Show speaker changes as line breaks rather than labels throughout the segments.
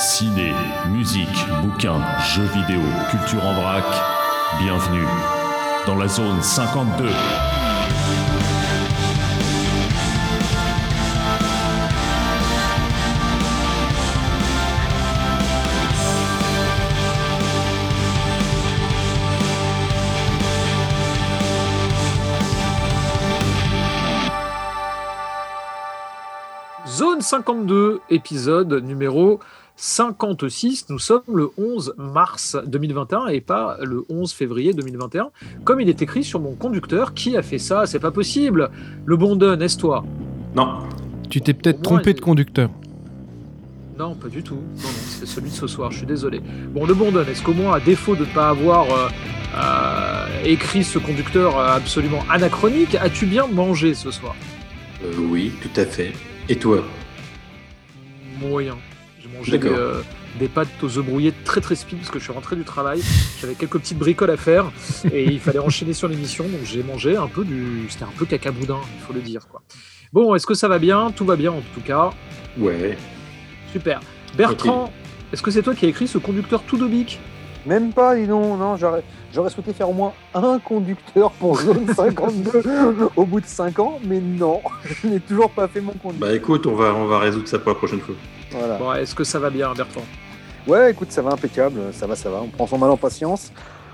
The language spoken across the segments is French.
Ciné, musique, bouquins, jeux vidéo, culture en vrac. Bienvenue dans la zone 52.
Zone 52, épisode numéro 56. Nous sommes le 11 mars 2021 et pas le 11 février 2021. Comme il est écrit sur mon conducteur, qui a fait ça? C'est pas possible. Le bon Don, est-ce toi?
Non.
Tu t'es peut-être trompé de conducteur.
Non, pas du tout. Non, non, c'est celui de ce soir, je suis désolé. Bon, le bon Don, est-ce qu'au moins, à défaut de ne pas avoir euh, euh, écrit ce conducteur euh, absolument anachronique, as-tu bien mangé ce soir?
Euh, oui, tout à fait. Et toi?
Moyen. J'ai mangé des, euh, des pâtes aux œufs brouillés très très speed parce que je suis rentré du travail. J'avais quelques petites bricoles à faire et il fallait enchaîner sur l'émission. Donc j'ai mangé un peu du. C'était un peu cacaboudin, il faut le dire. quoi. Bon, est-ce que ça va bien? Tout va bien en tout cas.
Ouais.
Super. Bertrand, est-ce que c'est toi qui as écrit ce conducteur tout dobique?
Même pas, dis donc, non, j'aurais, j'aurais souhaité faire au moins un conducteur pour zone 52 au bout de 5 ans, mais non, je n'ai toujours pas fait mon conducteur.
Bah écoute, on va, on va résoudre ça pour la prochaine fois.
Voilà.
Bon, est-ce que ça va bien, Bertrand?
Ouais, écoute, ça va impeccable, ça va, ça va, on prend son mal en patience,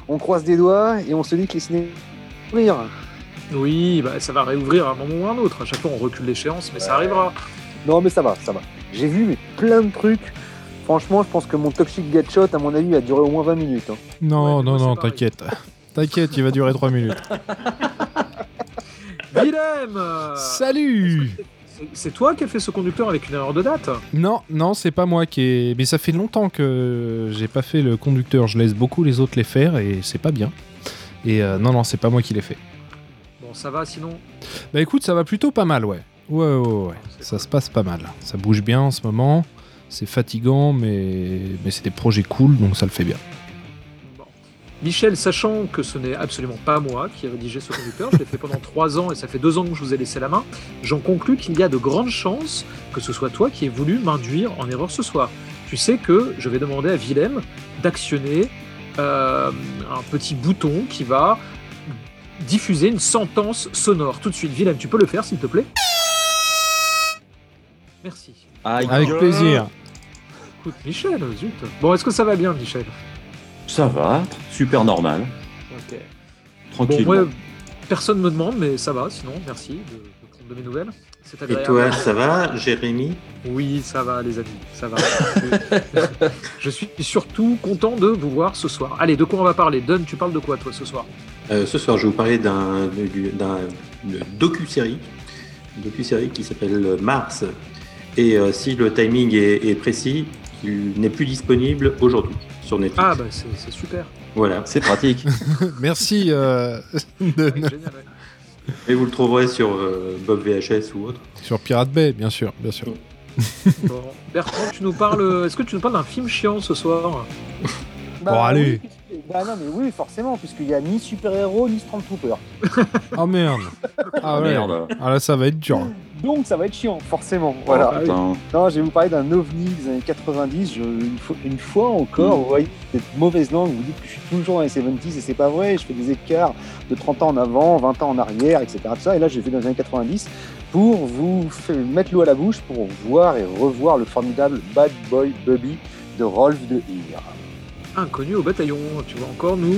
on croise des doigts et on se dit que les ciné ouvrir.
Oui, bah, ça va réouvrir à un moment ou à un autre. À chaque fois, on recule l'échéance, mais ça arrivera.
Non, mais ça va, ça va. J'ai vu mais plein de trucs. Franchement, je pense que mon toxic get shot, à mon avis, a duré au moins 20 minutes. hein.
Non,
Ouais,
non, non, t'inquiète. T'inquiète, il va durer 3 minutes.
Willem
Salut
c'est- toi qui as fait ce conducteur avec une erreur de date
Non, non, c'est pas moi qui ai... Mais ça fait longtemps que j'ai pas fait le conducteur. Je laisse beaucoup les autres les faire et c'est pas bien. Et euh, non, non, c'est pas moi qui l'ai fait.
Bon, ça va sinon
Bah écoute, ça va plutôt pas mal, ouais. Ouais, ouais, ouais. Ça
cool.
se passe pas mal. Ça bouge bien en ce moment. C'est fatigant, mais, mais c'est des projets cool, donc ça le fait bien.
Michel, sachant que ce n'est absolument pas moi qui ai rédigé ce conducteur, je l'ai fait pendant trois ans et ça fait deux ans que je vous ai laissé la main, j'en conclus qu'il y a de grandes chances que ce soit toi qui aies voulu m'induire en erreur ce soir. Tu sais que je vais demander à Willem d'actionner euh, un petit bouton qui va diffuser une sentence sonore. Tout de suite, Willem, tu peux le faire s'il te plaît? Merci.
Avec plaisir.
Écoute, Michel, zut. Bon, est-ce que ça va bien, Michel?
Ça va, super normal,
Ok. Bon,
tranquille.
moi, personne me demande, mais ça va, sinon, merci de, de prendre de mes nouvelles. C'est
Et
agréable.
toi, ça va, Jérémy?
Oui, ça va, les amis, ça va. Je suis surtout content de vous voir ce soir. Allez, de quoi on va parler? Don, tu parles de quoi, toi, ce soir?
Euh, Ce soir, je vais vous parler d'un docu-série, une docu-série qui s'appelle Mars. Et euh, si le timing est, est précis, il n'est plus disponible aujourd'hui sur Netflix.
Ah, bah, c'est super.
Voilà.
C'est pratique.
Merci. euh, de-
Ouais, génial, ouais.
Et vous le trouverez sur euh, Bob VHS ou autre.
Sur Pirate Bay, bien sûr, bien sûr.
Bon. Bertrand, tu nous parles. Est-ce que tu nous parles d'un film chiant ce soir?
Bon, allez.
oui, puisque- bah non, mais oui, forcément, puisqu'il n'y a ni super-héros ni Stormtrooper.
Oh merde. Ah ouais.
Merde.
Ah là, ça va être dur.
Donc ça va être chiant, forcément. Voilà.
Ah.
Putain.
Non, je vais vous parler d'un ovni des années 90. Je- une, fois, une fois encore, vous voyez cette mauvaise langue, vous dites que je suis toujours dans les 70s et c'est pas vrai. Je fais des écarts de 30 ans en avant, 20 ans en arrière, etc. Tout ça. Et là, j'ai fait dans les années 90 pour vous faire- mettre l'eau à la bouche pour voir et revoir le formidable Bad Boy Bubby de Rolf de Hir.
Inconnu au bataillon, tu vas encore nous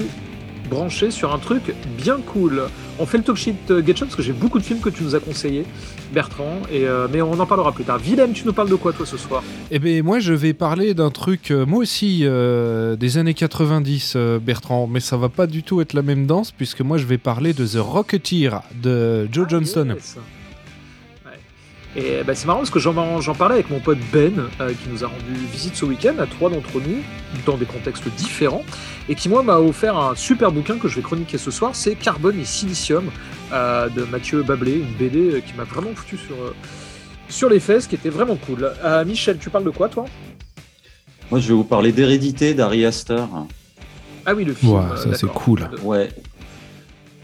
brancher sur un truc bien cool. On fait le talk shit euh, Get Shot parce que j'ai beaucoup de films que tu nous as conseillés, Bertrand, et, euh, mais on en parlera plus tard. Willem, tu nous parles de quoi toi ce soir?
Eh ben moi je vais parler d'un truc, euh, moi aussi, euh, des années 90, euh, Bertrand, mais ça va pas du tout être la même danse, puisque moi je vais parler de The Rocketeer de Joe
Ah,
Johnston.
yes. Et bah, c'est marrant parce que j'en j'en parlais avec mon pote Ben, euh, qui nous a rendu visite ce week-end à trois d'entre nous, dans des contextes différents, et qui moi m'a offert un super bouquin que je vais chroniquer ce soir, c'est Carbone et Silicium euh, de Mathieu Bablé, une BD euh, qui m'a vraiment foutu sur, euh, sur les fesses, qui était vraiment cool. Euh, Michel, tu parles de quoi toi?
Moi, je vais vous parler d'hérédité d'Ari Aster.
Ah oui, le film.
Ouais,
euh,
ça, c'est cool.
Ouais.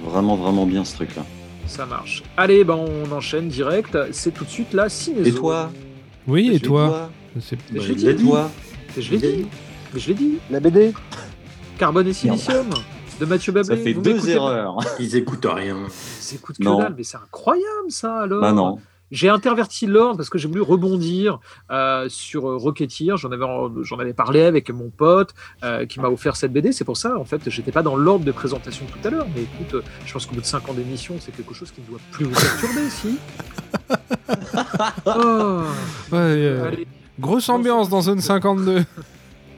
Vraiment, vraiment bien ce truc-là.
Ça marche. Allez, ben on enchaîne direct. C'est tout de suite la ciné.
Et toi
Oui, et
Et
toi C'est-
Bah,
Je l'ai
l'a
dit.
Toi
je l'ai dit. Mais je l'ai dit.
La BD
Carbone et silicium de Mathieu Bablé.
Ça fait
Vous
deux
pas
erreurs.
Ils écoutent rien.
Ils écoutent que
Non.
dalle, mais c'est incroyable ça alors.
Bah non.
J'ai interverti l'ordre parce que j'ai voulu rebondir euh, sur euh, Rocketeer. J'en avais, j'en avais parlé avec mon pote euh, qui m'a offert cette BD. C'est pour ça, en fait, j'étais pas dans l'ordre de présentation tout à l'heure. Mais écoute, je pense qu'au bout de 5 ans d'émission, c'est quelque chose qui ne doit plus vous perturber, si. Oh,
Ouais, euh, grosse ambiance dans Zone 52.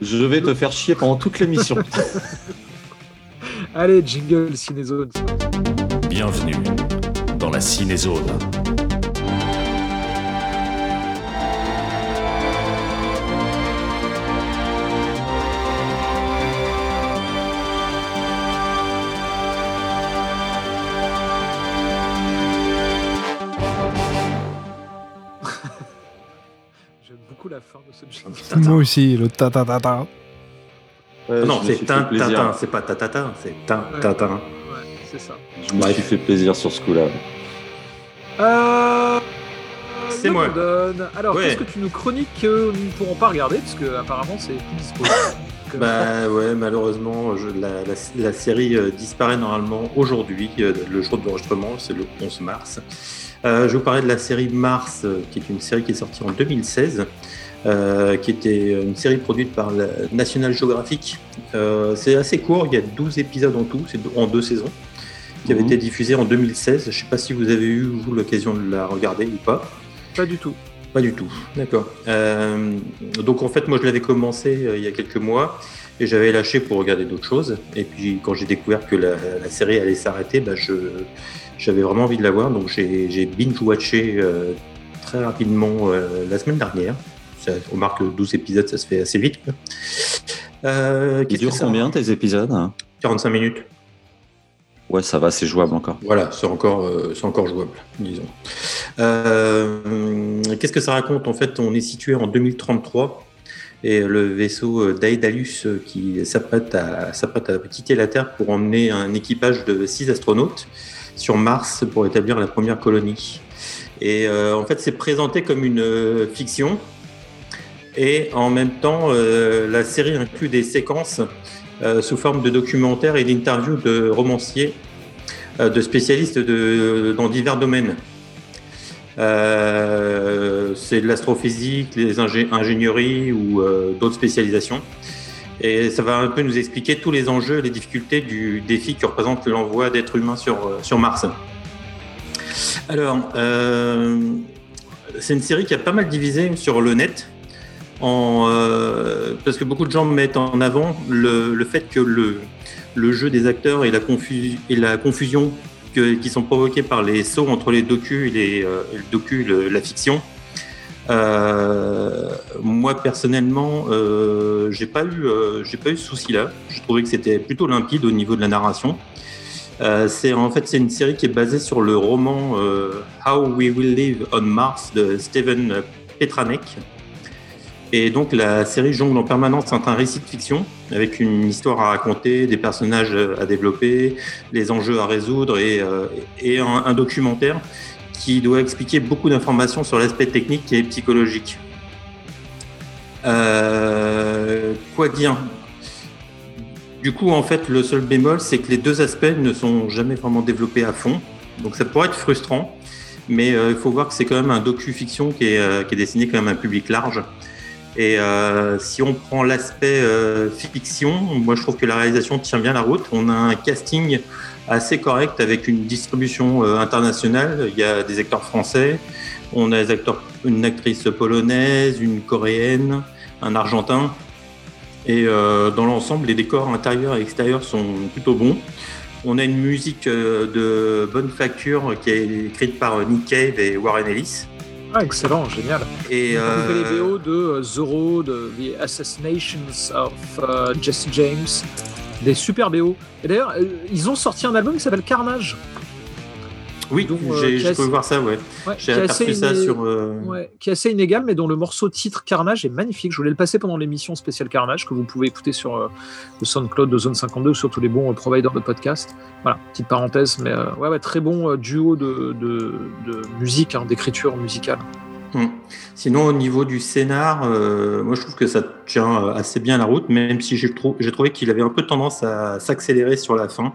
Je vais te faire chier pendant toute l'émission.
allez, jingle Cinézone.
Bienvenue dans la cinézone.
Moi aussi, le ta ta ta ta.
Ouais,
non, c'est
suis
tin,
fait plaisir.
tatin, c'est pas tatata, c'est tin,
Ouais.
tatin.
Ouais, c'est ça.
Je me suis fait plaisir sur ce coup-là.
Euh...
C'est moi.
London. Alors,
Ouais.
qu'est-ce que tu nous chroniques que nous ne pourrons pas regarder parce que apparemment c'est plus dispo. Que-
Bah ouais, malheureusement, je- la, la- la série euh, disparaît normalement aujourd'hui, euh, le jour de l'enregistrement, c'est le 11 mars. Euh, je vous parler de la série Mars, euh, qui est une série qui est sortie en 2016, euh, qui était une série produite par la National Geographic. Euh, c'est assez court, il y a 12 épisodes en tout, c'est en deux saisons, qui avait
Mhm.
été diffusée en 2016. Je sais pas si vous avez eu vous l'occasion de la regarder ou pas.
Pas du tout.
Pas du tout, d'accord. Euh, donc en fait, moi je l'avais commencé il y a quelques mois et j'avais lâché pour regarder d'autres choses. Et puis quand j'ai découvert que la, la série allait s'arrêter, bah, je, j'avais vraiment envie de la voir. Donc j'ai, binge-watché très rapidement la semaine dernière. On remarque que 12 épisodes, ça se fait assez vite. Euh,
Il
qu'est-ce
dure
que ça-
combien tes épisodes hein?
45 minutes.
Ouais, ça va, c'est jouable encore.
Voilà, c'est encore, euh, c'est encore jouable, disons. Euh, Qu'est-ce que ça raconte? En fait, on est situé en 2033 et le vaisseau euh, Daedalus qui s'apprête à, s'apprête à quitter la Terre pour emmener un équipage de six astronautes sur Mars pour établir la première colonie. Et euh, en fait, c'est présenté comme une fiction. Et en même temps, euh, la série inclut des séquences euh, sous forme de documentaires et d'interviews de romanciers, euh, de spécialistes dans divers domaines. C'est de l'astrophysique, les ingé- ingénieries ou d'autres spécialisations. Et ça va un peu nous expliquer tous les enjeux les difficultés du défi que représente l'envoi d'êtres humains sur, Mars. Alors, c'est une série qui a pas mal divisé sur le net, en, euh, parce que beaucoup de gens mettent en avant le, le fait que le, le jeu des acteurs et la, confu- et la confusion que- qui sont provoqués par les sauts entre les docus et, les, euh, le docu, le- la fiction. Euh, moi personnellement, euh, j'ai pas eu, euh, j'ai pas eu ce souci-là. Je trouvais que c'était plutôt limpide au niveau de la narration. Euh, c'est en fait c'est une série qui est basée sur le roman How We Will Live on Mars de Steven Petranek. Et donc la série jongle en permanence entre un récit de fiction avec une histoire à raconter, des personnages à développer, les enjeux à résoudre et, euh, un, documentaire qui doit expliquer beaucoup d'informations sur l'aspect technique et psychologique. Euh, quoi dire? Du coup, en fait, le seul bémol, c'est que les deux aspects ne sont jamais vraiment développés à fond. Donc ça pourrait être frustrant, mais euh, il faut voir que c'est quand même un docu-fiction qui est, qui est destiné quand même à un public large. Et euh, si on prend l'aspect euh, fiction, moi je trouve que la réalisation tient bien la route. On a un casting assez correct avec une distribution euh, internationale. Il y a des acteurs français, on a une actrice polonaise, une coréenne, un argentin. Et dans l'ensemble, les décors intérieurs et extérieurs sont plutôt bons. On a une musique de bonne facture qui est écrite par Nick Cave et Warren Ellis.
Ah, excellent, génial.
Et
avez les
euh,
BO de euh, The Road, euh, The Assassinations of euh, Jesse James, des super BO. Et d'ailleurs, ils ont sorti un album qui s'appelle Carnage.
Oui,
donc, euh,
j'ai pu
assez-
voir ça, ouais.
Ouais,
J'ai aperçu
assez
ça
iné-
sur. euh,
Ouais, qui est assez inégal, mais dont le morceau titre Carnage est magnifique. Je voulais le passer pendant l'émission spéciale Carnage que vous pouvez écouter sur euh, le SoundCloud de Zone 52 ou sur tous les bons providers de podcast. Voilà, petite parenthèse, mais ouais, ouais, très bon duo de, de, de musique, hein, d'écriture musicale.
Hmm. Sinon, au niveau du scénar, euh, moi je trouve que ça tient assez bien la route, même si j'ai trou- j'ai trouvé qu'il avait un peu tendance à s'accélérer sur la fin,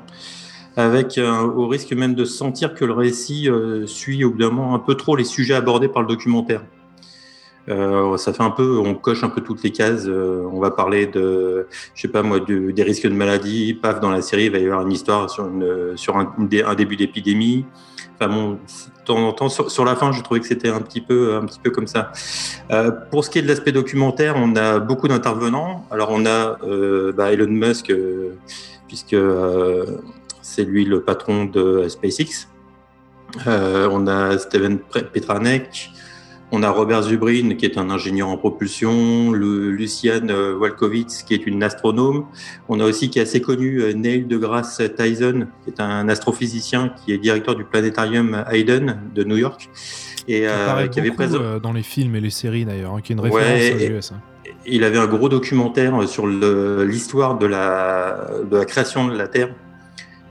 avec euh, au risque même de sentir que le récit euh, suit au bout d'un moment un peu trop les sujets abordés par le documentaire. Euh, ça fait un peu, on coche un peu toutes les cases. on va parler de, je sais pas moi, de- des risques de maladie. Paf, dans la série, il va y avoir une histoire sur, un, début d'épidémie. Enfin bon, de temps en temps, sur, la fin, j'ai trouvé que c'était un petit peu, un petit peu comme ça. Pour ce qui est de l'aspect documentaire, on a beaucoup d'intervenants. Alors on a bah, Elon Musk, puisque c'est lui le patron de SpaceX. Euh, on a Steven Petranek. On a Robert Zubrin, qui est un ingénieur en propulsion, le, Luciane euh, Walkowitz, qui est une astronome. On a aussi, qui est assez connu, euh, Neil deGrasse Tyson, qui est un astrophysicien, qui est directeur du planétarium Hayden de New York. Et
Qui
euh, avait présent-
dans les films et les séries d'ailleurs, hein, qui est une référence aux US. hein.
il avait un gros documentaire sur l'histoire de la, de la création de la Terre,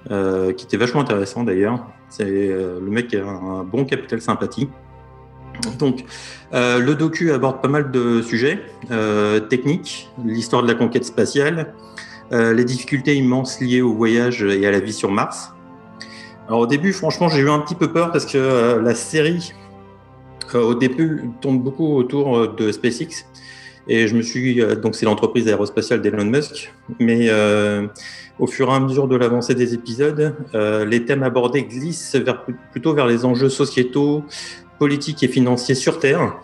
euh, qui était vachement intéressant d'ailleurs. C'est euh, le mec a un, bon capital sympathie. Donc, euh, le docu aborde pas mal de sujets techniques, l'histoire de la conquête spatiale, les difficultés immenses liées au voyage et à la vie sur Mars. Alors au début, franchement, j'ai eu un petit peu peur parce que la série, au début, tourne beaucoup autour de SpaceX. Et je me suis euh, donc c'est l'entreprise aérospatiale d'Elon Musk, mais euh, au fur et à mesure de l'avancée des épisodes, euh, les thèmes abordés glissent plutôt vers les enjeux sociétaux, politiques et financiers sur Terre,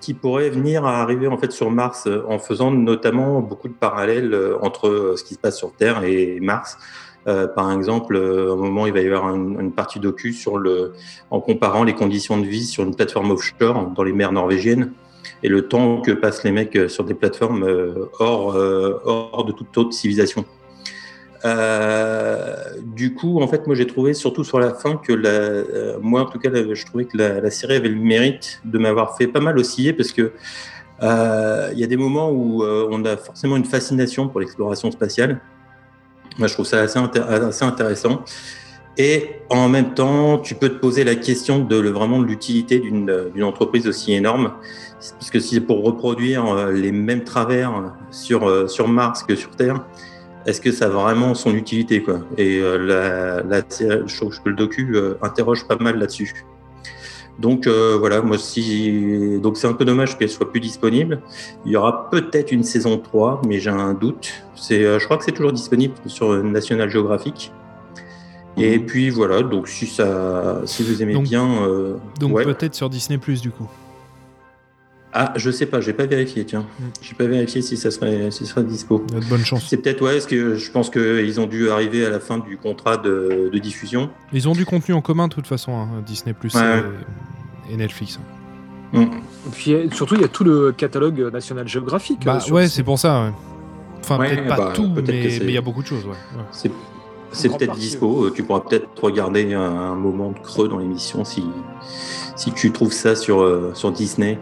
qui pourraient venir à arriver en fait sur Mars, en faisant notamment beaucoup de parallèles entre ce qui se passe sur Terre et Mars. Par exemple, euh, un moment, il va y avoir une, partie docu sur en comparant les conditions de vie sur une plateforme offshore dans les mers norvégiennes et le temps que passent les mecs euh, sur des plateformes euh, hors, euh, hors de toute autre civilisation. Du coup, en fait, moi j'ai trouvé surtout sur la fin que la, moi en tout cas, je trouvais que la, série avait le mérite de m'avoir fait pas mal osciller parce que il y a des moments où on a forcément une fascination pour l'exploration spatiale. Moi, je trouve ça assez intéressant. Et en même temps, tu peux te poser la question de vraiment de l'utilité d'une entreprise aussi énorme. Parce que si c'est pour reproduire euh, les mêmes travers sur, euh, sur Mars que sur Terre, est-ce que ça a vraiment son utilité quoi? Et euh, la, la, je que le docu euh, interroge pas mal là-dessus. Donc euh, voilà, moi si donc c'est un peu dommage qu'elle soit plus disponible. Il y aura peut-être une saison 3, mais j'ai un doute. C'est, euh, je crois que c'est toujours disponible sur National Geographic. Et puis voilà, donc si ça, si vous aimez
Donc-
bien, euh,
Donc
ouais.
peut-être sur Disney Plus du coup.
Ah, je sais pas, j'ai pas vérifié, tiens.
Mm.
J'ai pas vérifié si ça serait, si ça serait dispo.
Il y a de bonnes chances.
C'est peut-être, ouais, parce que je pense qu'ils ont dû arriver à la fin du contrat de, de diffusion.
Ils ont du contenu en commun de toute façon, hein, Disney Plus
Ouais.
et, et Netflix.
Mm.
Et puis surtout, il y a tout le catalogue National Geographic.
Bah
euh,
ouais, c'est pour ça. ouais. Enfin,
Ouais,
peut-être pas
bah,
tout,
c'est-
mais il y a beaucoup de choses. Ouais. ouais.
C'est, peut-être dispo. euh, Tu pourras peut-être regarder un, moment de creux dans l'émission si, si tu trouves ça sur, euh, sur Disney.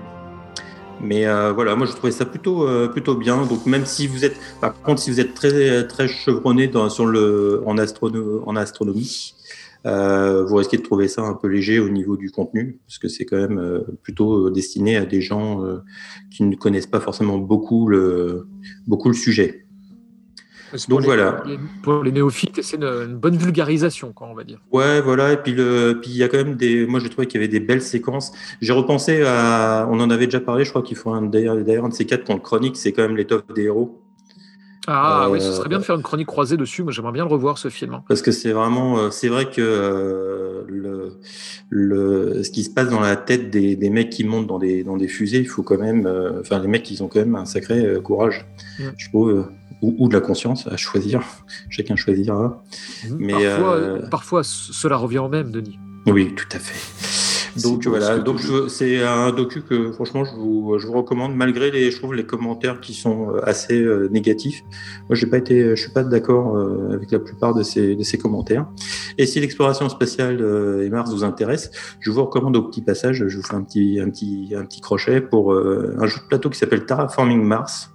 Mais euh, voilà, moi je trouvais ça plutôt, euh, plutôt bien. Donc même si vous êtes, par contre, si vous êtes très, très chevronné dans, sur le, en, astrono- en astronomie, euh, vous risquez de trouver ça un peu léger au niveau du contenu, parce que c'est quand même euh, plutôt destiné à des gens euh, qui ne connaissent pas forcément beaucoup le, beaucoup le sujet. Donc
les-
voilà.
les- pour les néophytes, c'est une, une bonne vulgarisation, quoi, on va dire.
Ouais, voilà. Et puis le, puis il y a quand même des. Moi, j'ai trouvé qu'il y avait des belles séquences. J'ai repensé à. On en avait déjà parlé. Je crois qu'il faut un d'ailleurs d'ailleurs, un de ces quatre le chronique. C'est quand même l'étoffe des héros.
Ah
Euh,
oui, ce serait bien de faire une chronique croisée dessus. Moi, j'aimerais bien le revoir, ce film. hein.
Parce que c'est vraiment. euh, C'est vrai que euh, le, le, ce qui se passe dans la tête des, des mecs qui montent dans des, dans des fusées, il faut quand même. euh, Enfin, les mecs, ils ont quand même un sacré euh, courage. Je trouve. Ou, ou de la conscience à choisir. Chacun choisira. Mais,
parfois,
euh,
parfois, cela revient au même, Denis.
Oui, tout à fait. Donc voilà, donc c'est un docu que franchement je vous, je vous recommande malgré les, je trouve les commentaires qui sont euh, assez euh, négatifs. Moi j'ai pas été, je suis pas d'accord euh, avec la plupart de ces, de ces commentaires. Et si l'exploration spatiale euh, et Mars vous intéresse, je vous recommande au petit passage, je vous fais un petit, un petit, un petit crochet pour euh, un jeu de plateau qui s'appelle Terraforming Mars.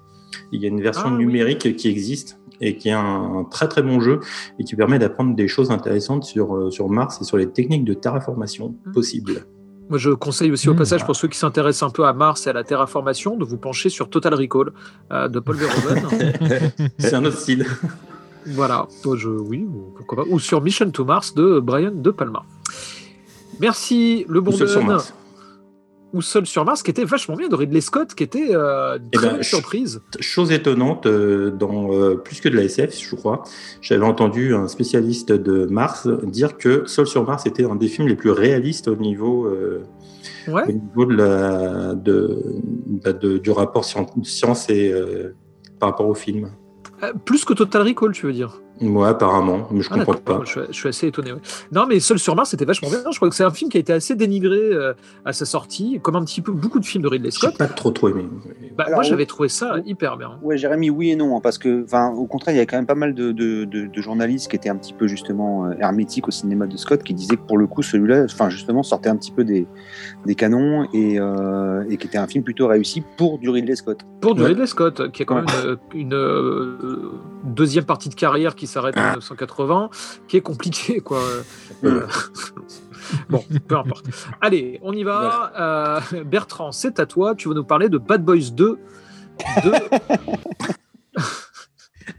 Il y a une version
Ah oui.
numérique qui existe et qui est un, un très très bon jeu et qui permet d'apprendre des choses intéressantes sur, euh, sur Mars et sur les techniques de terraformation
Mm.
possibles.
Moi, je conseille aussi au
Mmh.
passage pour ceux qui s'intéressent un peu à Mars et à la terraformation de vous pencher sur Total Recall euh, de Paul Verhoeven.
C'est un autre style.
Voilà, Moi, je, oui, ou, pourquoi pas. ou sur Mission to Mars de Brian De Palma. Merci, le bon
Ou
Ou Seul sur Mars, qui était vachement bien, de Ridley Scott, qui était euh, une
Eh
très
ben,
surprise.
Chose étonnante, euh, dans euh, plus que de la SF, je crois, j'avais entendu un spécialiste de Mars dire que Sol sur Mars était un des films les plus réalistes au niveau,
Ouais.
au niveau de la, de, bah, de- du rapport scien- science et par rapport au film.
Plus que Total Recall, tu veux dire?
Moi, apparemment, mais je
Ah,
comprends pas.
Je, suis- je suis assez étonné. ouais. Non, mais Seul sur Mars, c'était vachement bien. Je crois que c'est un film qui a été assez dénigré euh, à sa sortie, comme un petit peu beaucoup de films de Ridley
J'ai
Scott.
pas trop trop aimé.
Bah,
Alors,
moi, j'avais trouvé ça hyper bien.
Ouais, Jérémy, oui et non, hein, parce que, enfin, au contraire, il y a quand même pas mal de, de- de- de journalistes qui étaient un petit peu justement euh, hermétiques au cinéma de Scott, qui disaient que pour le coup, celui-là, enfin, justement, sortait un petit peu des, des canons et, euh, et qui était un film plutôt réussi pour du Ridley Scott.
Pour du
Ouais.
Ridley Scott, qui a quand
Ouais.
même une, une, euh, deuxième partie de carrière qui s'arrête en 1980, qui est compliquée, quoi. Euh, bon, peu importe. Allez, on y va. Euh, Bertrand, c'est à toi. Tu vas nous parler de Bad Boys 2. de-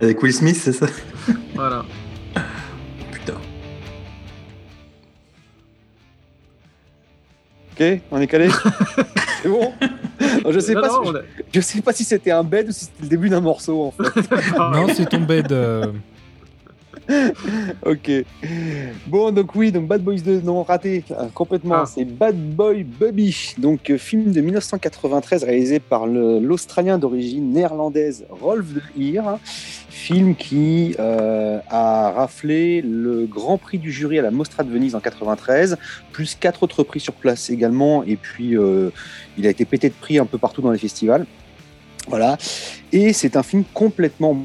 Avec Will Smith, c'est ça?
Voilà.
Putain.
Ok, on est calé C'est bon? Je sais
Non,
pas,
non,
si,
on a-
je sais pas si c'était un bed ou si c'était le début d'un morceau en fait.
Non, c'est ton bed. euh,
Ok. Bon, donc oui, donc Bad Boys 2, non, raté, euh, complètement.
Ah.
C'est Bad Boy Bubby, donc euh, film de 1993 réalisé par l'Australien d'origine néerlandaise Rolf de Heer. Film qui euh, a raflé le Grand Prix du jury à la Mostra de Venise en 93, plus quatre autres prix sur place également, et puis euh, il a été pété de prix un peu partout dans les festivals. Voilà. Et c'est un film complètement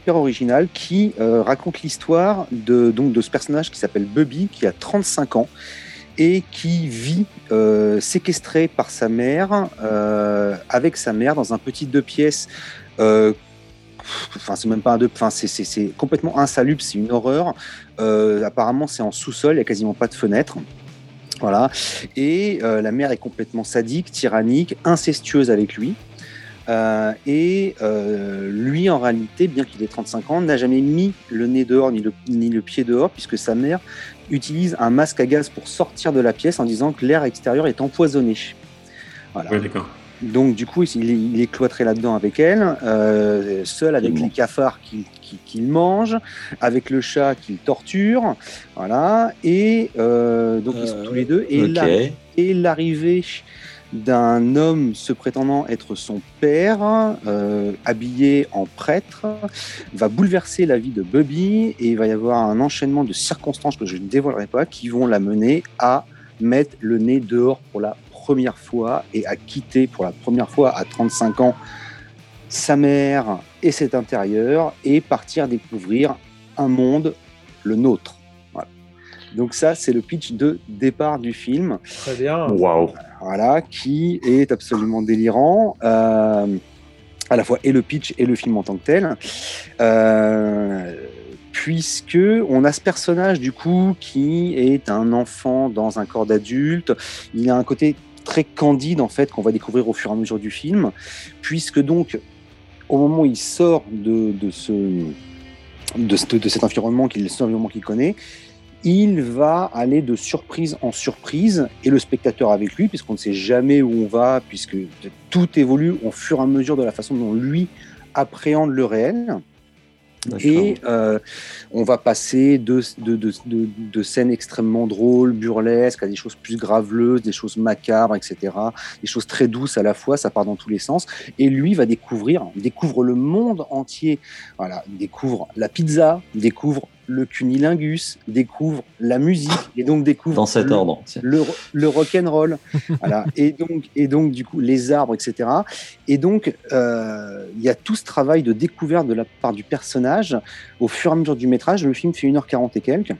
hyper original qui euh, raconte l'histoire de, donc, de ce personnage qui s'appelle Bubby, qui a 35 ans et qui vit euh, séquestré par sa mère, euh, avec sa mère dans un petit deux pièces. Enfin, c'est même pas un deux, enfin, c'est- complètement insalubre, c'est une horreur. Apparemment, c'est en sous-sol, il n'y a quasiment pas de fenêtre. Voilà. Et la mère est complètement sadique, tyrannique, incestueuse avec lui. Euh, et euh, lui, en réalité, bien qu'il ait 35 ans, n'a jamais mis le nez dehors ni le, ni le pied dehors, puisque sa mère utilise un masque à gaz pour sortir de la pièce en disant que l'air extérieur est empoisonné. Voilà.
Ouais, d'accord.
Donc du coup, il est, il est cloîtré là-dedans avec elle, euh, seul avec les cafards qu'il qu'il- qu'il mange, avec le chat qu'il torture, voilà. Et euh, donc ils sont tous les deux. Et l'arrivée d'un homme se prétendant être son père, euh, habillé en prêtre, va bouleverser la vie de Bubby et il va y avoir un enchaînement de circonstances que je ne dévoilerai pas qui vont la mener à mettre le nez dehors pour la première fois et à quitter pour la première fois à 35 ans sa mère et cet intérieur et partir découvrir un monde, le nôtre. Voilà. Donc ça, c'est le pitch de départ du film
Très bien.
Waouh.
Voilà, qui est absolument délirant, euh, à la fois et le pitch et le film en tant que tel, euh, puisque on a ce personnage du coup qui est un enfant dans un corps d'adulte. Il a un côté très candide en fait qu'on va découvrir au fur et à mesure du film, puisque donc au moment où il sort de, de ce de, de cet environnement qu'il environnement qu'il connaît, il va aller de surprise en surprise et le spectateur avec lui, puisqu'on ne sait jamais où on va, puisque tout évolue au fur et à mesure de la façon dont lui appréhende le réel. Et euh, on va passer de, de, de, de- de scènes extrêmement drôles, burlesques, à des choses plus graveleuses, des choses macabres, etc. Des choses très douces à la fois, ça part dans tous les sens. Et lui va découvrir, découvre le monde entier. Voilà, découvre la pizza, découvre le cunilingus, découvre la musique, et donc découvre
Dans cet
le-
ordre.
le, le rock and roll, voilà. Et donc, et donc du coup, les arbres, etc. Et donc, euh, il y a tout ce travail de découverte de la part du personnage au fur et à mesure du métrage. Le film fait 1h40 et quelques.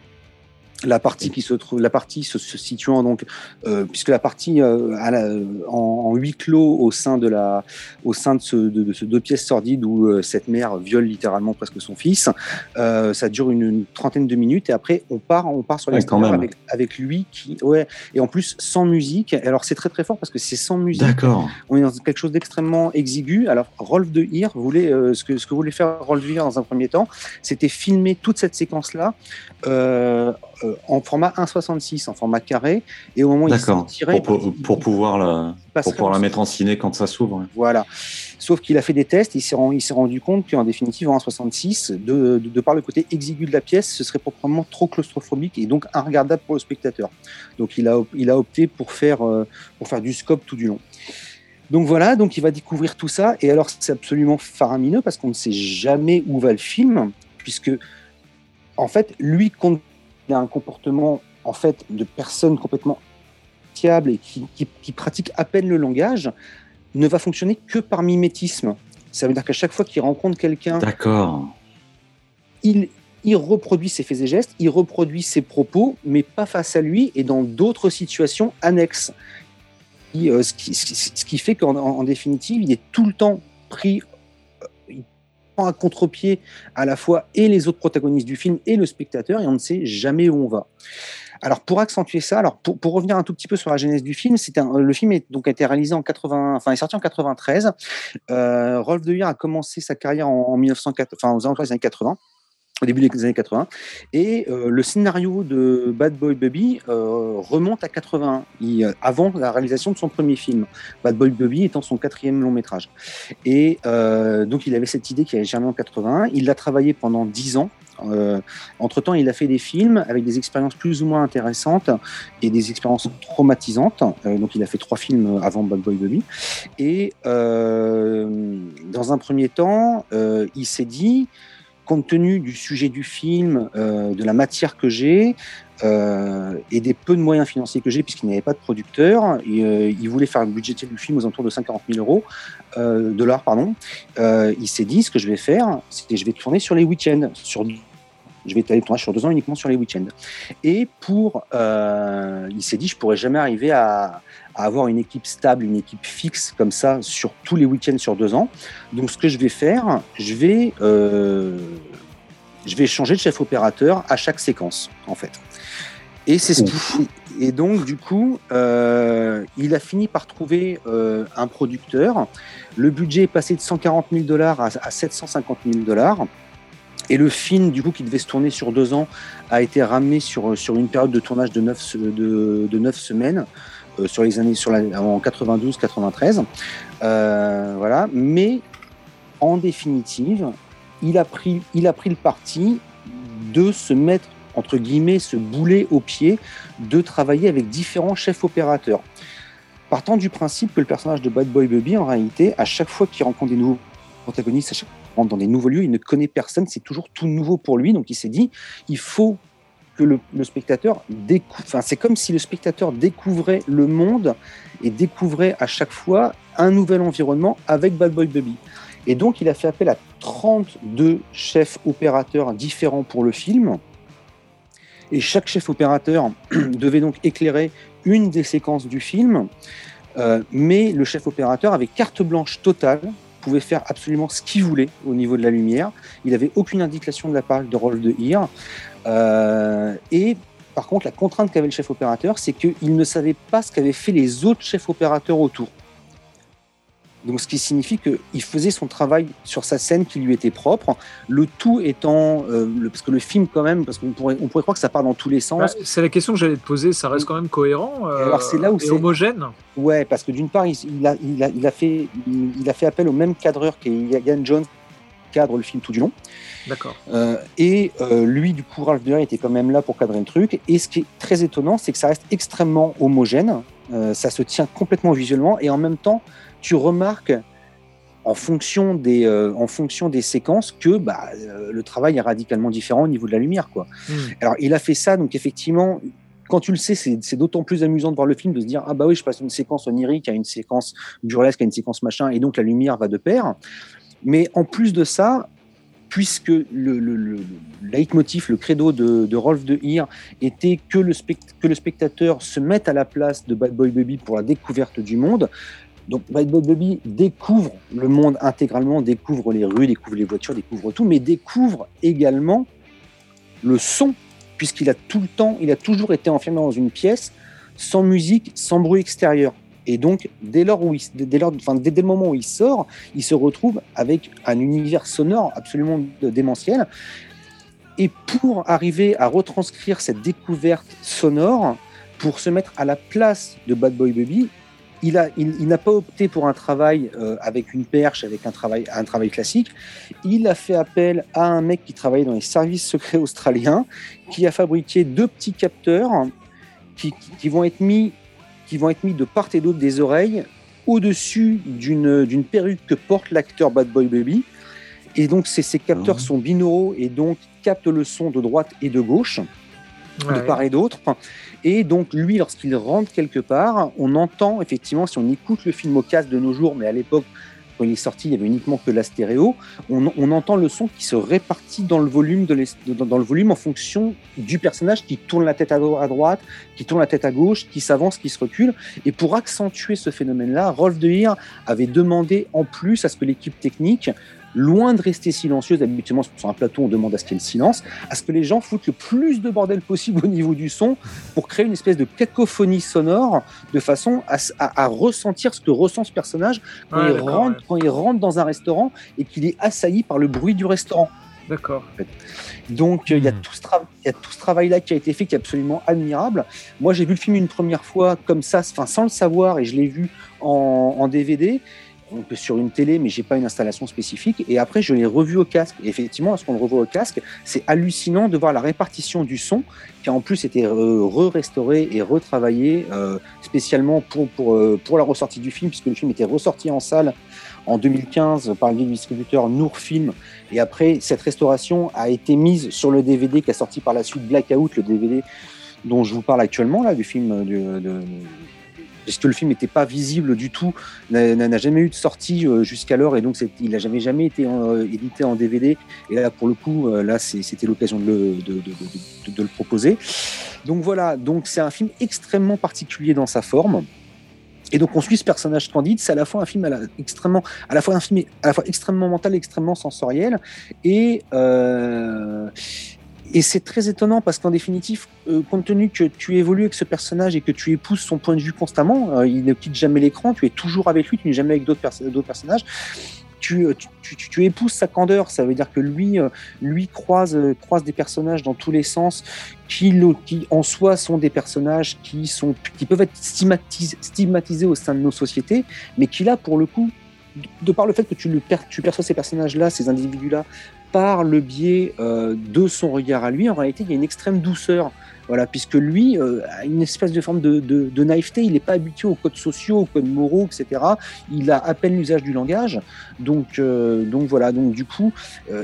La partie qui se trouve, la partie se, se situant donc, euh, puisque la partie euh, à la- en, en huis clos au sein de la, au sein de ce, de, de ce deux pièces sordides où euh, cette mère viole littéralement presque son fils, euh, ça dure une, une trentaine de minutes et après on part, on part sur
Ouais,
l'extérieur
même.
avec, avec lui qui, ouais, et en plus sans musique. Alors c'est très très fort parce que c'est sans musique.
D'accord.
On est dans quelque chose d'extrêmement exigu. Alors, Rolf de Hir voulait, euh, ce, que, ce que voulait faire Rolf de Hir dans un premier temps, c'était filmer toute cette séquence-là euh, euh, en format 1.66, en format carré, et au moment où il
D'accord.
tirait,
Pour, pour, pour pouvoir la, pour pouvoir la mettre en ciné quand ça s'ouvre.
Voilà. Sauf qu'il a fait des tests, il s'est rend- il s'est rendu compte qu'en définitive, en 1.66, de, de, de par le côté exigu de la pièce, ce serait proprement trop claustrophobique et donc regardable pour le spectateur. Donc il a, il a opté pour faire, euh, pour faire du scope tout du long. Donc voilà, donc il va découvrir tout ça, et alors c'est absolument faramineux parce qu'on ne sait jamais où va le film, puisque en fait, lui compte il a un comportement en fait de personne complètement fiable et qui, qui- qui pratique à peine le langage, ne va fonctionner que par mimétisme. Ça veut dire qu'à chaque fois qu'il rencontre quelqu'un,
D'accord.
il, il reproduit ses faits et gestes, il reproduit ses propos, mais pas face à lui et dans d'autres situations annexes. Euh, ce, qui, ce fait qu'en en- en définitive, il est tout le temps pris, à contre-pied à la fois et les autres protagonistes du film et le spectateur, et on ne sait jamais où on va. Alors pour accentuer ça, alors pour, pour revenir un tout petit peu sur la genèse du film, c'est un, le film est donc a été réalisé en 80, enfin est sorti en 93. Euh, Rolf de Hir a commencé sa carrière en, en 1904, enfin aux années 80 au début des années 80. Et euh, le scénario de Bad Boy Baby euh, remonte à 81, il- euh, avant la réalisation de son premier film. Bad Boy Baby étant son quatrième long métrage. Et donc il avait cette idée qui avait germé en 81. Il l'a travaillé pendant 10 ans. Entre-temps, il a fait des films avec des expériences plus ou moins intéressantes et des expériences traumatisantes. Donc il a fait trois films avant Bad Boy Baby. Et dans un premier temps, il s'est dit, compte tenu du sujet du film, euh, de la matière que j'ai euh, et des peu de moyens financiers que j'ai, puisqu'il n'avait pas de producteur, euh, il voulait faire le budget du film aux alentours de 140 000 euros, dollars, pardon. Il s'est dit, ce que je vais faire, c'est que je vais tourner sur les week-ends, sur je vais aller tourner sur deux ans uniquement sur les week-ends. Et pour, il s'est dit, je pourrais jamais arriver à, à avoir une équipe stable, une équipe fixe comme ça sur tous les week-ends sur deux ans. Donc, ce que je vais faire, je vais, euh, je vais changer de chef opérateur à chaque séquence, en fait. Et c'est ce qui, et donc du coup, euh, il a fini par trouver euh, un producteur. Le budget est passé de 140 000 dollars à, à 750 000 dollars. Et le film, du coup, qui devait se tourner sur deux ans, a été ramené sur, sur une période de tournage de neuf, de, de neuf semaines, sur les années, en 92-93. Euh, voilà. Mais en définitive, il a, pris, il a pris le parti de se mettre, entre guillemets, ce boulet au pied, de travailler avec différents chefs opérateurs. Partant du principe que le personnage de Bad Boy Baby, en réalité, à chaque fois qu'il rencontre des nouveaux protagonistes, à chaque fois qu'il rentre dans des nouveaux lieux, il ne connaît personne, c'est toujours tout nouveau pour lui. Donc il s'est dit, il faut que le, spectateur découvre. Enfin, c'est comme si le spectateur découvrait le monde et découvrait à chaque fois un nouvel environnement avec Bad Boy Baby. Et donc, il a fait appel à 32 chefs opérateurs différents pour le film. Et chaque chef opérateur devait donc éclairer une des séquences du film. Euh, mais le chef opérateur avait carte blanche totale, pouvait faire absolument ce qu'il voulait au niveau de la lumière. Il n'avait aucune indication de la part de Rolf de Hir. Euh, et par contre, la contrainte qu'avait le chef opérateur, c'est qu'il ne savait pas ce qu'avaient fait les autres chefs opérateurs autour. Donc, ce qui signifie qu'il faisait son travail sur sa scène qui lui était propre, le tout étant, euh, le- parce que le film quand même, parce qu'on pourrait, on pourrait croire que ça part dans tous les sens.
Bah, c'est la question que j'allais te poser. Ça reste quand même cohérent euh,
Alors, c'est là où
et
c'est-
homogène.
Ouais, parce que d'une part, il, il a, il, a, il, a fait, il, a fait appel au même cadreur qu'est Ian Jones, cadre le film tout du long.
D'accord.
Euh, et euh, lui, du coup, Ralph Durer était quand même là pour cadrer le truc. Et ce qui est très étonnant, c'est que ça reste extrêmement homogène. Euh, ça se tient complètement visuellement. Et en même temps, tu remarques en fonction des, en fonction des séquences que bah, le travail est radicalement différent au niveau de la lumière. Quoi.
Hmm.
Alors, il a fait ça, donc effectivement, quand tu le sais, c'est d'autant plus amusant de voir le film, de se dire Ah bah oui, je passe d'une séquence onirique à une séquence burlesque, à une séquence machin, et donc la lumière va de pair. Mais en plus de ça, puisque le, le, le, le leitmotiv, le credo de, Rolf de Heer était que le, spect- que le spectateur se mette à la place de Bad Boy Baby pour la découverte du monde. Donc Bad Boy Baby découvre le monde intégralement, découvre les rues, découvre les voitures, découvre tout, mais découvre également le son, puisqu'il a tout le temps, il a toujours été enfermé dans une pièce, sans musique, sans bruit extérieur. Et donc, dès, lors où il, dès, lors, enfin, dès, le moment où il sort, il se retrouve avec un univers sonore absolument démentiel. Et pour arriver à retranscrire cette découverte sonore, pour se mettre à la place de Bad Boy Baby, il, a, il, il n'a pas opté pour un travail euh, avec une perche, avec un travail, un travail classique. Il a fait appel à un mec qui travaillait dans les services secrets australiens, qui a fabriqué deux petits capteurs qui vont être mis qui vont être mis de part et d'autre des oreilles au-dessus d'une, d'une perruque que porte l'acteur Bad Boy Baby. Et donc, ces, ces capteurs
Mhm.
sont binauraux et donc captent le son de droite et de gauche, de part et d'autre. Et donc, lui, lorsqu'il rentre quelque part, on entend effectivement, si on écoute le film au casque de nos jours, mais à l'époque, il est sorti, il y avait uniquement que la stéréo, on, entend le son qui se répartit dans le volume, en fonction du personnage qui tourne la tête à, à droite, qui tourne la tête à gauche, qui s'avance, qui se recule. Et pour accentuer ce phénomène-là, Rolf De Heer avait demandé en plus à ce que l'équipe technique, loin de rester silencieuse, habituellement sur un plateau on demande à ce qu'il y ait le silence, à ce que les gens foutent le plus de bordel possible au niveau du son pour créer une espèce de cacophonie sonore de façon à, s- à- à ressentir ce que ressent ce personnage quand,
Ouais,
il rentre,
ouais.
quand il rentre dans un restaurant et qu'il est assailli par le bruit du restaurant.
D'accord.
Donc euh, il y a
Hmm.
tout ce, tra- il y a tout ce travail-là qui a été fait, qui est absolument admirable. Moi, j'ai vu le film une première fois comme ça, enfin sans le savoir, et je l'ai vu en, en DVD. Sur une télé, mais j'ai pas une installation spécifique. Et après, je l'ai revu au casque. Et effectivement, lorsqu'on le revoit au casque, c'est hallucinant de voir la répartition du son, qui a en plus été euh, re-restauré et retravaillé euh, spécialement pour, pour, euh, pour la ressortie du film, puisque le film était ressorti en salle en 2015 par le distributeur Nour Film. Et après, cette restauration a été mise sur le DVD qui a sorti par la suite Blackout, le DVD dont je vous parle actuellement, là, du film de puisque le film n'était pas visible du tout, n'a jamais eu de sortie euh, jusqu'alors, et donc il n'a jamais, jamais été euh, édité en DVD. Et là, pour le coup, euh, là, c'était l'occasion de, le- proposer. Donc voilà, donc c'est un film extrêmement particulier dans sa forme. Et donc on suit ce personnage candide, c'est à la fois un film à la, extrêmement, à la fois un film à la fois extrêmement mental, extrêmement sensoriel, et et c'est très étonnant parce qu'en définitive, euh, compte tenu que tu évolues avec ce personnage et que tu épouses son point de vue constamment, euh, il ne quitte jamais l'écran, tu es toujours avec lui, tu n'es jamais avec d'autres perso- d'autres personnages. Tu, euh, épouses sa candeur, ça veut dire que lui, lui croise, croise des personnages dans tous les sens qui, en soi sont des personnages qui, sont, qui peuvent être stigmatisés, au sein de nos sociétés, mais qui là, pour le coup, de- par le fait que tu perçois ces personnages-là, ces individus-là, par le biais euh, de son regard à lui, en réalité, il y a une extrême douceur. Voilà, puisque lui euh, a une espèce de forme de, de, naïveté, il n'est pas habitué aux codes sociaux, aux codes moraux, etc. Il a à peine l'usage du langage. Donc, euh, donc voilà, donc du coup,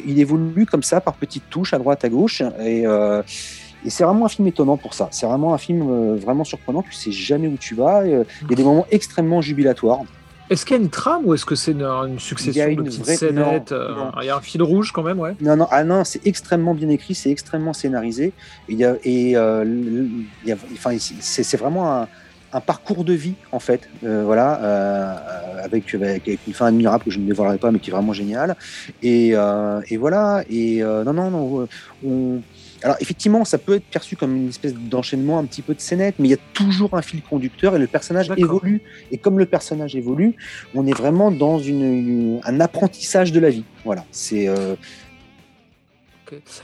il évolue comme ça par petites touches à droite, à gauche. Et, et c'est vraiment un film étonnant pour ça. C'est vraiment un film vraiment surprenant. Tu sais jamais où tu vas. Il y a des moments extrêmement jubilatoires.
Est-ce qu'il y a une trame ou est-ce que c'est une, succession
une
de petites
vraie-
scénettes
non,
euh,
non.
Il y a un fil rouge quand même, ouais.
Non, non, ah non, c'est extrêmement bien écrit, c'est extrêmement scénarisé. Et, il y a, et euh, l- il y a, enfin, c'est vraiment un, un parcours de vie, en fait. Euh, voilà, euh, avec, une fin admirable que je ne dévoilerai pas, mais qui est vraiment géniale. Et, et voilà, et non, non, non. On... Alors, effectivement, ça peut être perçu comme une espèce d'enchaînement un petit peu de scénette, mais il y a toujours un fil conducteur et le personnage évolue. Et comme le personnage évolue, on est vraiment dans une, une- un apprentissage de la vie. Voilà, c'est. euh,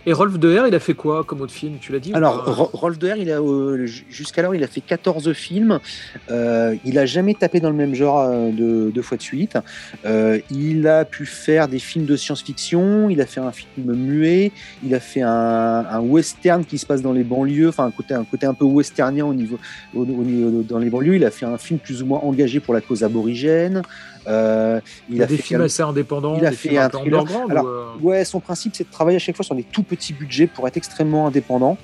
Et Rolf Deher, il a fait quoi comme autre film Tu l'as dit
Alors, Rolf Deher, il a euh, jusqu'alors, il a fait 14 films. Euh, il a jamais tapé dans le même genre euh, de- deux fois de suite. Il a pu faire des films de science-fiction. Il a fait un film muet. Il a fait un, un western qui se passe dans les banlieues, enfin un côté un côté un peu westernien au niveau, au, au niveau dans les banlieues. Il a fait un film plus ou moins engagé pour la cause aborigène. Euh,
il a des
fait
films assez indépendants,
il a fait un thriller. Alors,
ou, euh,
Ouais, son principe, c'est de travailler à chaque fois sur des tout petits budgets pour être extrêmement indépendant.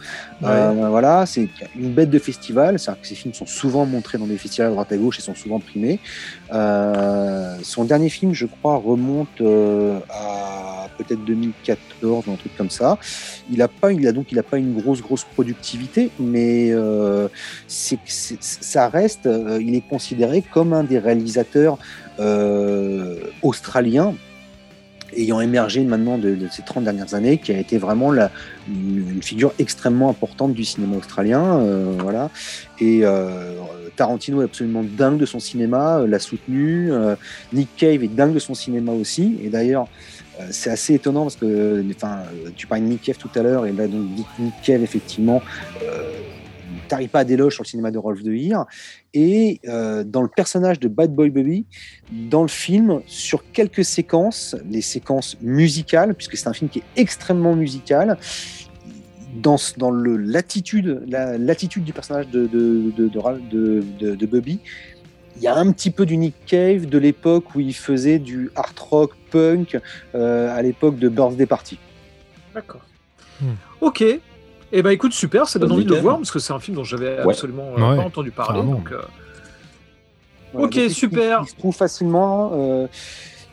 Euh, voilà, c'est une bête de festival. C'est-à-dire que ses films sont souvent montrés dans des festivals à droite à gauche et sont souvent primés. Euh, son dernier film, je crois, remonte à peut-être 2014 ou un truc comme ça. Il a pas, il a donc il a pas une grosse grosse productivité, mais euh, ça reste, euh, il est considéré comme un des réalisateurs euh, australiens ayant émergé maintenant de, ces 30 dernières années, qui a été vraiment la, une, figure extrêmement importante du cinéma australien. voilà. Et Tarantino est absolument dingue de son cinéma, l'a soutenu. Nick Cave est dingue de son cinéma aussi. Et d'ailleurs, c'est assez étonnant parce que, enfin, euh, tu parlais de Nick Cave tout à l'heure, et là, donc, Cave, effectivement, euh, t'arrives pas à déloge sur le cinéma de Rolf de Heer. Et euh, dans le personnage de Bad Boy Bobby, dans le film, sur quelques séquences, les séquences musicales, puisque c'est un film qui est extrêmement musical, dans, dans l'attitude, la, l'attitude du personnage de- de- de Bobby, il y a un petit peu du Nick Cave de l'époque où il faisait du art rock punk euh, à l'époque de Birthday Party.
D'accord.
Hmm.
Ok. Eh ben écoute, super, ça donne envie de le voir parce que c'est un film dont j'avais
Ouais.
absolument euh,
Ouais,
pas entendu parler. Donc, euh,
Voilà,
Ok,
donc
super.
Il, se trouve facilement euh,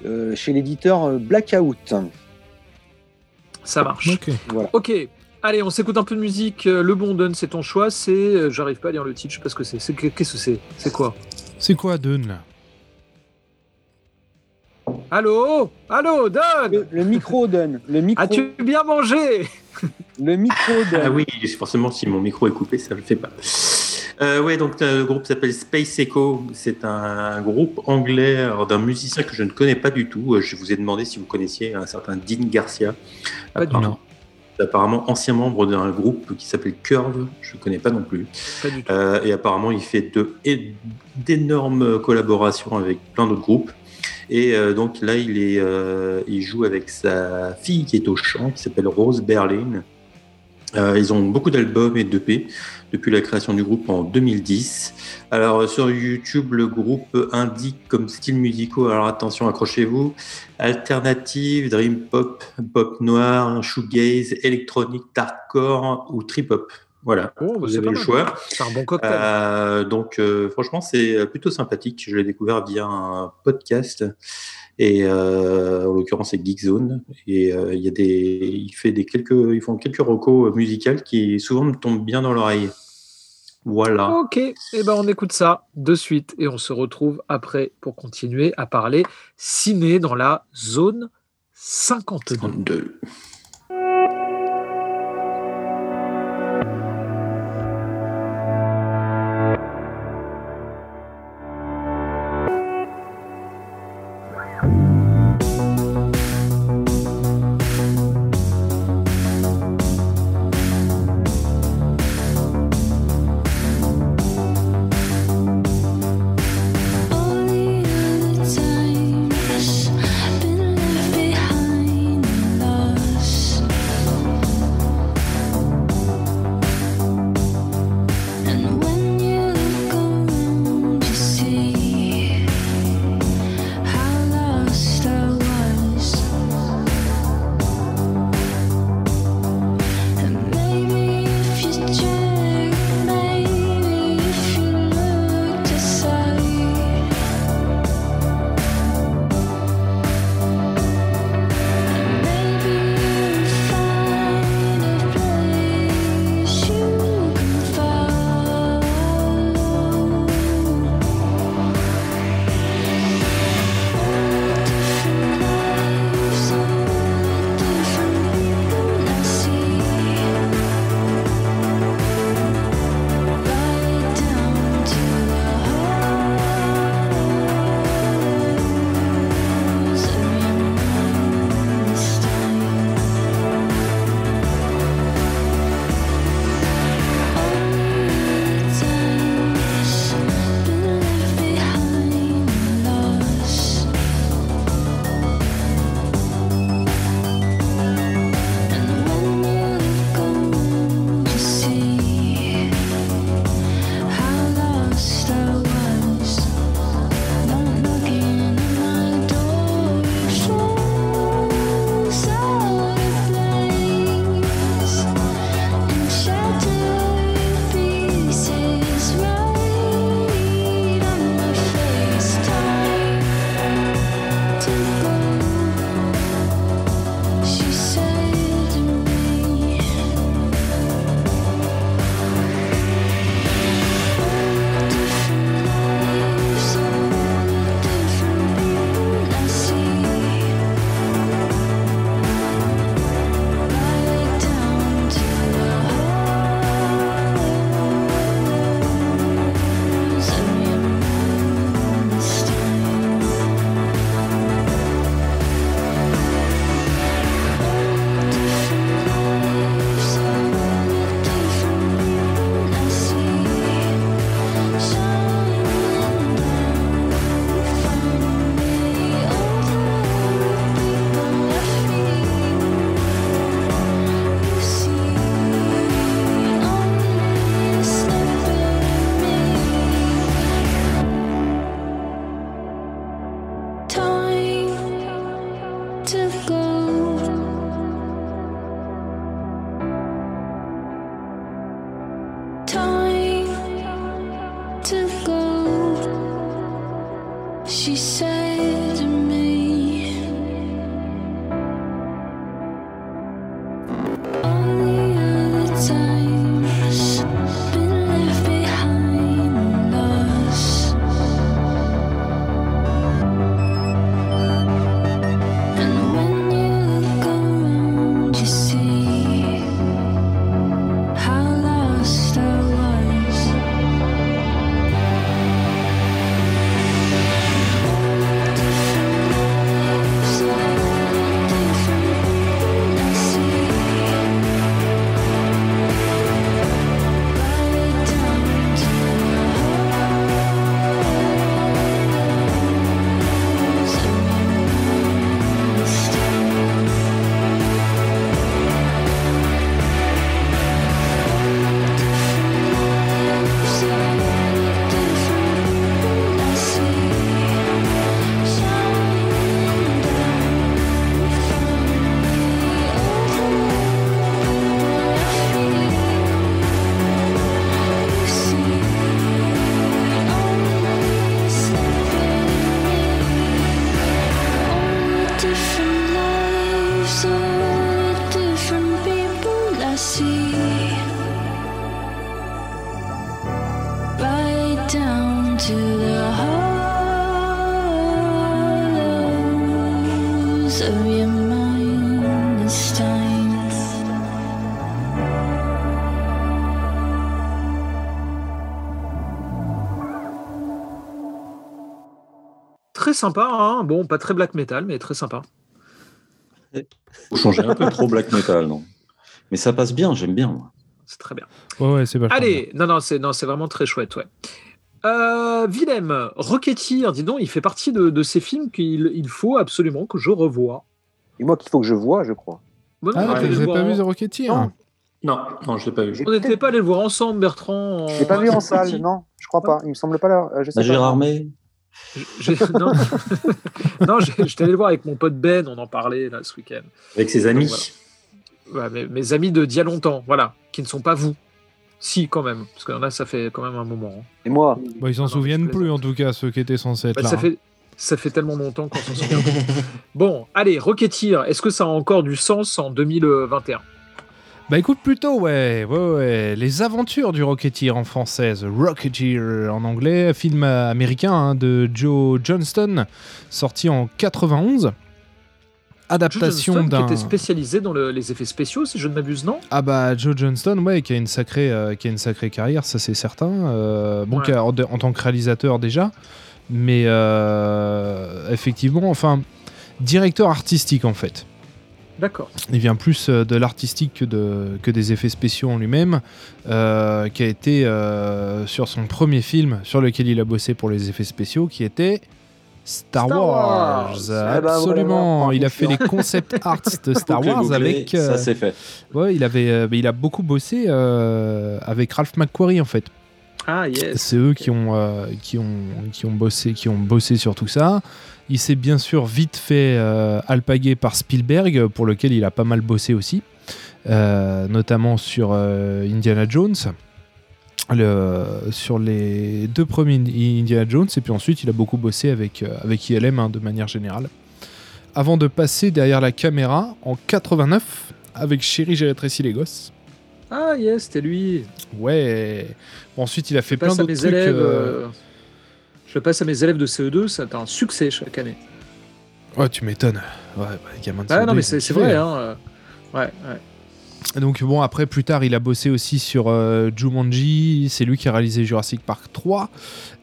euh, chez l'éditeur Blackout.
ça marche.
Ok.
Voilà.
Ok. Allez, on s'écoute un peu de musique. Le bon Don, c'est ton choix. C'est, j'arrive pas à lire le titre. Je sais pas ce que c'est. C'est que- Qu'est-ce que c'est? C'est quoi?
C'est quoi Dune là?
Allô? Allô, Don?
Le, le micro donne. Le micro,
As-tu bien mangé?
Le micro donne.
Ah oui, forcément, si mon micro est coupé, ça ne le fait pas. Euh, ouais, donc le groupe s'appelle Space Echo. C'est un groupe anglais d'un musicien que je ne connais pas du tout. Euh, Je vous ai demandé si vous connaissiez un certain Dean Garcia.
Pas du
tout.
Apparemment- ancien membre d'un groupe qui s'appelle Curve. Je ne connais pas non plus.
Pas du tout.
Euh, et apparemment, il fait d'énormes collaborations avec plein d'autres groupes. Et euh, donc là, il, est, euh, il joue avec sa fille qui est au chant, qui s'appelle Rose Berlin. Euh, ils ont beaucoup d'albums et d'EP depuis la création du groupe en 2010. Alors sur YouTube, le groupe indique comme style musicaux, alors attention, accrochez-vous, alternative, dream pop, pop noir, shoegaze, électronique, darkcore ou trip hop. Voilà,
Bon, bah,
vous avez le
mal.
choix.
C'est un bon cocktail.
Euh, donc, euh, franchement, c'est plutôt sympathique. Je l'ai découvert via un podcast. Et euh, en l'occurrence, c'est Geekzone. Et euh, il y a des, il fait des quelques, ils font quelques recos musicales qui souvent me tombent bien dans l'oreille. Voilà.
Ok, et ben on écoute ça de suite et on se retrouve après pour continuer à parler ciné dans la zone 52.
32.
Sympa, hein bon, pas très black metal, mais très sympa.
Faut changer un peu trop black metal, non? Mais ça passe bien, j'aime bien. moi.
C'est très bien.
Ouais, ouais, c'est
Allez, non, non, c'est non, c'est vraiment très chouette, ouais. Euh, Willem, Rocketeer, dis donc, il fait partie de, de ces films qu'il il faut absolument que je revoie.
Et moi qu'il faut que je vois, je crois.
Bon,
bien.
non,
Ah,
était
vous pas
voir
vu The Rocketeer?
Non.
Non, non, je l'ai pas vu.
On n'était pas allé le voir ensemble, Bertrand.
Je l'ai pas vu en salle, non, je crois pas. Il me semble pas là. euh, Je sais
Bah,
pas.
Gérard May
Non, non j'ai- j'étais allé le voir avec mon pote Ben, on en parlait là ce week-end.
Avec ses amis.
Ouais, mes, mes amis de d'il y a longtemps, voilà, qui ne sont pas vous. Si, quand même, parce qu'il y en a, ça fait quand même un moment. hein.
Et moi,
ils s'en souviennent plus, en tout cas, ceux qui étaient censés être
Bah,
là.
ça,
hein.
fait, ça fait tellement longtemps qu'on s'en souvient. bon, allez, Rocketeer, est-ce que ça a encore du sens en 2021
Bah écoute plutôt, ouais, ouais, ouais. Les aventures du Rocketeer en française, Rocketeer en anglais, film euh, américain hein, de Joe Johnston, sorti en 91. Adaptation d'un.
qui était spécialisé dans le- les effets spéciaux, si je ne m'abuse, non?
Ah bah Joe Johnston, ouais, qui a une sacrée, euh, qui a une sacrée carrière, ça c'est certain. Euh, bon,
Ouais.
qui a- en, en tant que réalisateur déjà, mais euh, effectivement, enfin, directeur artistique en fait.
D'accord.
Il vient plus euh, de l'artistique que, de, que des effets spéciaux en lui-même, euh, qui a été euh, sur son premier film sur lequel il a bossé pour les effets spéciaux, qui était Star,
Star
Wars.
Wars.
Eh ben,
Absolument. il a fait les concept arts de Star Wars avec. euh,
Ça, c'est fait.
ouais, il avait, il a beaucoup bossé avec Ralph McQuarrie en fait.
Ah, yes.
C'est eux qui ont, qui, ont, qui, ont bossé, qui ont bossé sur tout ça. Il s'est bien sûr vite fait euh, alpaguer par Spielberg, pour lequel il a pas mal bossé aussi, euh, notamment sur euh, Indiana Jones, le- sur les deux premiers Indiana Jones, et puis ensuite il a beaucoup bossé avec, euh, avec ILM hein, de manière générale. Avant de passer derrière la caméra en 89 avec Chérie, j'ai rétréci les gosses.
Ah, yes, c'était lui.
Ouais. Bon, ensuite, il a fait plein d'autres trucs.
élèves. Je passe à mes élèves de CE2, c'est un succès chaque année.
Ouais, tu m'étonnes. Ouais, bah, les gamins de
Ah
CE2,
non, mais c'est vrai. Hein. euh, Ouais, ouais.
Donc bon, après, plus tard, il a bossé aussi sur euh, Jumanji. C'est lui qui a réalisé Jurassic Park 3.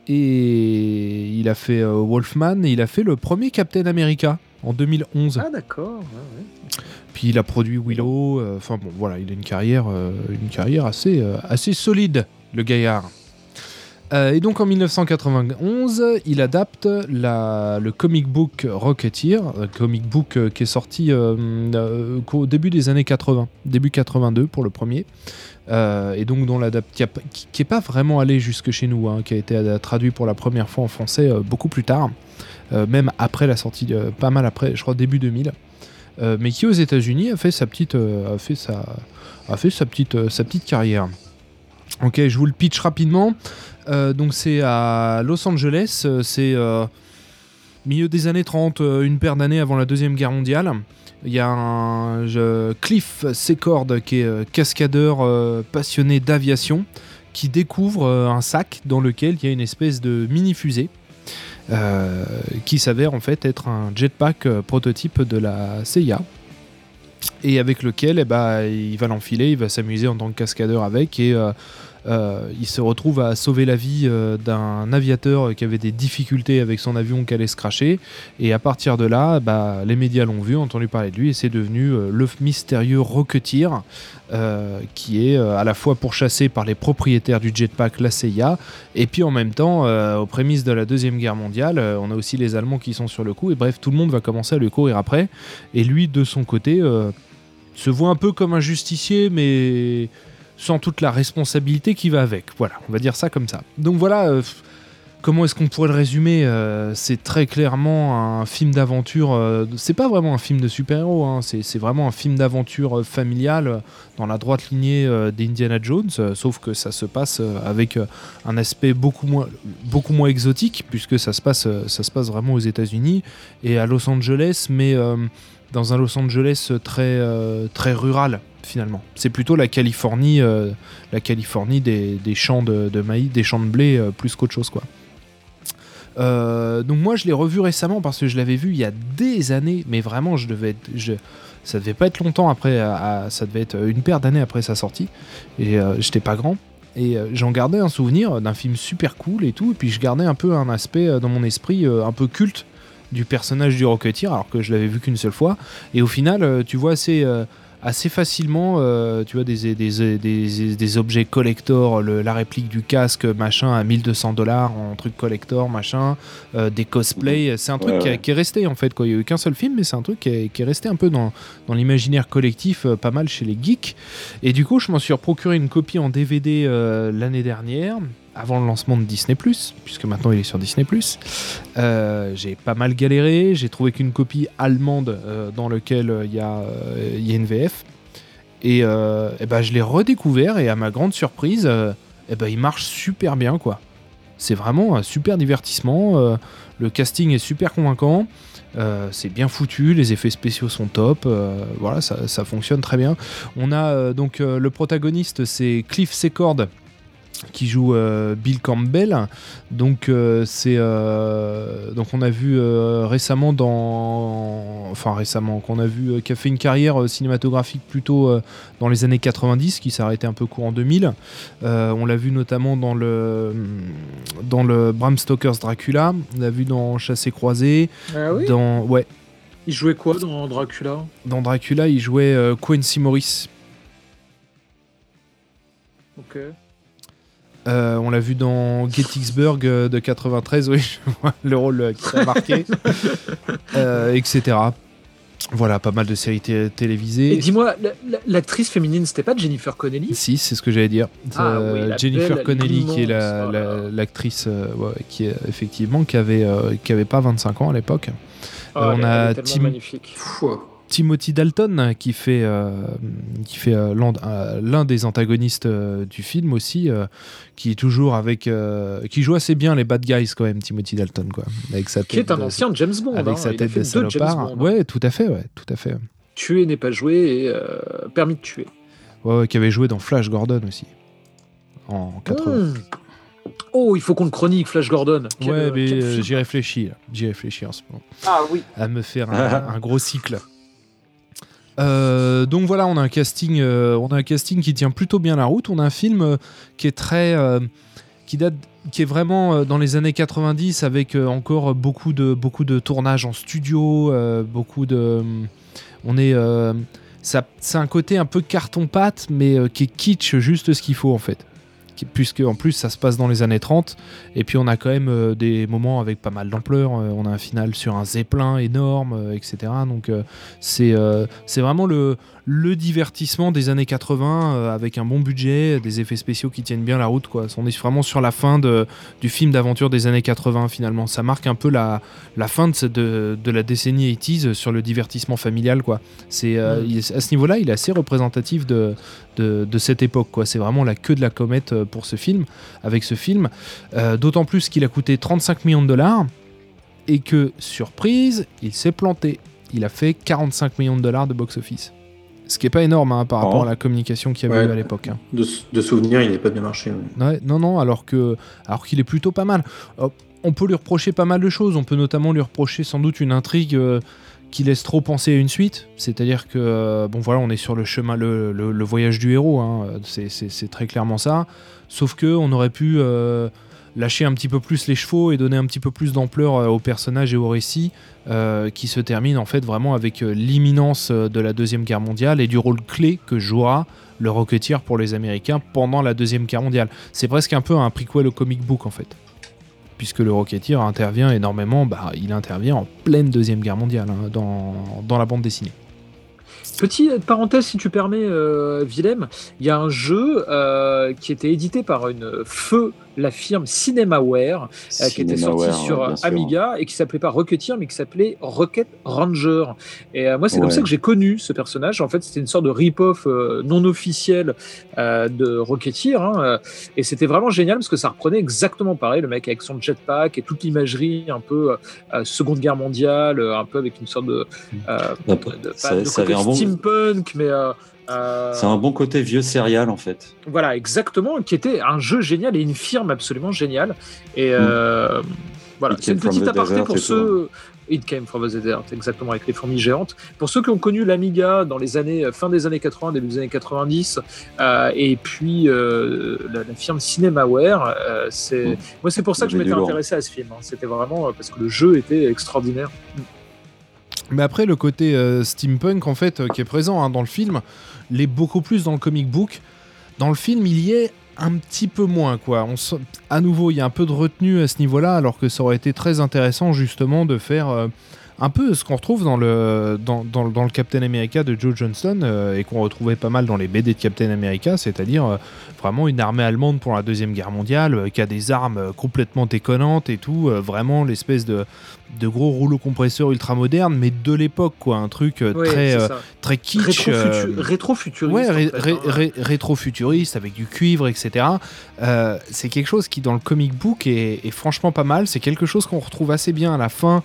Et il a fait euh, Wolfman. Et il a fait le premier Captain America en 2011.
Ah, d'accord. ouais, ouais.
Puis il a produit Willow. euh, Enfin bon, voilà, il a une carrière, une carrière assez, assez solide, le gaillard. Euh, et donc en 1991, il adapte le comic book Rocketeer, un comic book euh, qui est sorti euh, euh, qu'au début des années 80, début 82 pour le premier, Euh, et donc dont l'adapte qui, qui- est pas vraiment allé jusque chez nous, hein, qui a été euh, traduit pour la première fois en français euh, beaucoup plus tard, euh, même après la sortie, euh, pas mal après, je crois début 2000. Euh, mais qui aux États-Unis a fait sa petite, euh, a fait sa, petite, euh, sa petite carrière. Ok, je vous le pitch rapidement. Euh, donc c'est à Los Angeles, euh, c'est euh, milieu des années 30, euh, une paire d'années avant la deuxième guerre mondiale. Il y a un Cliff Secord qui est cascadeur passionné d'aviation qui découvre un sac dans lequel il y a une espèce de mini fusée qui s'avère en fait être un jetpack prototype de la CIA et avec lequel eh ben, il va l'enfiler, il va s'amuser en tant que cascadeur avec et il se retrouve à sauver la vie euh, d'un aviateur qui avait des difficultés avec son avion qui allait se cracher. Et à partir de là bah, les médias l'ont vu, entendu parler de lui et c'est devenu euh, le mystérieux Rocketeer euh, qui est euh, à la fois pourchassé par les propriétaires du jetpack, la CIA, et puis en même temps, euh, aux prémices de la Deuxième Guerre mondiale, euh, on a aussi les Allemands qui sont sur le coup, et bref, tout le monde va commencer à lui courir après, et lui, de son côté, euh, se voit un peu comme un justicier, mais sans toute la responsabilité qui va avec. Voilà, on va dire ça comme ça. Donc voilà, euh, comment est-ce qu'on pourrait le résumer Euh, C'est très clairement un film d'aventure. euh, c'est pas vraiment un film de super-héros, hein, c'est vraiment un film d'aventure euh, familiale dans la droite lignée d'Indiana Jones, sauf que ça se passe avec un aspect beaucoup moins, beaucoup moins exotique, puisque ça se passe, ça se passe vraiment aux États-Unis et à Los Angeles, mais dans un Los Angeles très, très rural finalement. C'est plutôt la Californie, euh, la Californie des, champs de, maïs, des champs de blé, euh, plus qu'autre chose quoi. Euh, donc moi je l'ai revu récemment parce que je l'avais vu il y a des années, mais vraiment je devais ça devait pas être longtemps après, ça devait être une paire d'années après sa sortie, et j'étais pas grand. Et j'en gardais un souvenir d'un film super cool et tout, et puis je gardais un peu un aspect dans mon esprit un peu culte du personnage du Rocketeer, alors que je l'avais vu qu'une seule fois. Et au final, tu vois euh, assez facilement, euh, tu vois des, des, des, des objets collector, le- la réplique du casque, machin, à 1200 dollars en truc collector, machin, euh, des cosplays. C'est un truc
Ouais,
qui, a-
ouais.
qui est resté en fait. Quoi. Il n'y a eu qu'un seul film, mais c'est un truc qui est, qui est resté un peu dans, dans l'imaginaire collectif, euh, pas mal chez les geeks. Et du coup, je m'en suis procuré une copie en DVD l'année dernière, avant le lancement de Disney, puisque maintenant il est sur Disney. Euh, j'ai pas mal galéré, j'ai trouvé qu'une copie allemande euh, dans laquelle euh, il y, a, euh, une VF. Et, euh, ben, je l'ai redécouvert et à ma grande surprise, euh, ben, il marche super bien. quoi. C'est vraiment un super divertissement. euh, le casting est super convaincant. euh, c'est bien foutu, les effets spéciaux sont top, euh, voilà, ça, fonctionne très bien. On a euh, donc euh, le protagoniste, c'est Cliff Secord, qui joue euh, Bill Campbell. Donc euh, c'est euh, donc on a vu récemment dans enfin récemment qu'on a vu qui a fait une carrière cinématographique plutôt dans les années 90 qui s'est arrêté un peu court en 2000. Euh, on l'a vu notamment dans le dans le Bram Stoker's Dracula, on l'a vu dans Chassé croisé,
Ah oui?
Dans ouais,
Il jouait quoi dans Dracula?
Dans Dracula, il jouait Quincy Morris.
Ok.
Euh, on l'a vu dans Gettysburg euh, de 93, oui, je vois le rôle qui a marqué, Euh, etc. Voilà, pas mal de séries té-
Et
télévisées.
dis-moi, la- la- l'actrice féminine, c'était pas Jennifer Connelly?
Si, c'est ce que j'allais dire.
Ah
Euh,
oui,
Jennifer
belle,
Connelly, qui est la-
l'immense,
la-
voilà.
l'actrice, euh, ouais, qui est effectivement qui avait, euh, qui avait pas 25 ans à l'époque.
Ah,
on a Tim-
magnifique.
Timothy Dalton qui fait, euh, qui fait euh, l'un euh, l'un des antagonistes euh, du film aussi, euh, qui est toujours avec, euh, qui joue assez bien les bad guys quand même, Timothy Dalton quoi, avec sa
Qui est un
de-
ancien James Bond.
avec
hein.
sa tête de salopard.
Bond.
Ouais, tout à fait, ouais, tout à fait.
Tuer n'est pas joué et euh, permis de tuer.
Ouais, ouais, qui avait joué dans Flash Gordon aussi en 80.
Hmm. Oh, il faut qu'on le chronique, Flash Gordon. Quel,
ouais, mais euh, j'y réfléchis, j'y réfléchis en ce moment,
Ah oui.
à me faire un, un gros cycle. Euh, donc voilà, on a un casting, euh, on a un casting qui tient plutôt bien la route. On a un film euh, qui est très, qui date, qui est vraiment dans les années 90 avec encore beaucoup de beaucoup de tournages en studio, beaucoup de, on est, ça, c'est un côté un peu carton pâte, mais qui est kitsch juste ce qu'il faut en fait. Puisque en plus ça se passe dans les années 30 et puis on a quand même euh, des moments avec pas mal d'ampleur. Euh, on a un final sur un zeppelin énorme, euh, etc. Donc c'est c'est vraiment le, le divertissement des années 80 euh, avec un bon budget, des effets spéciaux qui tiennent bien la route. Quoi. On est vraiment sur la fin de, du film d'aventure des années 80 finalement. Ça marque un peu la, la fin de, de, de la décennie 80s sur le divertissement familial. Quoi. C'est, euh, à ce niveau-là, il est assez représentatif de, de, cette époque. Quoi. C'est vraiment la queue de la comète euh, pour ce film, avec ce film. Euh, D'autant plus qu'il a coûté 35 millions de dollars et que, surprise, il s'est planté. Il a fait 45 millions de dollars de box-office. Ce qui est pas énorme hein, par
Oh.
rapport à la communication qu'il y avait
Ouais.
eu à l'époque. hein.
De, de souvenir, il n'est pas bien marché. Ouais,
non, non, alors que, alors qu'il est plutôt pas mal. Hop, on peut lui reprocher pas mal de choses. On peut notamment lui reprocher sans doute une intrigue euh, qui laisse trop penser à une suite. C'est-à-dire que, euh, bon voilà, on est sur le chemin, le, le- le voyage du héros. hein. C'est très clairement ça. Sauf que on aurait pu euh, lâcher un petit peu plus les chevaux et donner un petit peu plus d'ampleur euh, au personnage et au récit, euh, qui se termine en fait vraiment avec euh, l'imminence de la deuxième guerre mondiale et du rôle clé que jouera le Rocketeer pour les Américains pendant la deuxième guerre mondiale. C'est presque un peu un prequel au comic book en fait. Puisque le Rocketeer intervient énormément, bah, il intervient en pleine Deuxième Guerre mondiale hein, dans, dans la bande dessinée.
Petite parenthèse, si tu permets, euh, Willem, il y a un jeu euh, qui était édité par une feu, la firme Cinemaware, euh, qui était sorti
Cinemaware,
sur. Amiga et qui s'appelait pas Rocketeer, mais qui s'appelait Rocket Ranger. Et euh, moi, c'est comme ça que j'ai connu ce personnage. En fait, c'était une sorte de rip-off euh, non officiel de Rocketeer. hein, et c'était vraiment génial parce que ça reprenait exactement pareil, le mec avec son jetpack et toute l'imagerie un peu Seconde Guerre mondiale, un peu avec une sorte de, euh, de, de-
ça-
pas de
ça
côté
avait un bon-
steampunk, mais euh, euh,
C'est un bon côté vieux céréal en fait.
voilà, exactement, qui était un jeu génial et une firme absolument géniale. Et euh, Voilà,
It
c'est une
Came from
petite
the
aparté
Desert
pour ceux. It came from the desert, exactement, avec les fourmis géantes. Pour ceux qui ont connu l'Amiga dans les années fin des années 80, début des années 90, euh, et puis euh, la, la firme Cinemaware, euh, c'est
Mm.
moi c'est pour ça que je m'étais intéressé à ce film. hein. C'était vraiment euh, parce que le jeu était extraordinaire.
Mais après, le côté euh, steampunk, en fait, euh, qui est présent hein, dans le film, l'est beaucoup plus dans le comic book. Dans le film, il y est un petit peu moins, quoi. On À nouveau, il y a un peu de retenue à ce niveau-là, alors que ça aurait été très intéressant, justement, de faire euh, un peu ce qu'on retrouve dans le, dans, le Captain America de Joe Johnston, euh, et qu'on retrouvait pas mal dans les BD de Captain America, c'est-à-dire euh, vraiment une armée allemande pour la Deuxième Guerre mondiale, qui a des armes complètement déconnantes et tout, vraiment l'espèce de, de gros rouleau compresseur ultra moderne, mais de l'époque, quoi. Un truc euh,
Ouais,
très, euh, très kitsch. euh,
Rétro-futu- Rétro-futuriste.
Ouais, ré-
en fait,
ré-
hein.
ré- rétro-futuriste avec du cuivre, etc. Euh, c'est quelque chose qui, dans le comic book, est, est franchement pas mal. C'est quelque chose qu'on retrouve assez bien à la fin,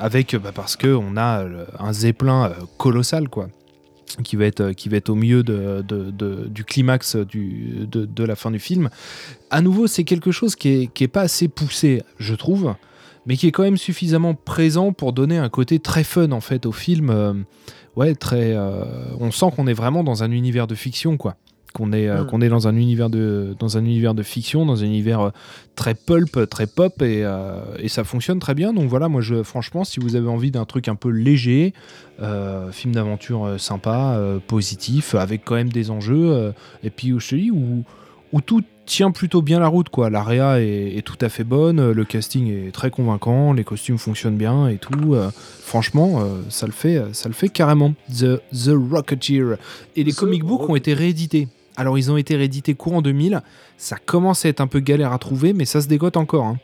avec bah, parce que on a un zeppelin colossal, quoi, qui va être qui va être au milieu de, de- de- du climax du, de la fin du film. À nouveau, c'est quelque chose qui est, qui est pas assez poussé, je trouve, mais qui est quand même suffisamment présent pour donner un côté très fun en fait au film. euh, ouais, très. euh, on sent qu'on est vraiment dans un univers de fiction, quoi. Qu'on est, euh,
Mm.
qu'on est dans un univers de, dans un univers de fiction, dans un univers très pulp, très pop, et, et ça fonctionne très bien. Donc voilà, moi, je, franchement, si vous avez envie d'un truc un peu léger, film d'aventure sympa, positif, avec quand même des enjeux, et puis je te dis où, où tout tient plutôt bien la route, quoi. L'AREA est, est tout à fait bonne, euh, le casting est très convaincant, les costumes fonctionnent bien et tout. euh, franchement, euh, ça le fait, ça le fait carrément. The, The Rocketeer. Et les
The
comic books ont été réédités. Alors, ils ont été réédités courant 2000. Ça commence à être un peu galère à trouver, mais ça se dégote encore. hein.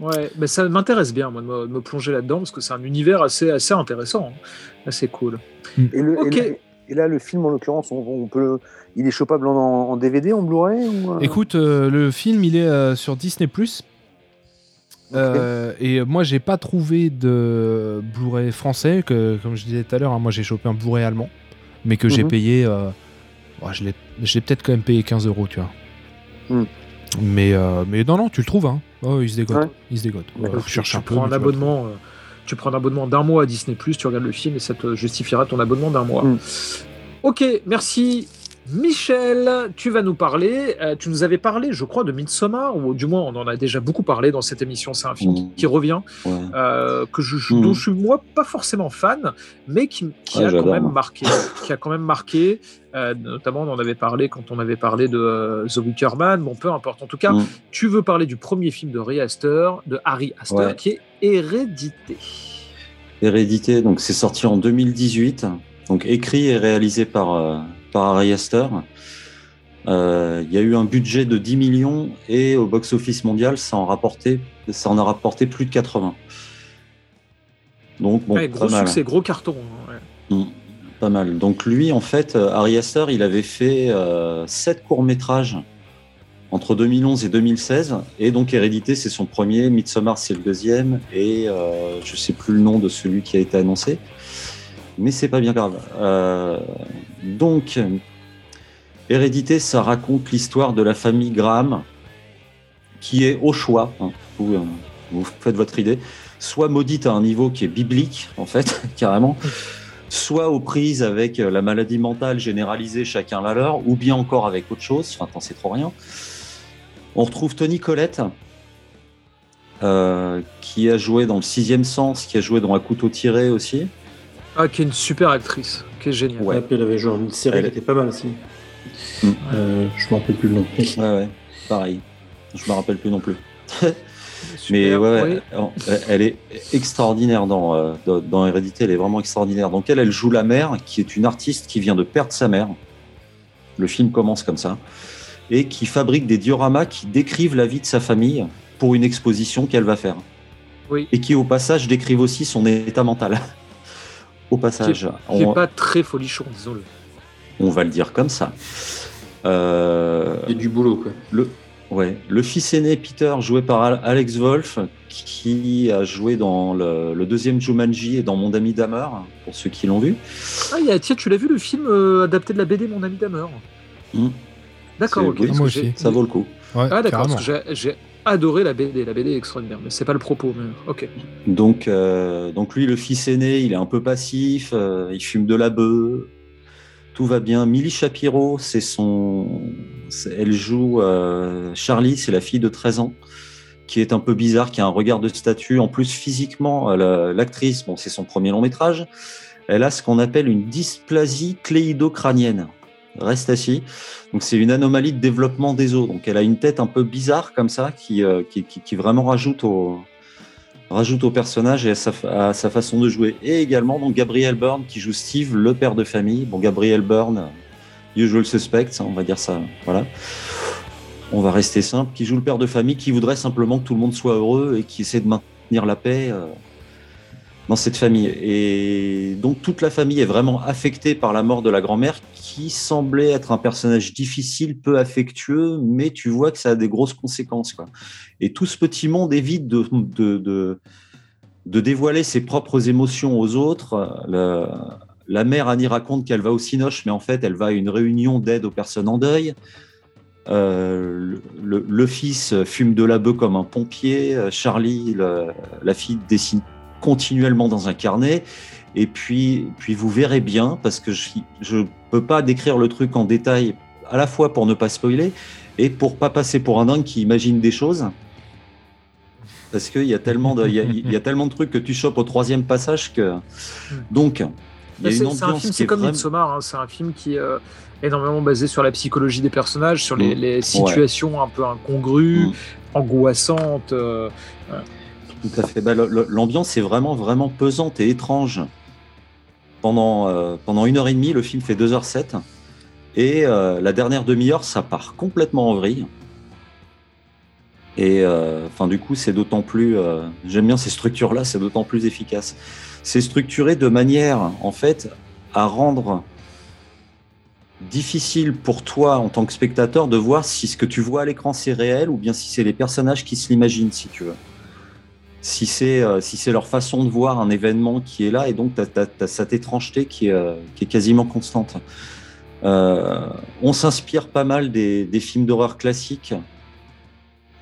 Ouais, mais ça m'intéresse bien, moi, de me, de me plonger là-dedans, parce que c'est un univers assez, assez intéressant, hein. assez cool.
Et, le- et là, et là, le film, en l'occurrence, on, on peut, le- il est chopable en, en DVD, en Blu-ray ou, euh,
Écoute, euh, le film, il est euh, sur Disney+. Euh, et moi, j'ai pas trouvé de Blu-ray français, que, comme je disais tout à l'heure, hein, moi j'ai chopé un Blu-ray allemand, mais que j'ai
Mhm.
payé. euh, ouais, je l'ai je peut-être quand même payé 15 euros, tu vois.
Mhm.
Mais, euh, mais non, non, tu le trouves, hein. Oh, il se dégote.
Ouais.
Il se dégote.
Ouais,
tu,
cherche
tu
un peu.
prends un abonnement, euh, tu prends un abonnement d'un mois à Disney+, tu regardes le film et ça te justifiera ton abonnement d'un mois.
Mm.
Ok, merci. Michel, tu vas nous parler. euh, tu nous avais parlé, je crois, de Midsommar, ou du moins on en a déjà beaucoup parlé dans cette émission. C'est un film qui, qui revient,
Ouais.
euh, que je, je-
Mm.
dont je suis moi pas forcément fan, mais qui, qui
Ouais,
a quand même marqué, qui a quand même marqué. euh, notamment, on en avait parlé quand on avait parlé de The Wicker Man. Bon, peu importe. En tout cas,
Mm.
tu veux parler du premier film de Harry Astor, de Harry Astor,
Ouais.
qui est Hérédité.
Hérédité, donc c'est sorti en 2018, donc écrit et réalisé par, par Ari Aster. Euh, Il y a eu un budget de 10 millions et au box-office mondial, ça en, rapportait, ça en a rapporté plus de 80. Donc, bon,
Ouais, gros
pas mal.
succès, gros carton. hein, ouais.
Mm, pas mal. Donc lui, en fait, euh, Ari Aster, il avait fait euh, sept courts-métrages entre 2011 et 2016. Et donc Hérédité, c'est son premier. Midsommar, c'est le deuxième. Et euh, je sais plus le nom de celui qui a été annoncé. Mais c'est pas bien grave. Euh, donc, Hérédité, ça raconte l'histoire de la famille Graham, qui est au choix. hein. vous, euh, vous faites votre idée. Soit maudite à un niveau qui est biblique, en fait, carrément soit aux prises avec euh, la maladie mentale généralisée, chacun la leur, ou bien encore avec autre chose, enfin, t'en sais trop rien. On retrouve Tony Collette, qui a joué dans le sixième sens, qui a joué dans Un couteau tiré aussi.
Ah, qui est une super actrice, qui est géniale.
Ouais.
Puis elle avait joué une série
Elle-
qui était pas mal aussi.
Mm.
Euh, je me rappelle plus le nom.
Ouais, ouais, pareil. Je me rappelle plus non plus. Mais ouais, elle- est extraordinaire dans, euh, dans, dans Hérédité, elle est vraiment extraordinaire. Donc elle, elle joue la mère, qui est une artiste qui vient de perdre sa mère. Le film commence comme ça. Et qui fabrique des dioramas qui décrivent la vie de sa famille pour une exposition qu'elle va faire.
Oui.
Et qui, au passage, décrivent aussi son état mental. au passage,
Qui est
on,
pas très folichon, disons-le.
on va le dire comme ça. Euh,
Il y a du boulot, quoi.
le, ouais, le fils aîné Peter, joué par Al- Alex Wolff, qui a joué dans le, le deuxième Jumanji et dans Mon ami Damer, pour ceux qui l'ont vu.
Ah, il y a- tiens, tu l'as vu le film euh, adapté de la BD Mon ami Damer
Mm.
D'accord, ok.
oui. Ça vaut le coup.
Ouais,
Ah, d'accord, adoré la BD. La BD est extraordinaire, mais c'est pas le propos. Ok.
Donc, euh, donc lui, le fils aîné, il est un peu passif, euh, il fume de la bœuf, tout va bien. Millie Shapiro, c'est son, elle joue euh, Charlie, c'est la fille de 13 ans, qui est un peu bizarre, qui a un regard de statue. En plus, physiquement, la- l'actrice, bon, c'est son premier long métrage, elle a ce qu'on appelle une dysplasie cléidocrânienne. Reste assis. Donc c'est une anomalie de développement des os. Donc elle a une tête un peu bizarre comme ça, qui, euh, qui, qui- vraiment rajoute au, rajoute au personnage et à sa, à sa façon de jouer. Et également donc Gabriel Byrne qui joue Steve, le père de famille. Bon, Gabriel Byrne, euh, usual suspect, hein, on va dire ça. Voilà. On va rester simple. Qui joue le père de famille, qui voudrait simplement que tout le monde soit heureux et qui essaie de maintenir la paix. Dans cette famille. Et donc toute la famille est vraiment affectée par la mort de la grand-mère, qui semblait être un personnage difficile, peu affectueux, mais tu vois que ça a des grosses conséquences. Et tout ce petit monde évite de, dévoiler ses propres émotions aux autres. La, mère Annie raconte qu'elle va au Cinoche, mais en fait elle va à une réunion d'aide aux personnes en deuil. Euh, le, fils fume de la bœuf comme un pompier. Euh, Charlie, la fille, dessine continuellement dans un carnet. Et puis, puis vous verrez bien, parce que je ne peux pas décrire le truc en détail, à la fois pour ne pas spoiler et pour pas passer pour un dingue qui imagine des choses. Parce qu'il y, a tellement de- y, a, il y a tellement de trucs que tu chopes au troisième passage que. Donc,
C'est un film,
est
comme
vraiment-
Midsommar, hein, c'est un film qui est euh, énormément basé sur la psychologie des personnages, sur les,
Mm.
les situations un peu incongrues,
Mm.
angoissantes. euh,
Tout à fait. Bah, L'ambiance est vraiment, vraiment pesante et étrange. Pendant, euh, pendant une heure et demie, le film fait 2h07. Et euh, la dernière demi-heure, ça part complètement en vrille. Et euh, du coup, c'est d'autant plus. J'aime bien ces structures-là, c'est d'autant plus efficace. C'est structuré de manière, en fait, à rendre difficile pour toi, en tant que spectateur, de voir si ce que tu vois à l'écran c'est réel ou bien si c'est les personnages qui se l'imaginent, si tu veux si c'est euh, si c'est leur façon de voir un événement qui est là et donc tu as, cette étrangeté qui est, euh, qui est quasiment constante. Euh, on s'inspire pas mal des, des films d'horreur classiques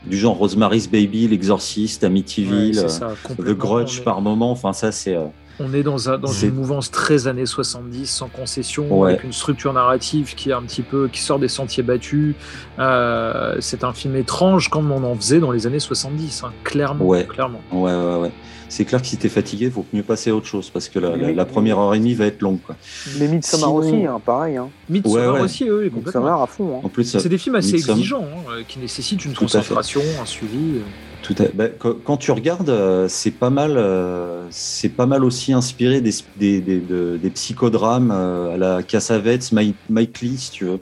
du genre Rosemary's Baby, L'Exorciste,
ouais,
Amityville,
c'est
euh,
ça,
The. Grudge par moment. Enfin ça c'est euh,
On est dans, un- dans une mouvance très années 70, sans concession,
Ouais.
avec une structure narrative qui est un petit peu qui sort des sentiers battus. Euh, c'est un film étrange comme on en faisait dans les années 70, hein, clairement,
Ouais.
clairement.
ouais ouais ouais. C'est clair que si t'es fatigué, faut mieux passer à autre chose parce que la, la-
Mais-
la première heure et demie va être longue. Quoi.
Les Midsommar
Sinon-
aussi, hein, pareil. Hein.
Midsommar
Ouais, ouais.
aussi, oui, complètement.
Midsommar à fond. Hein.
En plus, ça-
C'est des films assez
Midsommar-
exigeants, hein, euh, qui nécessitent une
Tout
concentration, un suivi. euh.
Tout à- bah, quand, tu regardes, euh, c'est pas mal, euh, c'est pas mal aussi inspiré des, des, des, de- des psychodrames euh, à la Cassavetes, Mike, Mike Lee, si tu veux.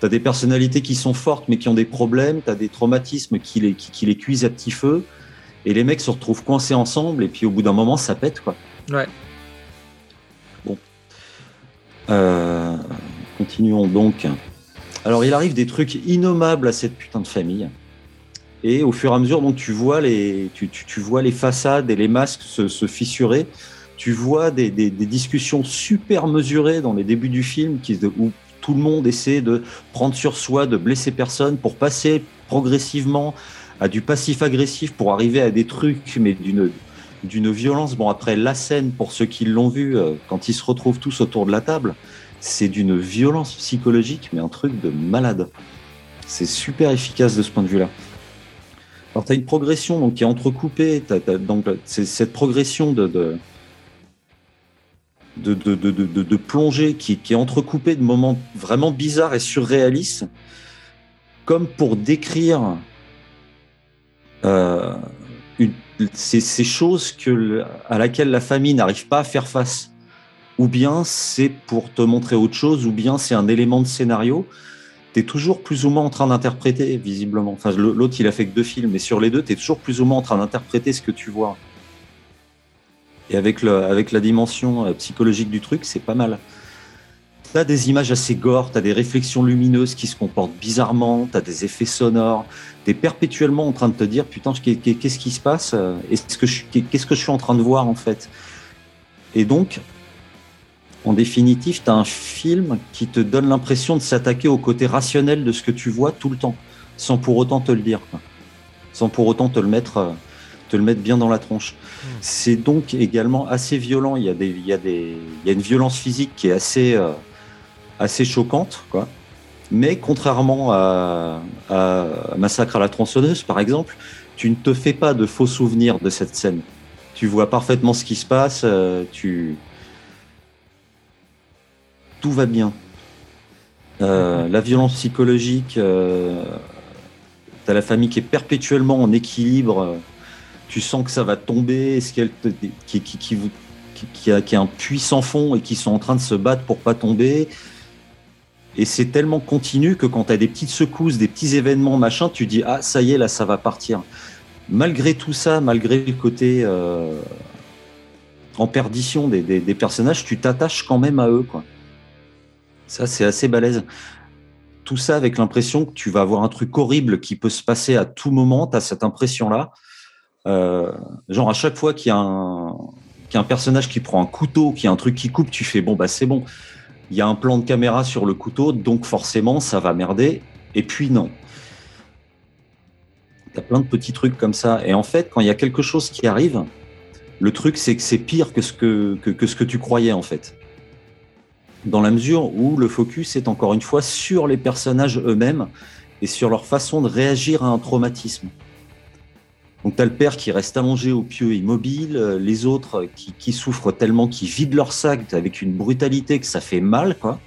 T'as des personnalités qui sont fortes mais qui ont des problèmes, t'as des traumatismes qui les, qui, qui les cuisent à petit feu, et les mecs se retrouvent coincés ensemble, et puis au bout d'un moment, ça pète, quoi.
Ouais.
Bon. Continuons donc. Alors, il arrive des trucs innommables à cette putain de famille. Et au fur et à mesure, donc, tu vois les, tu, tu- vois les façades et les masques se, se fissurer. Tu vois des, des- des discussions super mesurées dans les débuts du film qui, où tout le monde essaie de prendre sur soi, de blesser personne pour passer progressivement à du passif-agressif pour arriver à des trucs, mais d'une d'une violence. Bon, après, la scène, pour ceux qui l'ont vu, euh, quand ils se retrouvent tous autour de la table, c'est d'une violence psychologique, mais un truc de malade. C'est super efficace de ce point de vue-là. Alors, tu as une progression donc, qui est entrecoupée. donc, c'est cette progression de, de, de, de, de, plongée qui, qui est entrecoupée de moments vraiment bizarres et surréalistes, comme pour décrire euh, une- ces, ces choses que, à laquelle la famille n'arrive pas à faire face. Ou bien c'est pour te montrer autre chose, ou bien c'est un élément de scénario tu es toujours plus ou moins en train d'interpréter, visiblement. Enfin, l'autre, il a fait que deux films, mais sur les deux, tu es toujours plus ou moins en train d'interpréter ce que tu vois. Et avec, le, avec la dimension euh, psychologique du truc, c'est pas mal. Tu as des images assez gore, tu as des réflexions lumineuses qui se comportent bizarrement, tu as des effets sonores. Tu es perpétuellement en train de te dire Putain, qu'est- qu'est- qu'est-ce qui se passe? Qu'est-ce que je suis en train de voir, en fait? Et donc, en définitive, tu as un film qui te donne l'impression de s'attaquer au côté rationnel de ce que tu vois tout le temps, sans pour autant te le dire. quoi. sans pour autant te le mettre, euh, te le mettre bien dans la tronche. C'est donc également assez violent. Il y a des, il y a des, il y a une violence physique qui est assez, euh, assez choquante, quoi. Mais contrairement à, à Massacre à la tronçonneuse, par exemple, tu ne te fais pas de faux souvenirs de cette scène. Tu vois parfaitement ce qui se passe. euh, tu tout va bien. Euh, la violence psychologique, euh, t'as la famille qui est perpétuellement en équilibre. euh, tu sens que ça va tomber, est-ce qui, qui, qui, qui, a, qui un puits sans fond et qui sont en train de se battre pour pas tomber. Et c'est tellement continu que quand tu as des petites secousses, des petits événements, machin, tu dis ah ça y est là ça va partir. Malgré tout ça, malgré le côté euh, en perdition des, des- des personnages, tu t'attaches quand même à eux quoi. Ça c'est assez balèze. Tout ça avec l'impression que tu vas avoir un truc horrible qui peut se passer à tout moment. Tu as cette impression là. Euh, genre à chaque fois qu'il y a un personnage qui prend un couteau, qu'il y a un truc qui coupe, tu fais bon bah c'est bon. Il y a un plan de caméra sur le couteau, donc forcément ça va merder. Et puis non. T'as plein de petits trucs comme ça. Et en fait, quand il y a quelque chose qui arrive, le truc c'est que c'est pire que ce que tu croyais en fait. Dans la mesure où le focus est encore une fois sur les personnages eux-mêmes et sur leur façon de réagir à un traumatisme. Donc tu as le père qui reste allongé au pieu immobile, euh, les autres qui, qui souffrent tellement qu'ils vident leur sac avec une brutalité que ça fait mal, quoi.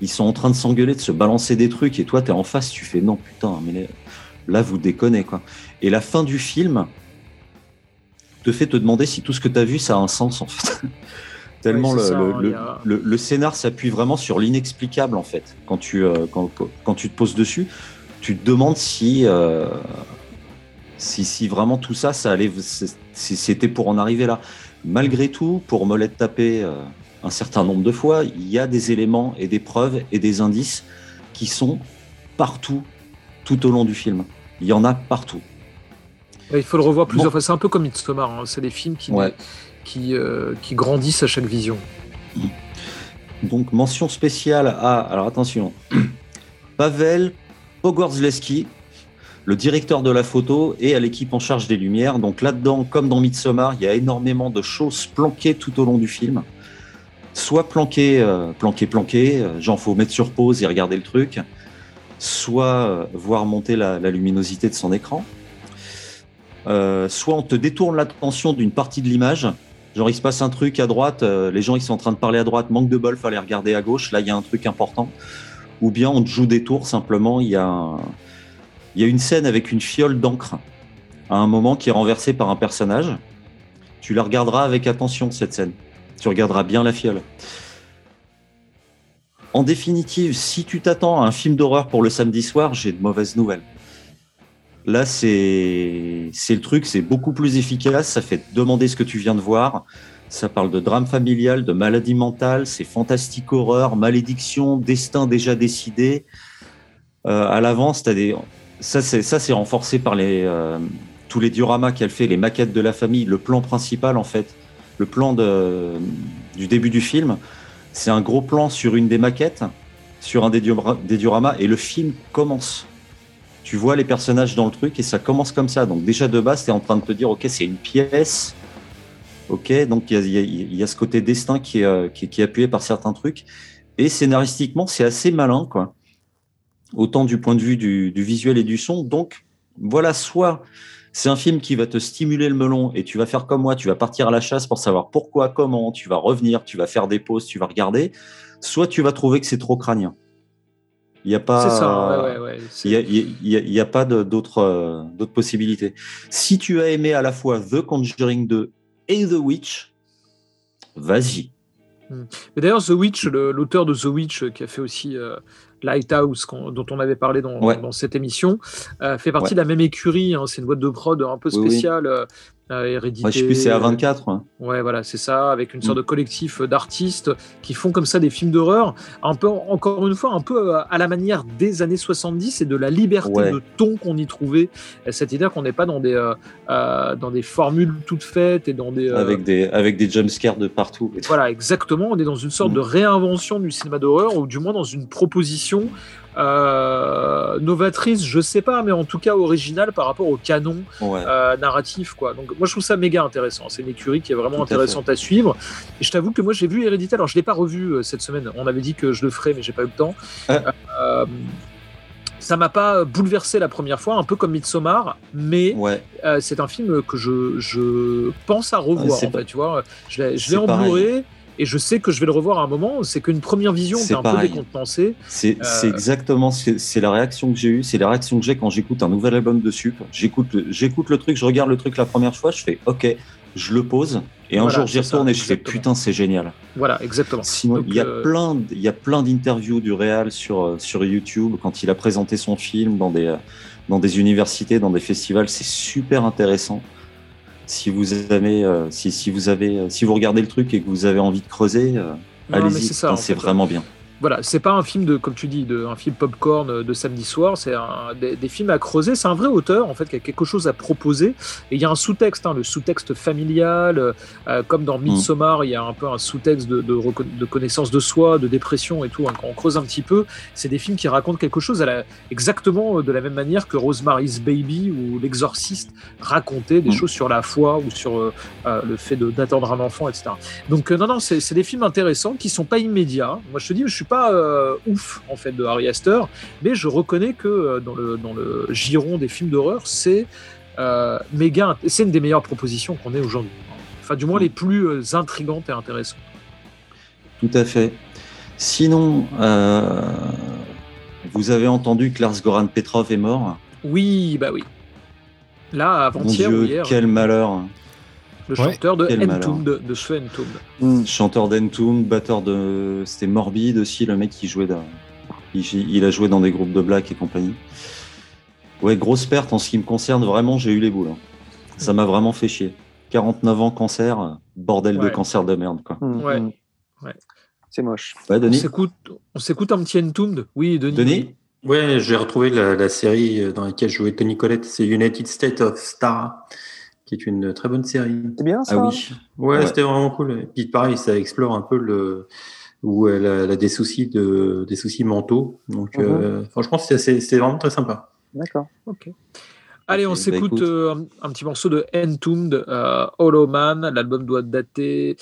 Ils sont en train de s'engueuler, de se balancer des trucs, et toi tu es en face, tu fais non putain, mais là vous déconnez, quoi. Et la fin du film te fait te demander si tout ce que tu as vu ça a un sens en fait. Tellement
Ouais,
le,
c'est ça,
le,
hein,
le-
a-
le- le scénar s'appuie vraiment sur l'inexplicable en fait. Quand tu, euh, quand, quand tu te poses dessus, tu te demandes si, euh, si, si vraiment tout ça, ça allait, c'était pour en arriver là. Malgré tout, pour me l'être tapé euh, un certain nombre de fois, il y a des éléments et des preuves et des indices qui sont partout, tout au long du film. Il y en a partout.
Il faut le revoir plusieurs
Bon.
fois. C'est un peu comme Midsommar. hein. C'est des films qui,
Ouais.
Qui, euh, qui grandissent à chaque vision.
Donc, mention spéciale à, alors attention, Pavel Pogorzelski, le directeur de la photo, et à l'équipe en charge des lumières. Donc là-dedans, comme dans Midsommar, il y a énormément de choses planquées tout au long du film. Soit planquées, euh, planquées, planquées, euh, genre faut mettre sur pause et regarder le truc, soit euh, voir monter la, luminosité de son écran. Soit on te détourne l'attention d'une partie de l'image, Genre, il se passe un truc à droite, euh, les gens ils sont en train de parler à droite, manque de bol, fallait regarder à gauche, là il y a un truc important. Ou bien on te joue des tours, simplement, il y a, il y a une scène avec une fiole d'encre à un moment qui est renversée par un personnage. Tu la regarderas avec attention, cette scène. Tu regarderas bien la fiole. En définitive, si tu t'attends à un film d'horreur pour le samedi soir, j'ai de mauvaises nouvelles. Là, c'est le truc, c'est beaucoup plus efficace. Ça fait demander ce que tu viens de voir. Ça parle de drame familial, de maladie mentale, c'est fantastique horreur, malédiction, destin déjà décidé. Euh, à l'avance, ça c'est renforcé par les euh, tous les dioramas qu'elle fait, les maquettes de la famille, le plan principal en fait, le plan du début du film, c'est un gros plan sur une des maquettes, sur un des dioramas et le film commence tu vois les personnages dans le truc et ça commence comme ça. Donc déjà de base, tu es en train de te dire, ok, c'est une pièce. Ok, donc il y a, ce côté destin qui est, euh, qui est appuyé par certains trucs. Et scénaristiquement, c'est assez malin, quoi. Autant du point de vue du, du visuel et du son. Donc voilà, soit c'est un film qui va te stimuler le melon et tu vas faire comme moi, tu vas partir à la chasse pour savoir pourquoi, comment, tu vas revenir, tu vas faire des pauses, tu vas regarder. Soit tu vas trouver que c'est trop crânien. Il n'y a pas.
C'est ça, ouais, ouais, ouais. C'est-
Il n'y a, il y a- il y a pas de- d'autres euh, possibilités. Si tu as aimé à la fois The Conjuring 2 et The Witch, vas-y.
Mais d'ailleurs, The Witch, l'auteur de The Witch, euh, qui a fait aussi euh, Lighthouse, dont on avait parlé dans,
Ouais.
dans cette émission, euh, fait partie
Ouais.
de la même écurie. hein. c'est une boîte de prod un peu
Oui, oui.
Euh, euh, hérédité.
Moi, je sais plus, c'est A24. hein.
Ouais, voilà, c'est ça, avec une sorte
Mm.
de collectif d'artistes qui font comme ça des films d'horreur, un peu, encore une fois, un peu euh, à la manière des années 70 et de la liberté
Ouais.
de ton qu'on y trouvait. Et Cette idée qu'on n'est pas dans des, euh, euh, dans des formules toutes faites et dans des. euh,
Avec des, avec des jumpscares de partout.
Voilà, exactement. On est dans une sorte
Mm.
de réinvention du cinéma d'horreur, ou du moins dans une proposition euh, novatrice, je sais pas, mais en tout cas originale par rapport au canon
Ouais.
euh, narratif quoi. Donc moi je trouve ça méga intéressant. C'est une écurie qui est vraiment
Tout
intéressante à, suivre. Et je t'avoue que moi j'ai vu Hérédité. Alors je l'ai pas revu euh, cette semaine. On avait dit que je le ferais, mais j'ai pas eu le temps.
Ah.
Ça m'a pas bouleversé la première fois, un peu comme Midsommar, mais
Ouais.
c'est un film que je, je pense à revoir. En
pas-
fait, tu vois, je l'ai en. Blu-ray et je sais que je vais le revoir à un moment. C'est qu'une première vision,
C'est
un
pareil.
peu décontenancé.
C'est
Euh,
exactement c'est la réaction que j'ai eue, c'est la réaction que j'ai quand j'écoute un nouvel album de Sup. J'écoute le- j'écoute le truc, je regarde le truc la première fois, je fais OK, je le pose et un
Voilà,
jour j'y
ça,
retourne et je fais putain, c'est génial.
Voilà, exactement.
Sinon, il y a
euh,
plein il y a plein d'interviews du réal sur euh, sur YouTube quand il a présenté son film dans des dans des universités, dans des festivals, c'est super intéressant. Si vous avez euh, si, si vous avez euh, si vous regardez le truc et que vous avez envie de creuser, euh, allez-y,
c'est
vraiment bien.
Voilà, c'est pas un film de, comme tu dis, de, un film popcorn euh, de samedi soir, c'est un, des, des films à creuser. C'est un vrai auteur, en fait, qui a quelque chose à proposer. Et il y a un sous-texte, hein, le sous-texte familial, euh, euh, comme dans Midsommar, il y a un peu un sous-texte de, de, connaissance de soi, de dépression et tout. hein. Quand on creuse un petit peu, c'est des films qui racontent quelque chose à la, exactement euh, de la même manière que Rosemary's Baby ou L'Exorciste racontait des
Mm.
choses sur la foi ou sur euh, le fait d'attendre un enfant, etc. Donc euh, non, non, c'est c'est des films intéressants qui sont pas immédiats. Moi, je te dis, je suis pas euh, ouf en fait de Harry Astor, mais je reconnais que euh, dans le dans le giron des films d'horreur, c'est euh, méga, c'est une des meilleures propositions qu'on ait aujourd'hui. Enfin, du moins les plus euh, intrigantes et intéressantes.
Tout à fait. Sinon, euh, vous avez entendu que Lars Goran Petrov est mort
Oui, bah oui. Là,
Mon
avant-hier ou
Dieu,
hier,
quel malheur.
Le
Ouais.
chanteur de
Quel malheur.
Entombed, de ce Entombed.
Hmm.
Chanteur d'Entombed, batteur de. C'était Morbid aussi, le mec qui jouait dans. Il, il a joué dans des groupes de black et compagnie. Ouais, grosse perte en ce qui me concerne, vraiment, j'ai eu les boules. hein. Ça m'a vraiment fait chier. 49 ans, cancer, bordel de cancer de merde, quoi.
Hmm,
Ouais.
hmm.
Ouais.
C'est moche.
Ouais,
On
Denis
s'écoute, on s'écoute un petit Entombed. Oui, Denis.
Denis
Ouais, j'ai retrouvé la, la série dans laquelle jouait Tony Collette, c'est United States of Star, qui est une très bonne série.
C'est bien ça
Ah oui.
Ouais,
Ouais.
c'était vraiment cool. Et puis pareil, ça explore un peu le où elle a, elle a des soucis de des soucis mentaux. Donc
Mhm.
euh, franchement, c'est vraiment très sympa.
D'accord.
Ok. Allez, on
bah
s'écoute
écoute.
euh, un, un petit morceau de Entombed, euh, Hollow Man. L'album doit dater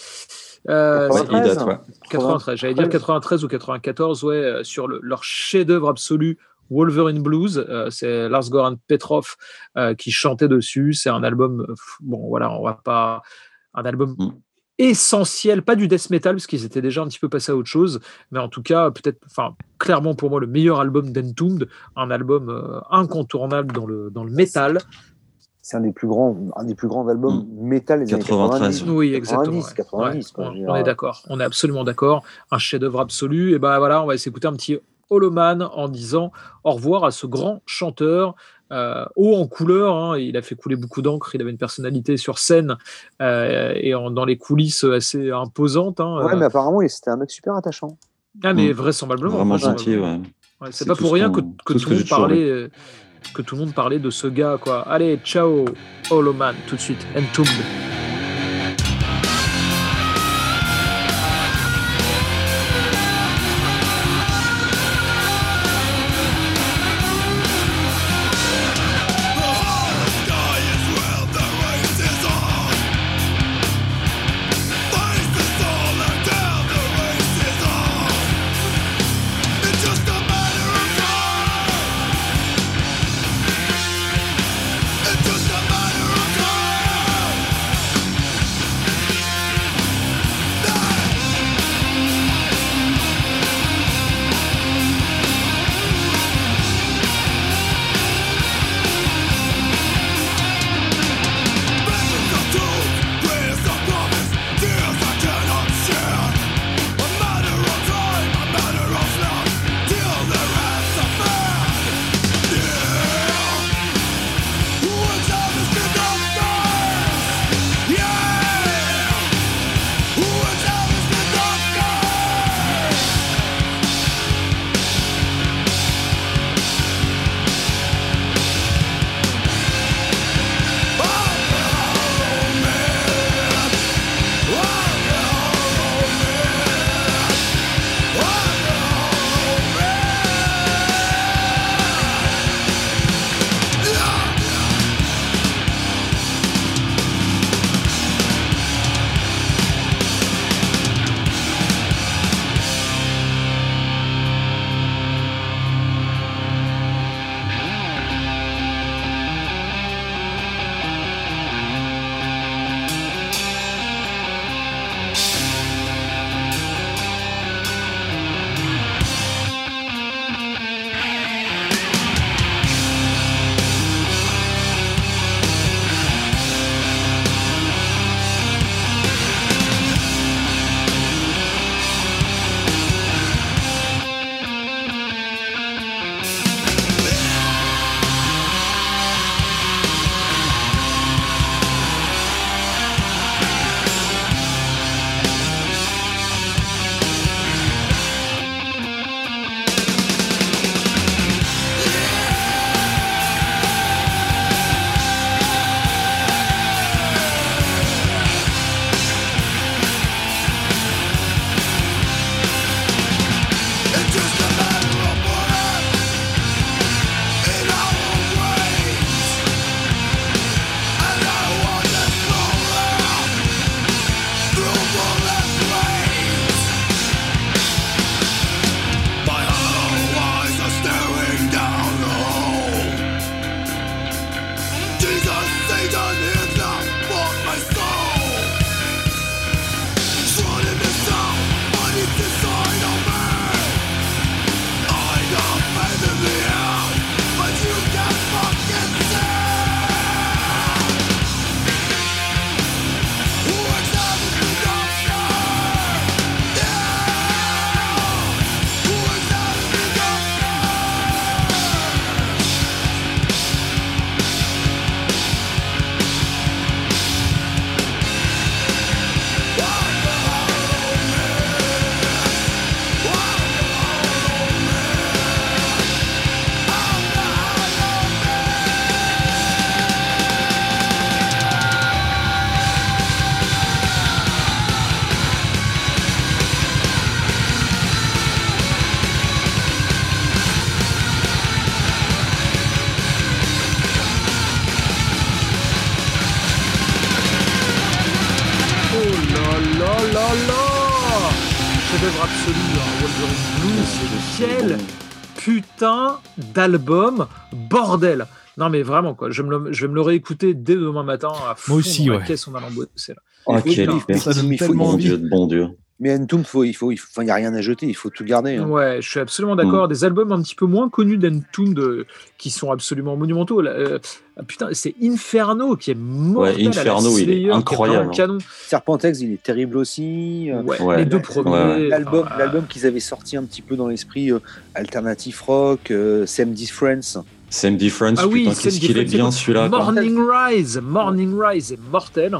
euh,
Ouais,
c'est-
il date, ouais.
93. J'allais dire 93 ou 94, ouais, euh, sur le- leur chef-d'œuvre absolu. Wolverine Blues, euh, c'est Lars Goran Petrov euh, qui chantait dessus. C'est un album, bon voilà, on va pas, un album
Mm.
essentiel, pas du death metal parce qu'ils étaient déjà un petit peu passés à autre chose, mais en tout cas peut-être, enfin clairement pour moi le meilleur album d'Entombed, un album euh, incontournable dans le dans le métal.
C'est un des plus grands, un des plus grands albums métal des années
93.
90.
Oui, exactement.
90,
ouais.
90,
Ouais,
quoi,
on, on est d'accord, on est absolument d'accord. Un chef-d'œuvre absolu. Et ben voilà, on va s'écouter un petit Holoman en disant au revoir à ce grand chanteur. euh, haut en couleur, hein, il a fait couler beaucoup d'encre, il avait une personnalité sur scène euh, et en- dans les coulisses assez imposante. hein,
Ouais,
euh,
mais apparemment, il- c'était un mec super attachant.
ah, mais
Mm.
vraisemblablement.
Vraiment gentil, ouais.
Ouais, c'est pas pour
ce
rien que, que
tout
le monde parlait, euh, que tout le monde parlait de ce gars, quoi. Allez, ciao, Holoman, tout de suite, Entombed. Putain d'album, bordel. Non mais vraiment quoi, je, me le- je vais me le réécouter dès demain matin à fond
aussi,
dans
ouais.
caisse en allant bosser là.
Oh,
Il faut-
quel.
Ça donne
faut-
tellement envie.
Dieu, de bon Dieu.
Mais Entombed, faut, il faut, il faut, n'y a rien à jeter, il faut tout garder. hein.
Ouais, je suis absolument d'accord. Des albums un petit peu moins connus d'Entombed qui sont absolument monumentaux. Là, euh, ah, putain, c'est Inferno qui est mortel
Ouais,
à la
Inferno, il est
Slayer, qui
incroyable,
vraiment canon.
Serpentex, il est terrible aussi.
Ouais,
Ouais.
les deux premiers.
Ouais,
L'album,
enfin,
l'album qu'ils avaient sorti un petit peu dans l'esprit euh, alternative rock, euh, Same Difference.
Same Difference,
Ah oui,
putain, qu'est-ce qu'il est bien celui-là. quoi.
Morning Rise, Morning Rise est mortel.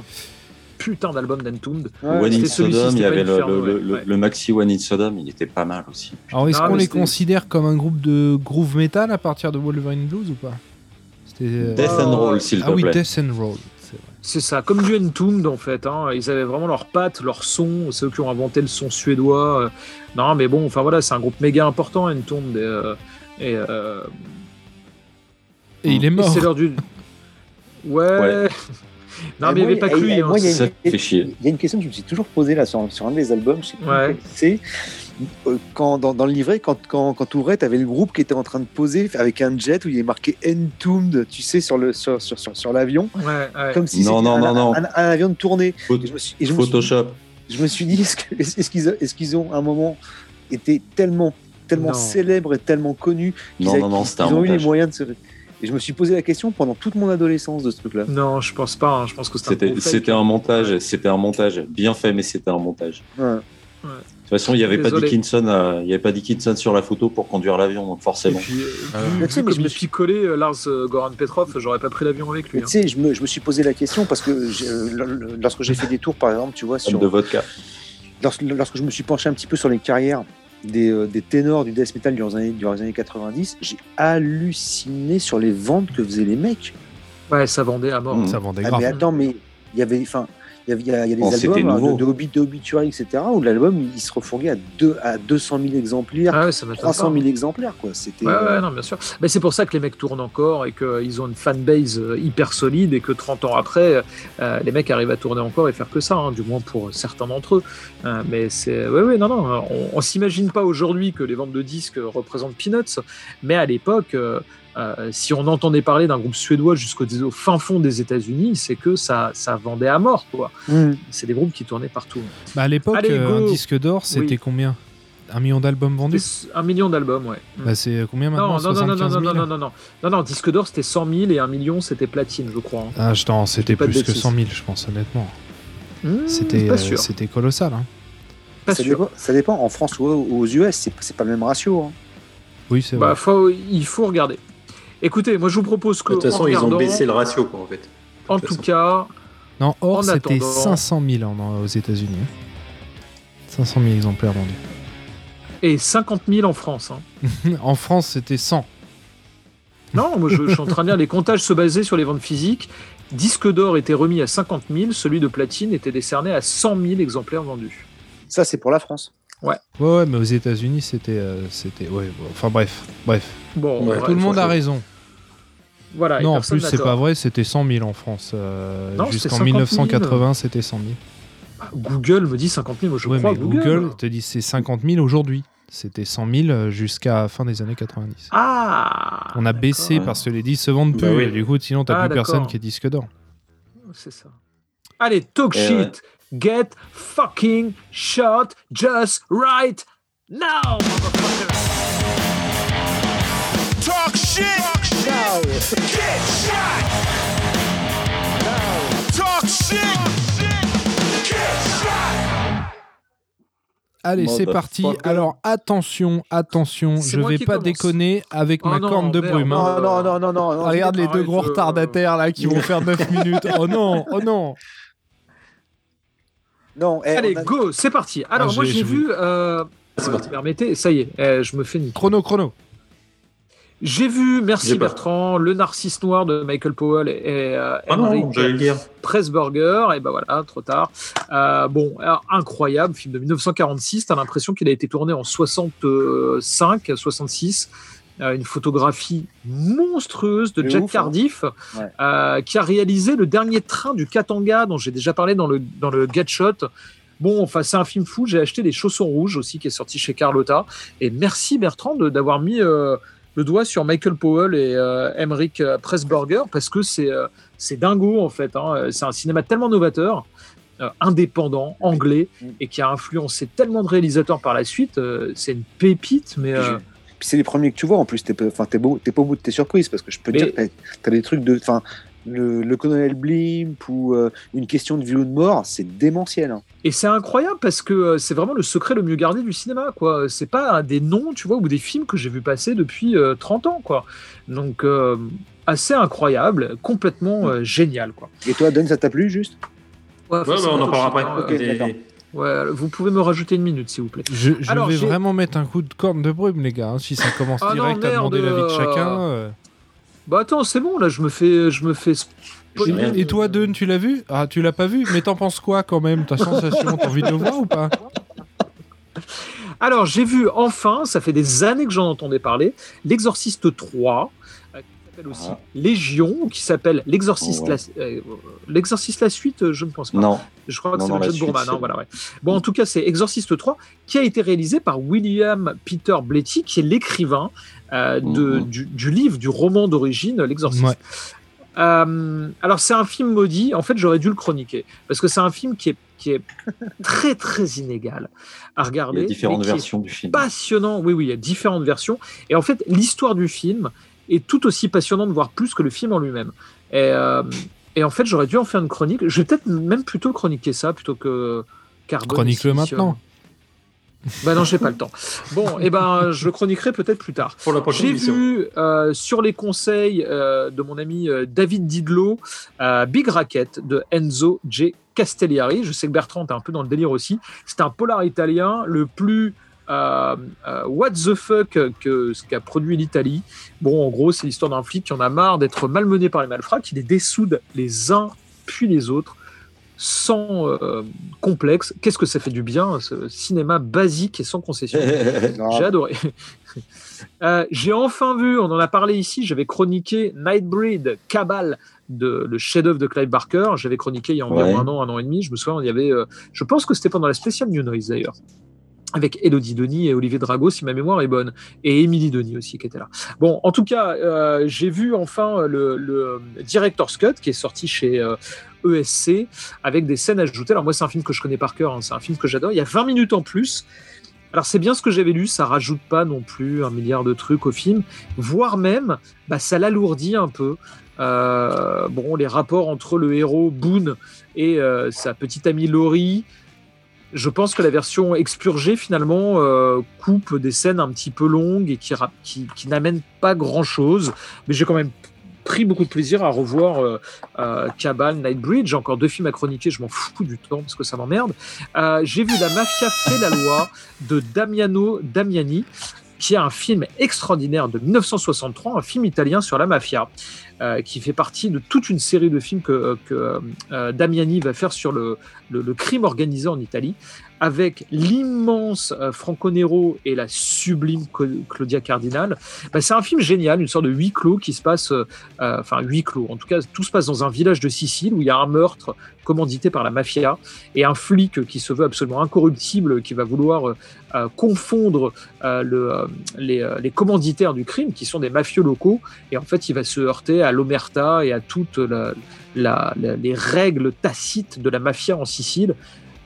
Putain d'album d'Entombed.
Ouais,
One in Sodom, il y avait le,
Inferno,
le-
ouais.
le-
Ouais.
le maxi One in Sodom, il était pas mal aussi.
Alors, est-ce qu'on les considère comme un groupe de groove metal à partir de Wolverine Blues ou pas? Euh,
Death and Roll, s'il
Ah
te
oui,
plaît.
Death and Roll. c'est vrai.
C'est ça, comme du Entombed en fait. hein. Ils avaient vraiment leurs pattes, leur son. C'est eux qui ont inventé le son suédois. euh. Non, mais bon, enfin voilà, c'est un groupe méga important, Entombed. Et, euh, et, euh,
Et il est mort.
c'est l'heure du. Ouais.
Ouais.
Non, mais il n'y avait pas que lui. hein.
moi, il y a
Ça
une-
fait chier.
Il y a une question que je me suis toujours posée là sur, sur un des albums, je sais plus
Ouais.
lequel c'est. Euh, Quand, dans, dans le livret, quand, quand, quand tu ouvrais, tu avais le groupe qui était en train de poser avec un jet où il est marqué Entombed, tu sais, sur le sur, sur, sur, sur l'avion,
Ouais, ouais.
comme si c'était un, avion de tournée. Et je me suis, et je me suis dit-
Photoshop.
je me suis dit, est-ce qu'ils est-ce qu'ils ont à un moment été tellement, tellement
Non.
célèbres et tellement connus qu'ils ont eu les moyens de se. Et je me suis posé la question pendant toute mon adolescence de ce truc-là.
Non, je pense pas. hein. Je pense que un
C'était un montage, c'était un montage bien fait, mais c'était un montage.
Ouais.
De toute façon, il n'y avait pas. Dickinson, euh, il y avait pas Dickinson sur la photo pour conduire l'avion, donc
Et
forcément.
puis, euh,
Ah.
vu, vu
tu
comme
je me
est picolé, euh, Lars euh, Goran Petrov, j'aurais pas pris l'avion avec lui.
Mais
hein.
tu sais, je me, je me suis posé la question parce que euh, lorsque j'ai fait des tours, par exemple, tu vois,
Comme
sur,
de vodka.
lorsque, lorsque je me suis penché un petit peu sur les carrières des, euh, des ténors du death metal durant les années, durant les années 90, j'ai halluciné sur les ventes que faisaient les mecs.
Ouais, ça vendait à mort.
Mmh.
Ça vendait
Ah, mais attends, mais il y avait, enfin, il y avait, il y a, il y a des
Oh,
albums hein, de, de, Hobbit- de Obituary, etc., où l'album il se refourguait à, deux, à 200 000 exemplaires,
Ah ouais, ça m'étonne
300
pas.
000 exemplaires, quoi. C'était.
Ouais,
euh,
ouais, non, bien sûr. Mais c'est pour ça que les mecs tournent encore et qu'ils ont une fanbase euh, hyper solide et que 30 ans après, euh, les mecs arrivent à tourner encore et faire que ça, hein, du moins pour certains d'entre eux. Euh, mais c'est. Ouais, ouais, non, non. On, on s'imagine pas aujourd'hui que les ventes de disques représentent Peanuts, mais à l'époque. Euh, si on entendait parler d'un groupe suédois jusqu'au au fin fond des États-Unis, c'est que ça, ça vendait à mort, quoi.
hmm.
C'est des groupes qui tournaient partout.
Bah, à l'époque,
Allez,
euh, un disque d'or, c'était
Oui.
combien? Un million d'albums vendus?
Un million d'albums, ouais.
Bah, c'est combien maintenant?
Non, non, non, non, non,
75
non,
000
non, non, non, non, non, disque d'or c'était 100 000 et un million c'était platine, je crois. hein.
Ah, je t'en- c'était plus que
bêtises.
100 000, je pense, honnêtement.
Hmm,
C'était
pas
euh, c'était colossal. hein.
Pas
ça,
sûr.
dépend, ça dépend. En France ou aux US, c'est c'est pas le même ratio. hein.
Oui, c'est
Bah,
vrai.
faut, il faut regarder. Écoutez, moi je vous propose que.
De toute
en
façon, ils ont baissé le ratio, quoi, en fait.
En tout
façon.
cas,
Non, or, c'était
attendant-
500 000 en- aux États-Unis. hein. 500 000 exemplaires vendus.
et 50 000 en France. hein.
en France, c'était 100.
Non, moi je, je suis en train de dire, les comptages se basaient sur les ventes physiques. Disque d'or était remis à 50 000, celui de platine était décerné à 100 000 exemplaires vendus.
Ça, c'est pour la France.
Ouais, ouais, mais aux États-Unis, c'était. euh, c'était ouais, bon, enfin, bref. Bref.
Bon,
Ouais,
Tout le monde a raison.
voilà. et
non, en plus, c'est pas vrai, c'était 100 000 en France. euh,
Non, c'était
Jusqu'en
50 000.
1980, c'était 100 000.
Ah, Google me dit 50 000, moi je
ouais,
crois
mais
Google.
Google te dit c'est 50 000 aujourd'hui. C'était 100 000 euh, jusqu'à la fin des années 90.
Ah
On a baissé parce que les disques se vendent plus.
Bah oui.
et du coup, sinon, t'as
Ah,
plus personne qui est disque d'or.
C'est ça. Allez, talk
Eh
shit. Get fucking shot just right now, motherfucker.
Talk shit. Get shot. Talk shit. Get shot.
Allez, c'est parti. Alors, attention, attention, je vais pas
commence.
déconner avec
Oh
ma
non,
corne de
merde.
brume. hein.
Non, non, non, non, non. non.
Regarde les deux gros
euh,
retardataires là qui vont faire 9 minutes. Oh non, oh non.
Non, eh,
Allez,
a-
go, c'est parti. Alors,
Ah,
moi,
j'ai-
vu. Euh,
C'est parti.
permettez, ça y est, eh, je me fais niquer.
Chrono, chrono.
J'ai vu, merci. Bertrand, Le Narcisse Noir de Michael Powell et, euh,
Ah non.
Pressburger, et ben voilà, trop tard. Euh, bon, alors, incroyable, film de 1946, t'as l'impression qu'il a été tourné en 65, 66. Euh, une photographie monstrueuse de Jack
ouf, hein.
Cardiff,
Ouais.
euh, qui a réalisé le dernier train du Katanga, dont j'ai déjà parlé dans le, dans le Get Shot. Bon, enfin, c'est un film fou. J'ai acheté Les Chaussons Rouges aussi, qui est sorti chez Carlotta. Et merci Bertrand de- d'avoir mis euh, le doigt sur Michael Powell et euh, Emmerich Pressburger, parce que c'est c'est dingo, en fait. hein. C'est un cinéma tellement novateur, euh, indépendant, anglais, et qui a influencé tellement de réalisateurs par la suite. Euh, c'est une pépite, mais. Euh,
Puis c'est les premiers que tu vois. En plus, t'es pas, enfin, t'es beau, t'es pas au bout de tes surprises parce que je peux te
Mais-
dire, t'as, t'as des trucs de, enfin, le, le colonel Blimp ou euh, une question de vie ou de mort, c'est démentiel. hein.
Et c'est incroyable parce que euh, c'est vraiment le secret le mieux gardé du cinéma, quoi. C'est pas des noms, tu vois, ou des films que j'ai vu passer depuis euh, 30 ans, quoi. Donc, euh, assez incroyable, complètement euh, génial, quoi.
Et toi, Don, ça t'a plu juste?
Ouais,
Ouais, bah, on en parlera après.
Ok,
Des-
d'accord.
Ouais, vous pouvez me rajouter une minute, s'il vous plaît.
Je, je
Alors,
vais vraiment mettre un coup de corne de brume, les gars. hein, si ça commence
Ah non,
direct à demander l'avis de
euh,
chacun. euh.
Bah attends, c'est bon, là, je me fais, je me fais.
Et toi, Deun, tu l'as vu? Ah, tu l'as pas vu Mais t'en penses quoi quand même? Ta sensation T'as envie de le voir ou pas?
Alors, j'ai vu enfin, ça fait des années que j'en entendais parler, L'Exorciste 3, euh, qui s'appelle aussi
Ah.
Légion, qui s'appelle L'Exorciste
Ouais.
la... euh, L'Exorciste la suite, euh, je ne pense pas.
Non,
Je crois que c'est le jeu de Bourman. hein, voilà, ouais. Bon, en tout cas, c'est Exorciste 3, qui a été réalisé par William Peter Blatty, qui est l'écrivain euh,
Mhm.
du, du livre, du roman d'origine, L'Exorciste.
Ouais.
Euh, alors, c'est un film maudit. En fait, j'aurais dû le chroniquer, parce que c'est un film qui est, qui est très, très inégal à
il
regarder.
y a différentes
est
versions du film.
passionnant. Oui, oui, il y a différentes versions. Et en fait, l'histoire du film est tout aussi passionnante, voire plus que le film en lui-même. Et, euh, et en fait, j'aurais dû en faire une chronique. Je vais peut-être même plutôt chroniquer ça plutôt que Carbone.
Chronique-le maintenant.
Bah non, j'ai pas le temps. Bon, et ben, je le chroniquerai peut-être plus tard.
Pour la prochaine
J'ai vu euh, sur les conseils euh, de mon ami euh, David Didlot euh, Big Racket de Enzo G. Castelliari. Je sais que Bertrand est un peu dans le délire aussi. C'est un polar italien le plus euh, what the fuck que ce qu'a produit l'Italie. Bon, en gros, c'est l'histoire d'un flic qui en a marre d'être malmené par les malfrats, qui les dessoude les uns puis les autres sans euh, complexe. Qu'est-ce que ça fait du bien, ce cinéma basique et sans concession? J'ai adoré. Euh, j'ai enfin vu, on en a parlé ici, j'avais chroniqué Nightbreed, Cabal, de, le chef-d'œuvre de Clive Barker. J'avais chroniqué il y a environ
Ouais.
un an, un an et demi. Je me souviens, il y avait, euh, je pense que c'était pendant la spéciale New Noise d'ailleurs, avec Elodie Denis et Olivier Drago, si ma mémoire est bonne, et Émilie Denis aussi qui était là. Bon, en tout cas, euh, j'ai vu enfin le, le Director's Cut qui est sorti chez euh, ESC avec des scènes ajoutées. Alors moi, c'est un film que je connais par cœur, hein, c'est un film que j'adore. Il y a 20 minutes en plus. Alors c'est bien ce que j'avais lu, ça rajoute pas non plus un milliard de trucs au film, voire même, bah, ça l'alourdit un peu. Euh, bon, les rapports entre le héros Boone et euh, sa petite amie Laurie, je pense que la version expurgée finalement euh, coupe des scènes un petit peu longues et qui, n'amènent pas grand-chose, mais j'ai quand même pris beaucoup de plaisir à revoir euh, euh, Cabal, Nightbreed. J'ai encore deux films à chroniquer, je m'en fous du temps parce que ça m'emmerde. Euh, j'ai vu La Mafia fait la loi de Damiano Damiani, qui est un film extraordinaire de 1963, un film italien sur la mafia, euh, qui fait partie de toute une série de films que, que euh, Damiani va faire sur le crime organisé en Italie, avec l'immense euh, Franco Nero et la sublime Claudia Cardinal. Bah, c'est un film génial, une sorte de huis clos qui se passe, euh, euh, enfin huis clos, en tout cas tout se passe dans un village de Sicile où il y a un meurtre commandité par la mafia et un flic qui se veut absolument incorruptible, qui va vouloir confondre le, les, commanditaires du crime, qui sont des mafieux locaux, et en fait il va se heurter à l'omerta et à toutes les règles tacites de la mafia en Sicile,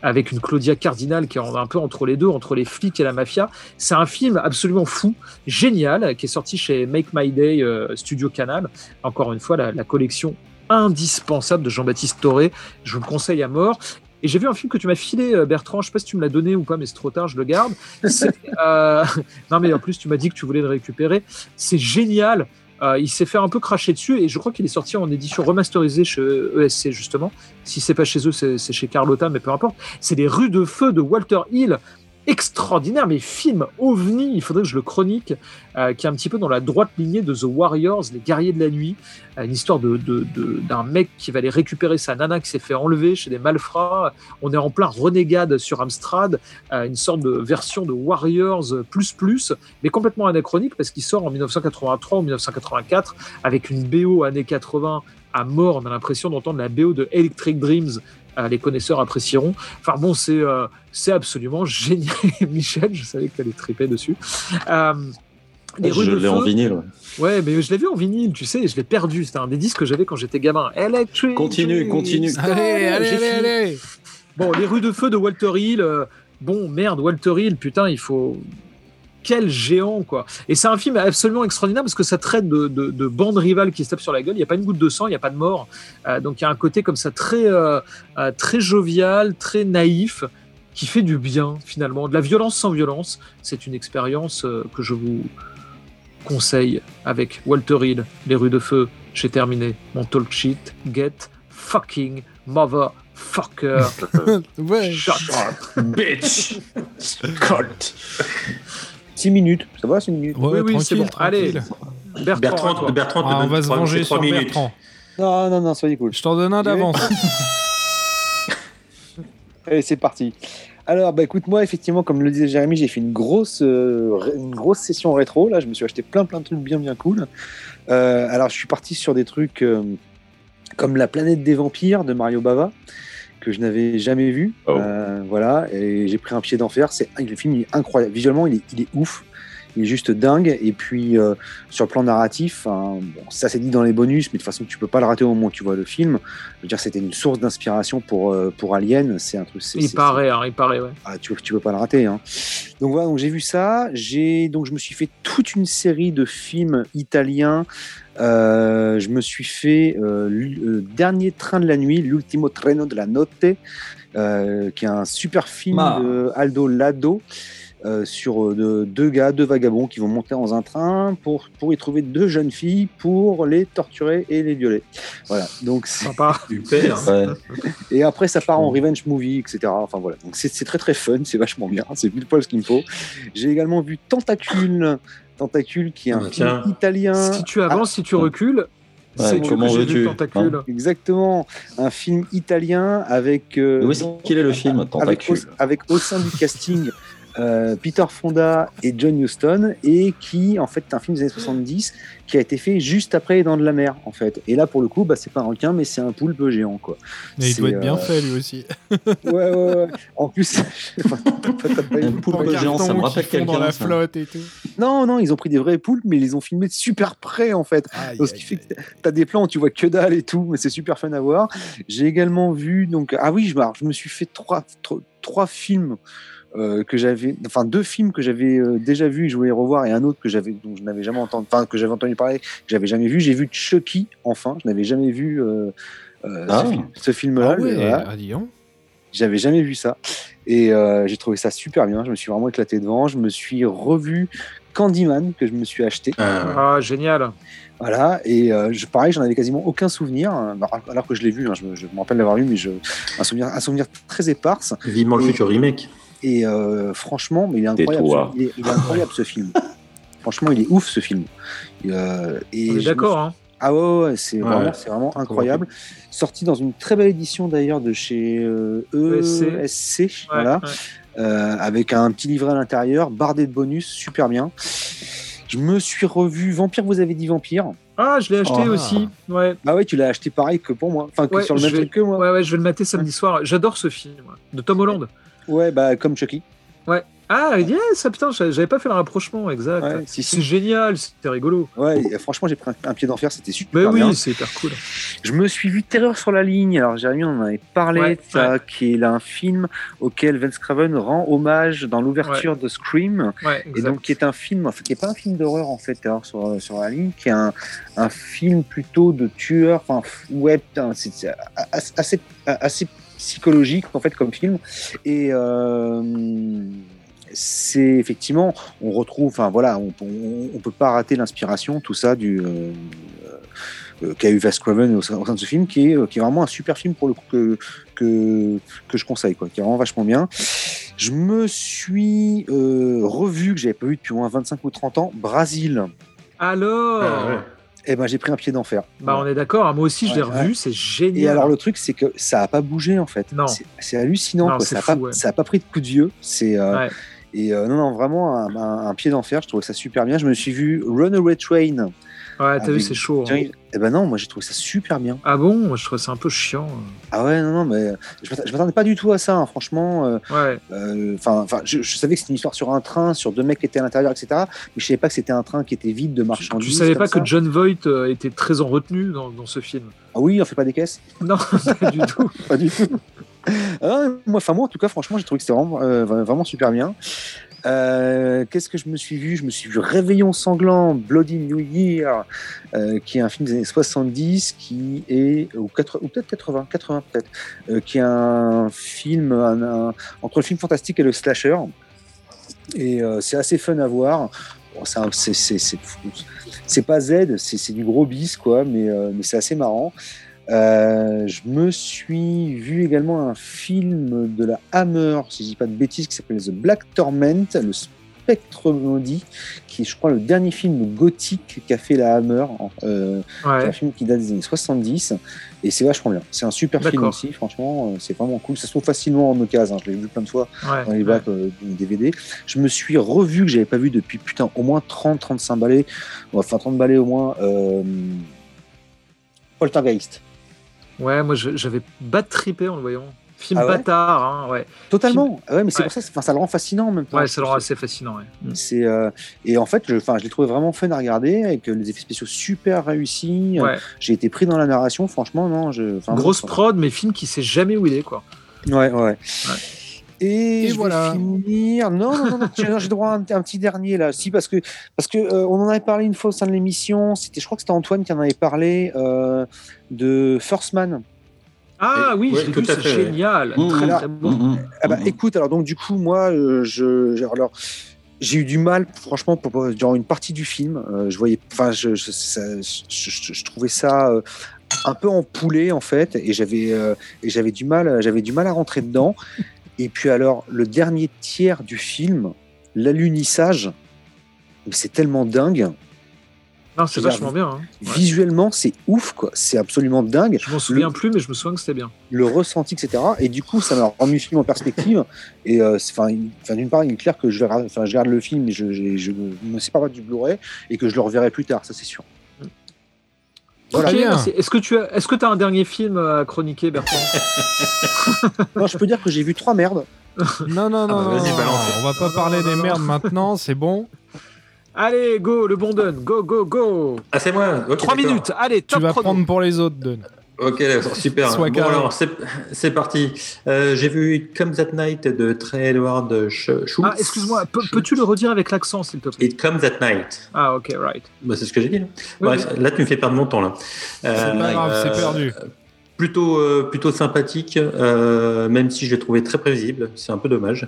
avec une Claudia Cardinal qui est un peu entre les deux, entre les flics et la mafia. C'est un film absolument fou, génial, qui est sorti chez Make My Day euh, Studio Canal. Encore une fois, la, collection indispensable de Jean-Baptiste Toré. Je vous le conseille à mort. Et j'ai vu un film que tu m'as filé, euh, Bertrand. Je sais pas si tu me l'as donné ou pas, mais c'est trop tard, je le garde. Euh, Non, mais en plus, tu m'as dit que tu voulais le récupérer. C'est génial. Euh, il s'est fait un peu cracher dessus et je crois qu'il est sorti en édition remasterisée chez ESC, justement. Si c'est pas chez eux, c'est chez Carlotta, mais peu importe. C'est Les Rues de Feu de Walter Hill. Extraordinaire, mais film ovni, il faudrait que je le chronique, euh, qui est un petit peu dans la droite lignée de The Warriors, les guerriers de la nuit, Euh, une histoire de, de- d'un mec qui va aller récupérer sa nana qui s'est fait enlever chez des malfrats. On est en plein renégade sur Amstrad, euh, une sorte de version de Warriors plus plus, mais complètement anachronique parce qu'il sort en 1983 ou 1984 avec une BO années 80 à mort. On a l'impression d'entendre la BO de Electric Dreams les connaisseurs apprécieront. Enfin bon, c'est euh, c'est absolument génial. Michel, je savais que tu allais triper dessus. Euh, les rues
Je l'ai en vinyle. ouais.
Ouais, mais je l'ai vu en vinyle, tu sais, je l'ai perdu. C'était un des disques que j'avais quand j'étais gamin. Electric.
Continue,
Dreams.
continue.
Allez, allez, allez,
Bon, les rues de feu de Walter Hill. euh, bon, merde, Walter Hill, putain, il faut. Quel géant, quoi. Et c'est un film absolument extraordinaire parce que ça traite de, de, de bandes rivales qui se tapent sur la gueule. Il n'y a pas une goutte de sang, il n'y a pas de mort. Euh, donc il y a un côté comme ça très, euh, euh, très jovial, très naïf, qui fait du bien, finalement. De la violence sans violence. C'est une expérience euh, que je vous conseille avec Walter Hill, Les rues de feu. J'ai terminé mon talk sheet. Get fucking motherfucker.
Ouais.
Shut up.
Bitch Colt
6 minutes, ça va, 6 minutes
Ouais,
Oui, oui, c'est
tranquille,
bon. Allez. Bertrand.
Bertrand,
Ah, on va se venger sur
minutes.
Bertrand.
Non, non, non, soyez cool.
Je t'en donne un d'avance.
Allez, c'est parti. Alors, bah écoute, moi, effectivement, comme le disait Jérémy, j'ai fait une grosse, euh, une grosse session rétro. Là, je me suis acheté plein, plein de trucs bien, bien cool. Euh, alors, je suis parti sur des trucs euh, comme La planète des vampires de Mario Bava, que je n'avais jamais vu.
Oh.
Euh, voilà, et j'ai pris un pied d'enfer. C'est le film, il est incroyable. Visuellement, il est, il est ouf. Il est juste dingue. Et puis, euh, sur le plan narratif, hein, bon, ça c'est dit dans les bonus, mais de toute façon, tu peux pas le rater au moment où tu vois le film. Je veux dire, c'était une source d'inspiration pour, euh, pour Alien. C'est un truc. c'est-
Il paraît, hein, il paraît, ouais.
ah, tu, tu peux pas le rater. Hein. Donc voilà, donc j'ai vu ça. J'ai donc je me suis fait toute une série de films italiens. Euh, je me suis fait euh, le dernier train de la nuit, l'ultimo treno de la notte, euh, qui est un super film
Ma.
de Aldo Lado. Euh, sur euh, de- deux gars, deux vagabonds qui vont monter dans un train pour, pour y trouver deux jeunes filles pour les torturer et les violer. Voilà, donc c'est-
Sympa.
Super
Ouais.
et après, ça part en revenge movie, etc. Enfin voilà. Donc c'est très très fun, c'est vachement bien. C'est pile poil ce qu'il me faut. J'ai également vu Tentacule. Tentacule, qui est un
Ah,
film italien.
Si tu avances, si tu recules,
Ouais,
c'est
comment
que j'ai
veux-tu
vu Tentacule.
Exactement. Un film italien avec. euh,
Où est-ce qu'il est le film
avec,
Tentacule?
au, avec au sein du casting euh, Peter Fonda et John Huston et qui en fait est un film des années 70 qui a été fait juste après Les Dents de la Mer en fait et là pour le coup bah, c'est pas un requin mais c'est un poulpe géant quoi
Mais il doit être bien
euh,
fait lui aussi.
ouais ouais ouais en plus
Un poulpe géant, ça me rappelle
fond dans
quelqu'un.
la
ça.
flotte et tout.
non non ils ont pris des vrais poulpes mais ils les ont filmés de super près en fait
Aïe,
Donc, ce
aïe,
qui fait
aïe.
que t'as des plans où tu vois que dalle et tout, mais c'est super fun à voir. J'ai également vu, donc, ah oui, je, je me suis fait trois, trois, trois films euh, que j'avais, enfin deux films que j'avais euh, déjà vus, je voulais revoir, et un autre que j'avais, dont je n'avais jamais entendu, enfin que j'avais entendu parler, que j'avais jamais vu. J'ai vu Chucky, enfin, je n'avais jamais vu euh, euh,
Ah.
ce, film- ce film-là.
Ah ouais,
voilà.
ah.
J'avais jamais vu ça. Et euh, j'ai trouvé ça super bien. Je me suis vraiment éclaté devant. Je me suis revu Candyman que je me suis acheté.
Ah,
Ah, génial.
Voilà, et euh, je, pareil, j'en avais quasiment aucun souvenir, hein, alors que je l'ai vu, hein, je, me- rappelle l'avoir vu, mais je, un, souvenir, un souvenir très éparse.
Vivement le
Et-
futur remake.
Et euh, franchement, mais il est incroyable, ce, il est, il est incroyable ce film. Franchement, il est ouf ce film. Et, euh, et
On est d'accord,
me
hein.
Ah ouais, c'est
Ouais.
vraiment, incroyable. Sorti dans une très belle édition d'ailleurs de chez euh, ESC,
Ouais,
voilà,
ouais.
euh, avec un petit livret à l'intérieur, bardé de bonus, super bien. Je me suis revu Vampire, vous avez dit Vampire.
Ah, je l'ai acheté
Oh.
aussi. Ouais.
Bah ouais, tu l'as acheté pareil que pour moi. Enfin, que
Ouais,
sur le
je
même
vais-
truc que moi. Ouais,
Ouais, je vais le mater samedi soir. J'adore ce film de Tom Holland.
Bah comme Chucky.
Ah, yes, ça putain, j'avais pas fait le rapprochement, exact.
Ouais, si,
C'est
si.
génial, c'était rigolo.
Ouais, franchement, j'ai pris un, un pied d'enfer, c'était super
Mais oui, c'est hyper cool.
Je me suis vu Terreur sur la ligne. Alors, Jérémy, on en avait parlé
Ouais,
qui est là un film auquel Vince Craven rend hommage dans l'ouverture de Scream.
Ouais,
Et donc, qui est un film, enfin, qui est pas un film d'horreur en fait, Terreur sur, sur la ligne, qui est un, un film plutôt de tueur, enfin, ouais, putain, c'est c'est assez, assez, assez psychologique en fait comme film. Et euh, c'est effectivement, on retrouve, enfin voilà, on, on, on peut pas rater l'inspiration, tout ça du. euh, euh, qu'a eu Wes Craven au sein, au sein de ce film, qui est, euh, qui est vraiment un super film pour le coup que, que, que je conseille, quoi, qui est vraiment vachement bien. Je me suis euh, revu, que j'avais pas vu depuis au moins 25 ou 30 ans, Brasil.
Alors,
Ah, ouais.
Eh ben, j'ai pris un pied d'enfer.
bah, on est d'accord. hein, Moi aussi, je l'ai
Ouais,
revu. C'est génial.
Et alors le truc, c'est que ça a pas bougé en fait.
Non.
C'est- hallucinant.
Non,
quoi. Ça a
fou,
pas, pris de coup de vieux. C'est euh,
Ouais.
et euh, non non vraiment un, un- un pied d'enfer. Je trouvais ça super bien. Je me suis vu Runaway Train
Ouais, t'as vu,
Avec
c'est chaud. hein.
Eh ben non, moi j'ai trouvé ça super bien.
Ah bon? Moi, je trouve ça un peu chiant.
Ah ouais, non, non, mais je m'attendais pas du tout à ça, hein, franchement. euh,
Ouais.
euh, Enfin, je, je savais que c'était une histoire sur un train, sur deux mecs qui étaient à l'intérieur, etc. Mais je savais pas que c'était un train qui était vide de
Tu,
marchandises.
tu savais
comme
pas
ça.
que John Voight euh, était très en retenue dans, dans ce film?
Ah oui, on fait pas des caisses
Non, pas du tout.
Pas du tout. Ah, moi, enfin, moi, en tout cas, franchement, j'ai trouvé que c'était vraiment, euh, vraiment super bien. Euh, Qu'est-ce que je me suis vu? Je me suis vu Réveillon sanglant, Bloody New Year, euh, qui est un film des années 70, qui est ou, 80 ou peut-être 80, 80 peut-être, euh, qui est un film entre le film fantastique et le slasher. Et c'est assez fun à voir. Bon, c'est pas Z, c'est du gros bis, quoi, mais c'est assez marrant. Euh, je me suis vu également un film de la Hammer, si je dis pas de bêtises, qui s'appelle The Black Torment, le Spectre maudit, qui est, je crois, le dernier film gothique qu'a fait la Hammer. euh, c'est
Ouais.
un film qui date des années 70 et c'est vachement bien. C'est un super film aussi, franchement, euh, c'est vraiment cool. Ça se trouve facilement en occasion, hein, je l'ai vu plein de fois
Ouais.
dans les bacs euh, du DVD. Je me suis revu que j'avais pas vu depuis putain au moins 30-35 balais, enfin 30 balais au moins. Euh... Poltergeist.
Ouais, moi j'avais bad trippé en le voyant. Film
Ah ouais
bâtard, hein, ouais.
Totalement. Ah ouais, mais c'est
Ouais.
pour ça, enfin, ça le rend fascinant en même temps.
Ouais, ça le rend assez fascinant, ouais. Mm.
C'est euh, et en fait, je, je l'ai trouvé vraiment fun à regarder avec euh, les effets spéciaux super réussis. Euh,
Ouais.
J'ai été pris dans la narration, franchement, non. Je,
Grosse
bon,
prod, mais film qui sait jamais où il est, quoi.
Ouais, ouais. Et,
Et
je
voilà.
vais finir. Non, non, non, non, j'ai j'ai droit à un, un petit dernier là. Si, parce que parce que euh, on en avait parlé une fois au sein de l'émission. C'était, je crois que c'était Antoine qui en avait parlé euh, de First Man.
Ah oui,
Ouais, à
c'est génial.
Mmh,
très
mmh,
très bon.
Mhm.
Ah bah écoute, alors donc du coup moi, euh, je, j'ai- alors j'ai eu du mal, franchement, pour, pour- durant une partie du film. Euh, je voyais, enfin, je, je, ça- je- je- je trouvais ça euh, un peu en poulet en fait, et j'avais euh, et j'avais du mal, j'avais du mal à rentrer dedans. Et puis alors le dernier tiers du film, l'alunissage, mais c'est tellement dingue.
Non, c'est vachement bien. hein. Ouais.
Visuellement, c'est ouf, quoi. C'est absolument dingue.
Je m'en souviens plus, mais je me souviens que c'était bien.
le ressenti, etc. Et du coup, ça m'a remis le film en perspective. Et euh, enfin, d'une part, il est clair que je, regarde- je regarde le film et je, je me sépare pas du Blu-ray et que je le reverrai plus tard, ça c'est sûr. Voilà.
Est-ce que tu as, est-ce que as un dernier film à chroniquer, Bertrand
Moi, je peux dire que j'ai vu trois merdes.
Non, non, non,
Ah bah,
non,
balance.
on va pas parler des merdes maintenant, c'est bon.
Allez, go, le bon Dun, go, go, go.
Ah, c'est moi Ok,
Trois
d'accord.
minutes. Allez,
Tu
top
vas
chrono.
prendre pour les autres, Don.
Ok, super. Bon, alors, c'est parti. Euh, J'ai vu Come That Night de Trey Edward Sch- Schultz.
Ah, excuse-moi, peux- peux-tu le redire avec l'accent, s'il te plaît?
It Comes That Night.
Ah, ok, right.
Bah, c'est ce que j'ai dit. Là.
Oui,
Bref, là, tu me fais perdre mon temps. là.
C'est
Euh,
pas grave, c'est
euh,
perdu.
Plutôt, euh, plutôt sympathique, euh, même si je l'ai trouvé très prévisible. C'est un peu dommage.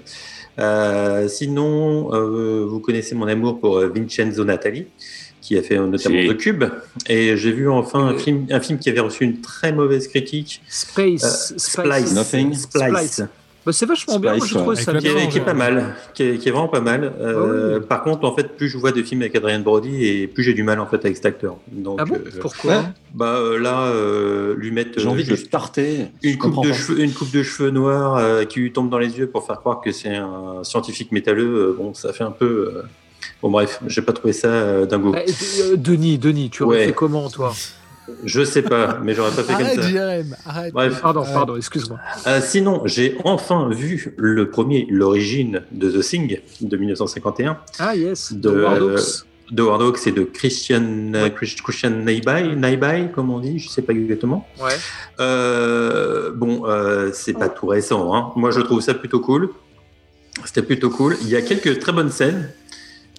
Euh, sinon, euh, vous connaissez mon amour pour euh, Vincenzo Natali, qui a fait euh, notamment
Si.
The Cube. Et j'ai vu enfin un
Euh,
film, un film qui avait reçu une très mauvaise critique.
Space,
Euh,
Splice.
Nothing.
Splice.
Splice. Bah, c'est vachement bien,
Splice,
trouvé
ouais.
ça
Qui est, qui est
ouais.
pas mal, qui est, qui est vraiment pas mal. Euh,
Ah oui.
Par contre, en fait, plus je vois de films avec Adrien Brody et plus j'ai du mal en fait avec cet acteur. Donc,
Ah bon
euh,
Pourquoi
bah euh, là, euh, lui mettre
J'ai
euh,
envie de tarter.
une
Je
coupe de cheveux, une coupe de cheveux noirs euh, qui lui tombe dans les yeux pour faire croire que c'est un scientifique métalleux. euh, bon, ça fait un peu. Euh, Bon bref, j'ai pas trouvé ça euh, dingo.
Eh, euh, Denis, Denis, tu aurais
Ouais.
fait comment, toi?
Je sais pas, mais j'aurais pas fait
Arrête,
comme ça.
Jérém, arrête.
Bref.
Pardon,
Ouais.
pardon, excuse-moi.
Euh, sinon, j'ai enfin vu le premier, l'origine de The Thing de 1951.
Ah, yes,
De-
de War Dogs.
de Hawks et de Christian, euh, Chris- Christian Naibai, Naibai, comme on dit, je sais pas exactement.
Ouais.
Euh, bon, euh, c'est pas tout récent. Hein. Moi, je trouve ça plutôt cool. C'était plutôt cool. Il y a quelques très bonnes scènes.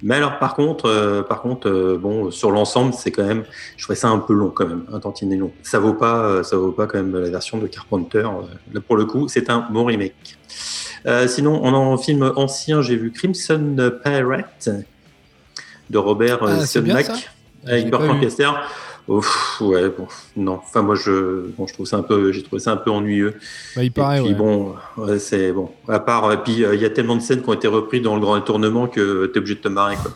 Mais alors, par contre, euh, par contre, euh, bon, sur l'ensemble, c'est quand même, je trouvais ça un peu long quand même, un tantinet long. Ça vaut pas, euh, ça vaut pas quand même la version de Carpenter. euh, Là, pour le coup, c'est un bon remake. Euh, sinon, en, en film ancien, j'ai vu Crimson Pirate de Robert
Ah,
avec Bertrand. Caster. Ouf, ouais, bon, non. Enfin, moi, je, bon, je trouve ça un peu, j'ai trouvé ça un peu ennuyeux.
Bah, il paraît,
et puis
ouais.
bon, ouais, c'est bon. À part, et puis euh, il y a tellement de scènes qui ont été reprises dans le grand tournement que tu es obligé de te marrer. Quoi.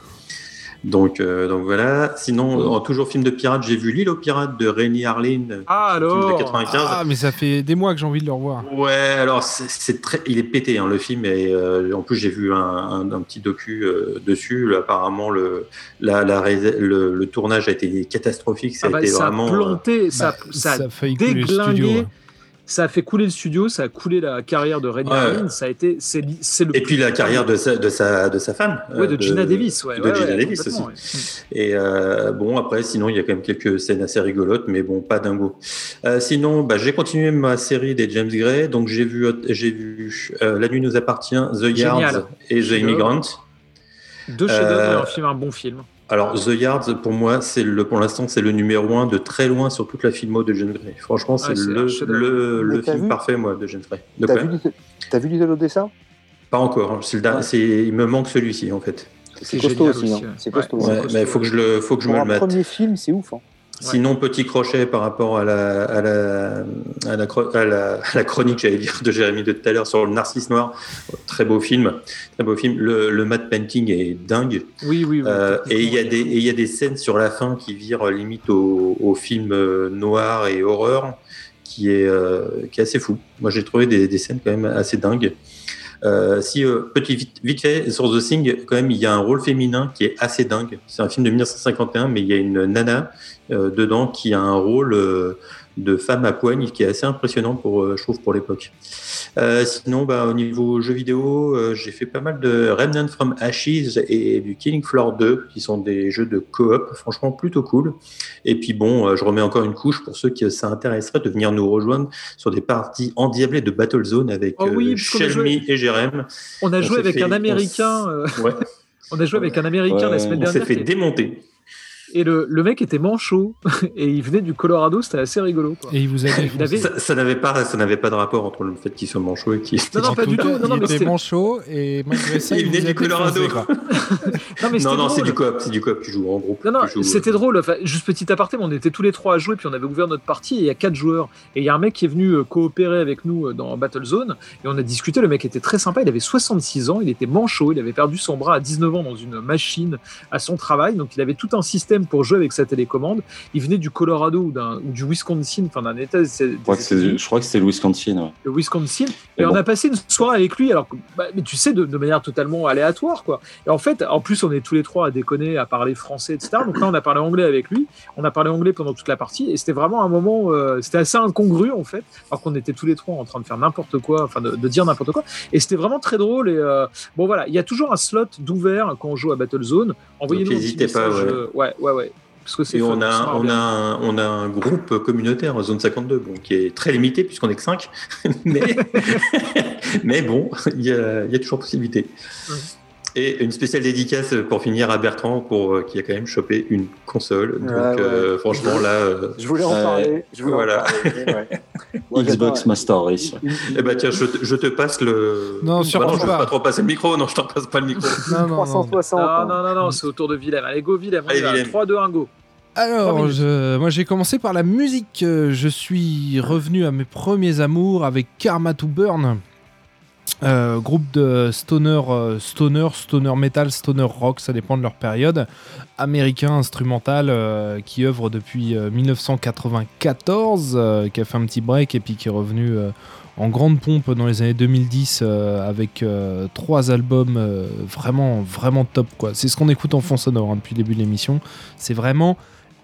Donc, euh, donc voilà. Sinon, en toujours film de pirate, j'ai vu L'île aux pirates de Rémi Harlin.
Ah
film de
alors
95.
Ah, mais ça fait des mois que j'ai envie de le revoir.
Ouais, alors c'est- c'est très, il est pété hein, le film et euh, en plus j'ai vu un, un- un petit docu euh, dessus. Là, apparemment le, la, la ré- le, le tournage a été catastrophique. Ça
Ah bah,
a été
ça
vraiment.
a
euh,
planté, ça,
Bah,
ça, a
a
déglingué.
studio.
Ça a fait couler le studio, ça a coulé la carrière de Reddy
Ouais.
Ça a été, c'est le
Et puis la carrière de sa, de sa, de sa femme.
ouais, de
euh,
Gina Davis, ouais,
de
ouais,
Gina Davis aussi. Et euh, bon, après, sinon, il y a quand même quelques scènes assez rigolotes, mais bon, pas dingo. Euh, sinon, bah, j'ai continué ma série des James Gray. Donc, j'ai vu, j'ai vu euh, La nuit nous appartient, The
Génial.
Yards et The
Chef-d'œuvre.
Immigrant.
Deux chefs-d'œuvre et un film, un bon film.
Alors, The Yards, pour moi, c'est le, pour l'instant, c'est le numéro un de très loin sur toute la filmo de James Gray. Franchement, c'est
Ouais, c'est
le, le, le film parfait, moi, de Gray. De
T'as vu, t'as vu Little Odessa
Pas encore. hein. C'est le dernier-
Ouais.
c'est- il me manque celui-ci, en fait.
C'est
C'est
costaud aussi. hein. C'est costaud.
Ouais,
hein.
costaud.
mais il faut que je le, faut que je me le mate.
premier film, c'est ouf. hein.
Sinon, petit crochet par rapport à la, à la, à la, à la, à la chronique, j'allais dire, de Jérémy de tout à l'heure sur le Narcisse Noir. Très beau film. Très beau film. Le, le matte painting est dingue.
Oui, oui, oui.
Euh, et il y a des, et y a des scènes sur la fin qui virent limite au, au film euh, noir et horreur, qui est, euh, qui est assez fou. Moi, j'ai trouvé des, des scènes quand même assez dingues. Euh, si euh, petit vite, vite fait sur The Thing, quand même, il y a un rôle féminin qui est assez dingue. C'est un film de 1951, mais il y a une nana euh, dedans qui a un rôle euh, de femme à poigne qui est assez impressionnant pour, euh, je trouve, pour l'époque. Euh, sinon, bah, au niveau jeux vidéo, euh, j'ai fait pas mal de Remnant from Ashes et du Killing Floor 2, qui sont des jeux de coop, franchement plutôt cool. Et puis bon, euh, je remets encore une couche pour ceux qui ça intéresserait de venir nous rejoindre sur des parties endiablées de Battlezone avec
Oh oui,
Shelmy et Jérém.
On a joué avec
fait-
un
on
Américain.
Ouais,
on a joué avec un Américain la semaine
on s'est
dernière.
fait démonter.
Et le, le mec était manchot et il venait du Colorado, c'était assez rigolo. Quoi.
Et il vous a dit.
Il avait-
Ça, ça n'avait pas, ça n'avait pas de rapport entre le fait qu'il soit manchot et qu'il.
Non, non, pas du tout. Non, non,
il
mais
était manchot et malgré ça,
Il
il,
venait du Colorado.
Non, mais
Non, c'est du coop, c'est du coop. Tu joues en groupe.
Non, non, c'était
euh,
drôle. Enfin, juste petit aparté, mais on était tous les trois à jouer, puis on avait ouvert notre partie, et il y a quatre joueurs. Et il y a un mec qui est venu euh, coopérer avec nous euh, dans Battlezone, et on a discuté. Le mec était très sympa, il avait 66 ans, il était manchot, il avait perdu son bras à 19 ans dans une machine à son travail, donc il avait tout un système pour jouer avec sa télécommande. Il venait du Colorado ou, du Wisconsin, enfin d'un état. des
Je crois que c'est, je crois que c'est le Wisconsin. ouais.
le Wisconsin. Et on a passé une soirée avec lui, alors que, bah, mais tu sais, de, de manière totalement aléatoire, quoi. Et en fait, en plus, on est tous les trois à déconner, à parler français, etc. Donc là, on a parlé anglais avec lui. On a parlé anglais pendant toute la partie, et c'était vraiment un moment, euh, c'était assez incongru en fait, alors qu'on était tous les trois en train de faire n'importe quoi, enfin de, de dire n'importe quoi. Et c'était vraiment très drôle. Et euh, bon, voilà, il y a toujours un slot d'ouvert quand on joue à Battlezone. Envoyez-nous un petit
n'hésitez pas, ouais.
euh, ouais, ouais, ouais. Parce que c'est
Et on a, on, a un, on a un groupe communautaire, Zone 52, bon, qui est très limité puisqu'on est que 5. mais, mais bon, il y y a toujours possibilité. Et une spéciale dédicace pour finir à Bertrand, pour, euh, qui a quand même chopé une console. Donc,
Ouais, ouais.
euh, franchement, là, euh,
Je voulais en
Euh,
parler. Je voulais
voilà.
en parler. ouais. Moi,
Xbox Master Race.
eh ben, tiens, je te, je te passe le.
Non,
Bah non, je
pas.
vais pas trop passer le micro. Non, je t'en passe pas le micro.
Non, non, non.
360.
Non,
hein.
non, non, non, c'est au tour de Willem. Allez, go, Willem.
Allez,
va.
Willem.
3, 2, 1, go.
Alors, je- moi j'ai commencé par la musique. Je suis revenu à mes premiers amours avec Karma to Burn, Euh, groupe de stoner, euh, stoner, stoner metal, stoner rock, ça dépend de leur période, américain instrumental euh, qui œuvre depuis euh, 1994, euh, qui a fait un petit break et puis qui est revenu en grande pompe dans les années 2010 euh, avec trois albums vraiment, vraiment top. quoi. C'est ce qu'on écoute en fond sonore hein, depuis le début de l'émission. C'est vraiment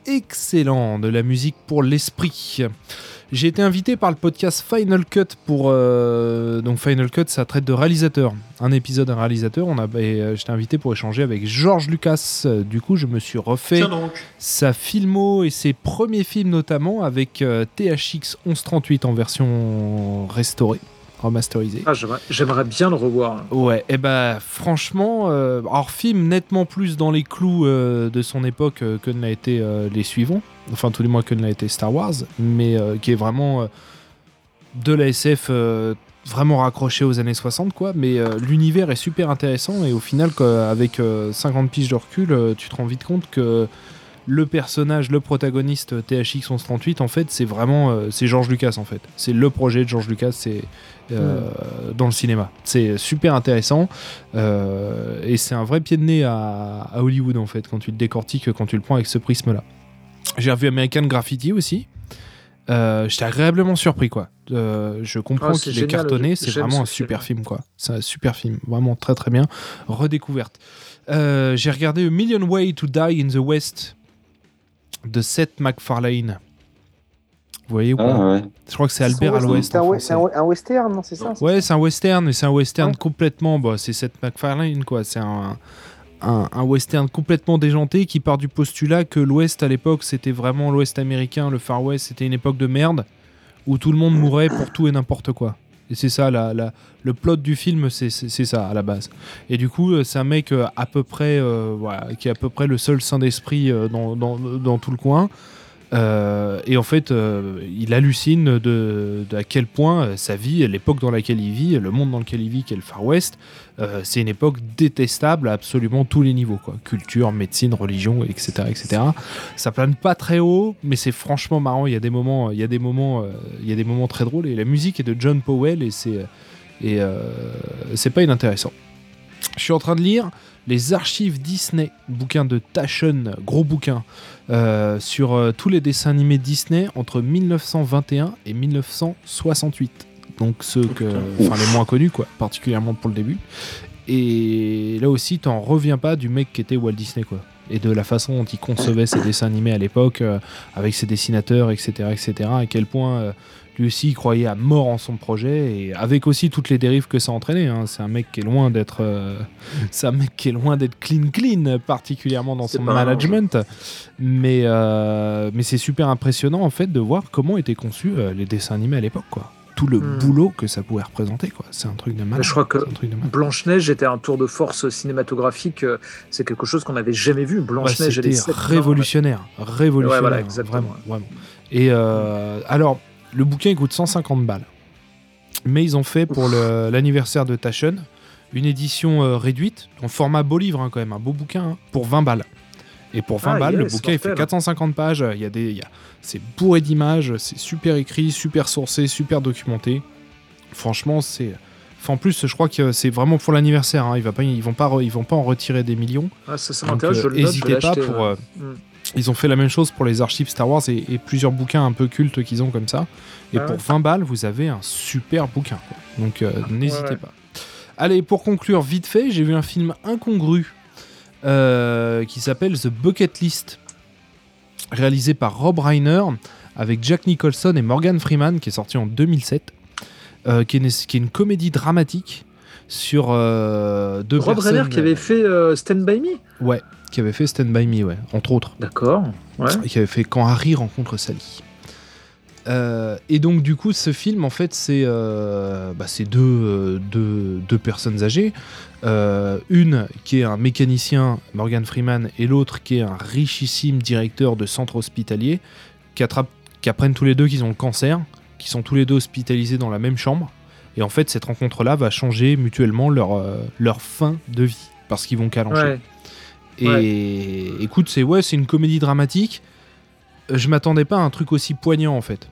excellent, de la musique pour l'esprit. J'ai été invité par le podcast Final Cut pour euh, donc Final Cut, ça traite de réalisateur. Un épisode un réalisateur. On a, et, euh, j'étais invité pour échanger avec Georges Lucas. Euh, Du coup, je me suis refait sa filmo et ses premiers films notamment avec THX 1138 en version restaurée, remasterisée.
Ah, j'aimerais- bien le revoir.
Ouais, et bah franchement, euh, alors film nettement plus dans les clous euh, de son époque euh, que ne l'a été euh, les suivants, enfin tous les mois que ne l'a été Star Wars, mais qui est vraiment de la SF vraiment raccroché aux années 60 quoi, mais euh, l'univers est super intéressant et au final quoi, avec euh, 50 piges de recul, euh, tu te rends vite compte que le personnage, le protagoniste THX 1138, en fait, c'est vraiment c'est George Lucas en fait. C'est le projet de George Lucas, c'est euh, dans le cinéma. C'est super intéressant euh, et c'est un vrai pied de nez à, à Hollywood en fait quand tu le décortiques, quand tu le prends avec ce prisme-là. J'ai revu American Graffiti aussi. Euh, J'étais agréablement surpris quoi. Euh, je comprends
c'est
qu'il est cartonné, c'est vraiment un super
film.
film quoi. C'est un super film, vraiment très très bien. Redécouverte. J'ai regardé A Million Way to Die in the West de Seth MacFarlane. Vous voyez ou pas
Ah ouais.
Je crois que c'est Albert à l'Ouest.
c'est un, un western, non C'est ça
Ouais, c'est un western, mais c'est un western
Ouais.
complètement. Bah, c'est Seth MacFarlane, quoi. C'est un, un, un western complètement déjanté qui part du postulat que l'Ouest à l'époque c'était vraiment l'Ouest américain, le Far West c'était une époque de merde où tout le monde mourait pour tout et n'importe quoi. Et c'est ça, la, la- le plot du film, c'est ça à la base. Et du coup, euh, c'est un mec euh, à peu près, euh, voilà, qui est à peu près le seul saint d'esprit euh, dans, dans- dans tout le coin. Euh, et en fait, euh, il hallucine de, à quel point euh, sa vie, l'époque dans laquelle il vit, le monde dans lequel il vit, qui est le Far West, c'est une époque détestable à absolument tous les niveaux, quoi. Culture, médecine, religion, etc., etc. Ça plane pas très haut, mais c'est franchement marrant. Il y a des moments, il y a des moments, il y a des moments très drôles. Et la musique est de John Powell et c'est et c'est pas inintéressant. Je suis en train de lire les archives Disney, bouquin de Taschen, gros bouquin, euh, sur euh, tous les dessins animés Disney entre 1921 et 1968. Donc ceux que, enfin les moins connus quoi, particulièrement pour le début. Et là aussi, t'en reviens pas du mec qui était Walt Disney quoi, et de la façon dont il concevait ses dessins animés à l'époque, euh, avec ses dessinateurs, etc., etc. À quel point euh, lui aussi il croyait à mort en son projet et avec aussi toutes les dérives que ça entraînait. hein. C'est un mec qui est loin d'être, euh, c'est un mec qui est loin d'être clean clean, particulièrement dans son management. Mais euh, mais c'est super impressionnant en fait de voir comment étaient conçus euh, les dessins animés à l'époque quoi. Tout le
Hmm.
boulot que ça pouvait représenter quoi. C'est un truc de malade.
je crois que. Blanche-Neige était un tour de force cinématographique. C'est quelque chose qu'on n'avait jamais vu.
Ouais,
Blanche-Neige les
c'était révolutionnaire, révolutionnaire,
Ouais, voilà, exactement.
vraiment, vraiment. Et euh, alors, le bouquin il coûte 150 balles, mais ils ont fait pour l'anniversaire de Taschen une édition euh, réduite, en format beau livre hein, quand même, un beau bouquin, hein, pour 20 balles. Et pour 20
Ah,
balles, le bouquin il fait
mortel.
450 pages. Il y a des, c'est bourré d'images, c'est super écrit, super sourcé, super documenté. Franchement, c'est. Enfin, en plus, je crois que c'est vraiment pour l'anniversaire. hein. Ils, va pas, ils vont pas, ils vont pas en retirer des millions.
Ah, ça, ça m'intéresse. je
euh, N'hésitez pas pour. euh,
Mm.
Ils ont fait la même chose pour les archives Star Wars et, et plusieurs bouquins un peu cultes qu'ils ont comme ça. Et
Ah
pour
ouais.
20 balles, vous avez un super bouquin. quoi. Donc euh, n'hésitez
ouais.
pas. Allez, pour conclure vite fait, j'ai vu un film incongru euh, qui s'appelle The Bucket List, réalisé par Rob Reiner avec Jack Nicholson et Morgan Freeman, qui est sorti en 2007, euh, qui, est une, qui est une comédie dramatique sur euh, deux
Rob
personnes.
Reiner qui avait fait euh, Stand By Me.
Ouais, qui avait fait Stand By Me, ouais, entre autres
D'accord. Ouais.
et qui avait fait Quand Harry rencontre Sally. Euh, et donc du coup ce film en fait c'est euh, bah, deux, euh, deux, deux personnes âgées Euh, une qui est un mécanicien Morgan Freeman et l'autre qui est un richissime directeur de centre hospitalier qui, qui apprennent tous les deux qu'ils ont le cancer qui sont tous les deux hospitalisés dans la même chambre et en fait cette rencontre là va changer mutuellement leur, euh, leur fin de vie parce qu'ils vont calancher
Ouais.
et écoute, c'est ouais, c'est une comédie dramatique. Euh, Je m'attendais pas à un truc aussi poignant en fait.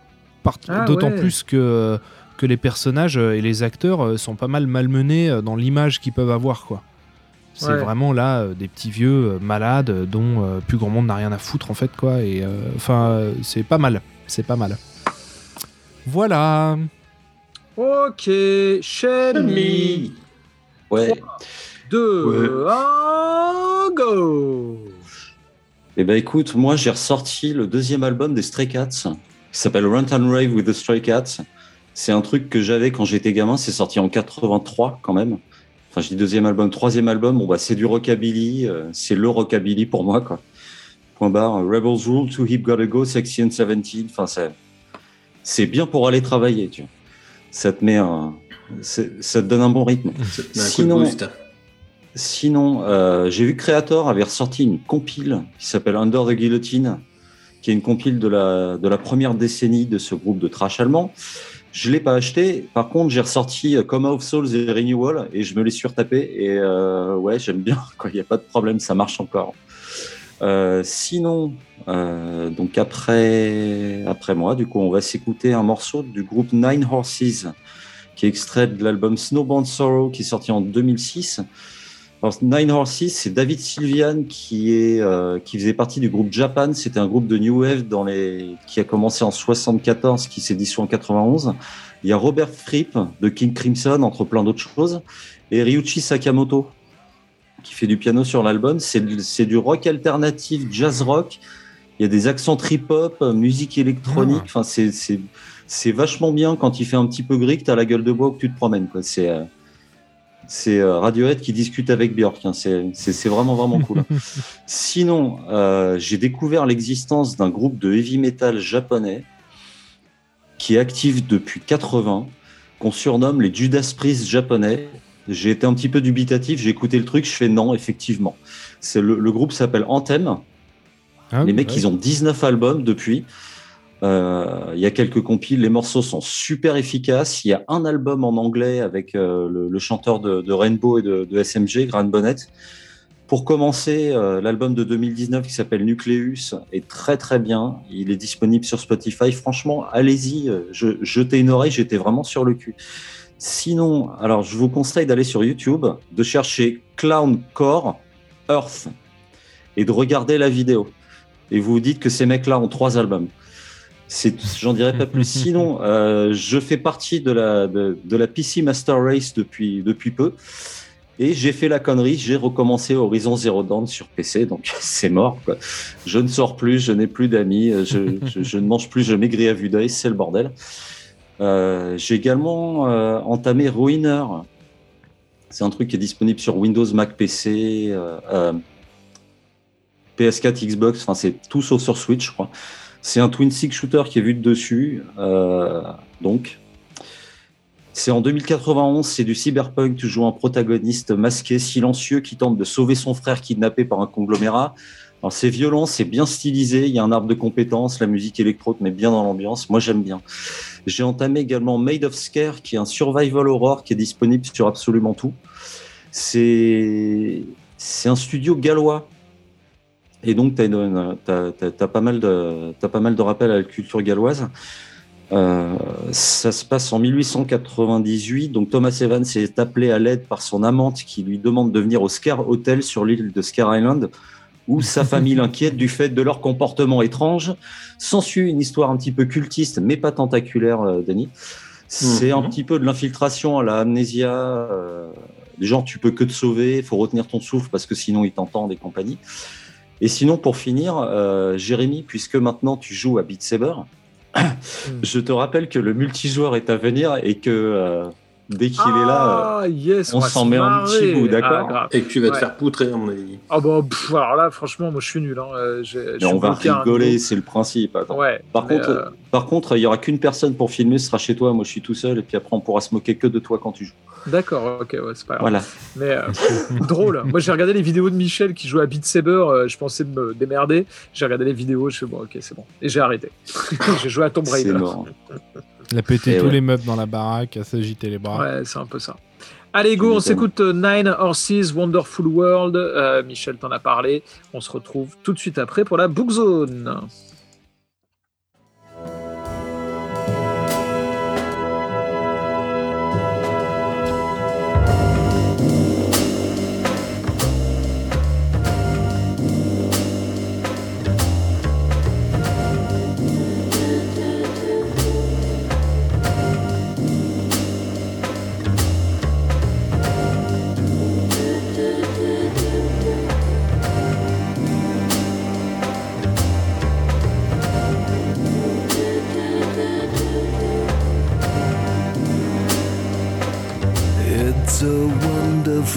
Ah,
D'autant
ouais.
plus que, que les personnages euh, et les acteurs sont pas mal malmenés dans l'image qu'ils peuvent avoir quoi. C'est
Ouais.
vraiment là euh, des petits vieux euh, malades dont euh, plus grand monde n'a rien à foutre en fait quoi. Et enfin, c'est pas mal, c'est pas mal. Voilà.
Ok. Shenmue.
Ouais.
2, 1, go
Eh ben écoute, moi j'ai ressorti le deuxième album des Stray Cats, qui s'appelle Run and Rave with the Stray Cats. C'est un truc que j'avais quand j'étais gamin, c'est sorti en 83 quand même. Enfin, je dis deuxième album, troisième album, bon bah c'est du rockabilly, euh, c'est le rockabilly pour moi quoi. Point barre, Rebels Rule, Too Hip Gotta Go, Sexy and 17, enfin c'est c'est bien pour aller travailler, tu vois. Ça te met un, ça te donne un bon rythme. Sinon, euh, j'ai vu que Creator avait ressorti une compile qui s'appelle Under the Guillotine, qui est une compile de la, de la première décennie de ce groupe de trash allemand. Je l'ai pas acheté. Par contre, j'ai ressorti euh, Coma of Souls et Renewal et je me les suis retapé. Et euh, ouais, j'aime bien. Il n'y a pas de problème, ça marche encore. Euh, sinon, euh, donc après, après moi, du coup, on va s'écouter un morceau du groupe Nine Horses, qui est extrait de l'album Snowbound Sorrow, qui est sorti en 2006. Alors, Nine Horses, c'est David Sylvian qui, est, euh, qui faisait partie du groupe Japan. C'était un groupe de New Wave dans les, qui a commencé en 74, qui s'est dissous en 91. Il y a Robert Fripp de King Crimson, entre plein d'autres choses, et Ryuichi Sakamoto, qui fait du piano sur l'album. C'est du rock alternatif, jazz rock. Il y a des accents trip-hop, musique électronique.
Ah.
Enfin, c'est- vachement bien quand il fait un petit peu gris, que tu as la gueule de bois ou que tu te promènes. C'est euh, c'est euh, Radiohead qui discute avec Björk. hein. C'est c'est- c'est vraiment, vraiment cool. Sinon, euh, j'ai découvert l'existence d'un groupe de heavy metal japonais qui est actif depuis 80, qu'on surnomme les Judas Priest japonais. J'ai été un petit peu dubitatif, j'ai écouté le truc, je fais non, effectivement. C'est le, le groupe s'appelle Anthem.
Ah
les mecs,
ouais.
ils ont 19 albums depuis. Euh, Il y a quelques compiles, les morceaux sont super efficaces. Il y a un album en anglais avec euh, le, le chanteur de, de Rainbow et de, de SMG, Grant Bonnet. Pour commencer, euh, l'album de 2019 qui s'appelle Nucleus est très très bien. Il est disponible sur Spotify. Franchement, allez-y, je, jetez une oreille, j'étais vraiment sur le cul. Sinon, alors je vous conseille d'aller sur YouTube, de chercher Clown Core Earth et de regarder la vidéo. Et vous vous dites que ces mecs-là ont trois albums. C'est, j'en dirais pas plus. Sinon, euh, je fais partie de la, de, de la PC Master Race depuis, depuis peu. Et j'ai fait la connerie, j'ai recommencé Horizon Zero Dawn sur PC, donc c'est mort. Quoi. Je ne sors plus, je n'ai plus d'amis, je, je, je ne mange plus, je maigris à vue d'œil, c'est le bordel. Euh, j'ai également euh, entamé Ruiner. C'est un truc qui est disponible sur Windows, Mac, PC, euh, euh, PS4, Xbox, enfin c'est tout sauf sur Switch, je crois. C'est un twin stick shooter qui est vu de dessus, donc. C'est en 2091, c'est du cyberpunk, tu joues un protagoniste masqué, silencieux, qui tente de sauver son frère kidnappé par un conglomérat. C'est violent, c'est bien stylisé, il y a un arbre de compétences, la musique électro te met bien dans l'ambiance, moi j'aime bien. J'ai entamé également Made of Scare, qui est un survival horror qui est disponible sur absolument tout. C'est un studio gallois. Et donc, tu as, mal de, t'as pas mal de rappels à la culture galloise. Euh, ça se passe en 1898. Donc, Thomas Evans est appelé à l'aide par son amante qui lui demande de venir au Scare Hotel sur l'île de Scare Island, où sa famille l'inquiète du fait de leur comportement étrange. S'ensuit une histoire un petit peu cultiste, mais pas tentaculaire, euh, Denis. C'est un
Mhm.
petit peu de l'infiltration à la amnésia. Euh, genre, tu peux que te sauver, il faut retenir ton souffle parce que sinon ils t'entendent et compagnie. Et sinon, pour finir, euh, Jérémy, puisque maintenant tu joues à Beat Saber, je te rappelle que le multijoueur est à venir et que euh, dès qu'il est là,
Ah, yes,
on s'en
se
met un petit bout, d'accord
Ah, grave.
Et que tu vas te faire poutrer, à mon avis.
Ah bah, pff, alors là, franchement, moi je suis nul. Hein. Euh, je suis
on va rigoler, c'est le principe. Attends.
Ouais.
Par contre,
euh,
par contre, il y aura qu'une personne pour filmer, ce sera chez toi. Moi, je suis tout seul, et puis après, on pourra se moquer que de toi quand tu joues.
D'accord, ok, ouais, c'est pas grave.
Voilà.
Mais euh, drôle. Moi, j'ai regardé les vidéos de Michel qui joue à Beat Saber. euh, je pensais me démerder. J'ai regardé les vidéos. Je fais bon, ok, c'est bon. Et j'ai arrêté. j'ai joué à Tomb
C'est
Raider.
Il a pété
Et
tous
ouais.
les meubles dans la baraque, à s'agiter les bras.
Ouais, c'est un peu ça. Allez, go, on s'écoute euh, Nine Horses, Wonderful World. Euh, Michel t'en a parlé. On se retrouve tout de suite après pour la Book Zone.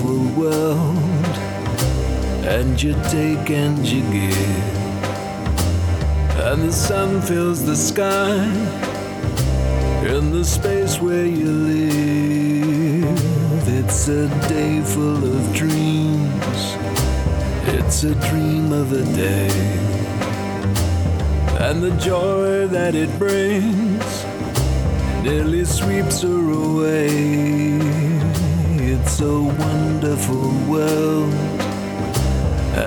World, and you take and you give, and the sun fills the sky in the space where you live. It's a day full of dreams, it's a dream of a day, and the joy that it brings nearly sweeps her away. It's a wonderful world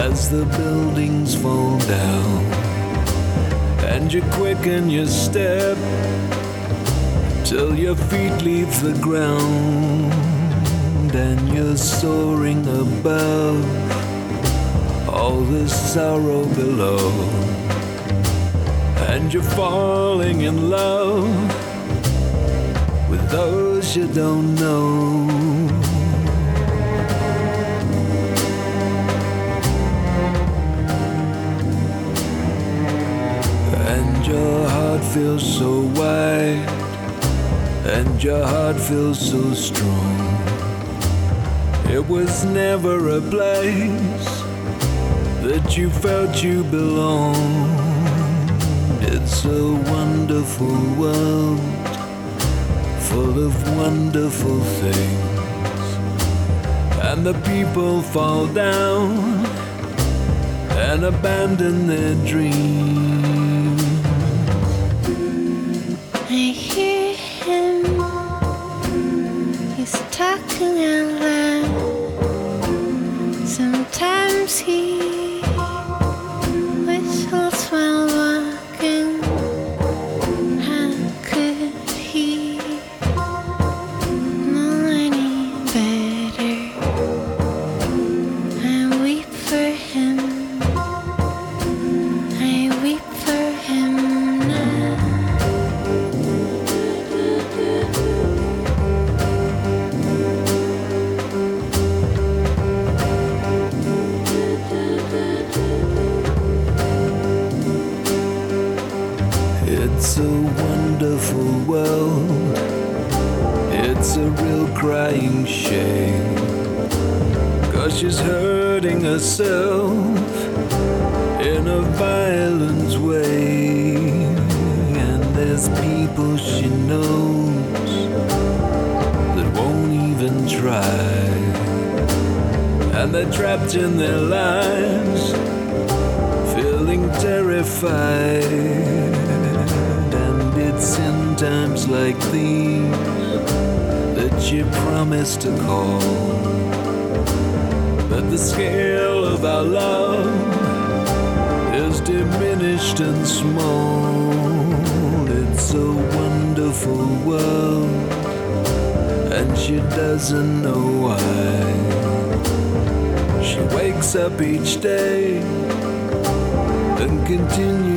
as the buildings fall down. And you quicken your step till your feet leave the ground. And you're soaring above all the sorrow below. And you're falling in love with those you don't know. heart feels so wide, and your heart feels so strong. It was never a place that you felt you belonged. It's a wonderful world full of wonderful things, and the people fall down and abandon their dreams. up each day and
continue.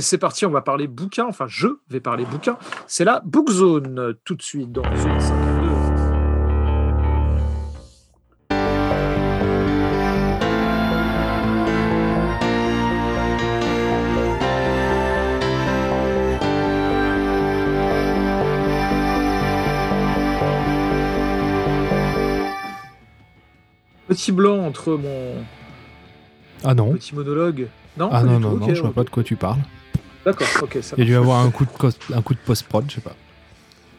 C'est parti, on va parler bouquin. Enfin, je vais parler bouquin. C'est la Book Zone euh, tout de suite dans Zone 52. Petit blanc entre mon
ah non.
petit monologue. Non,
ah non, non, non, je vois pas de quoi tu parles.
D'accord, ok, ça
Il y a dû avoir un coup de, cos- un coup de post-prod, je sais pas.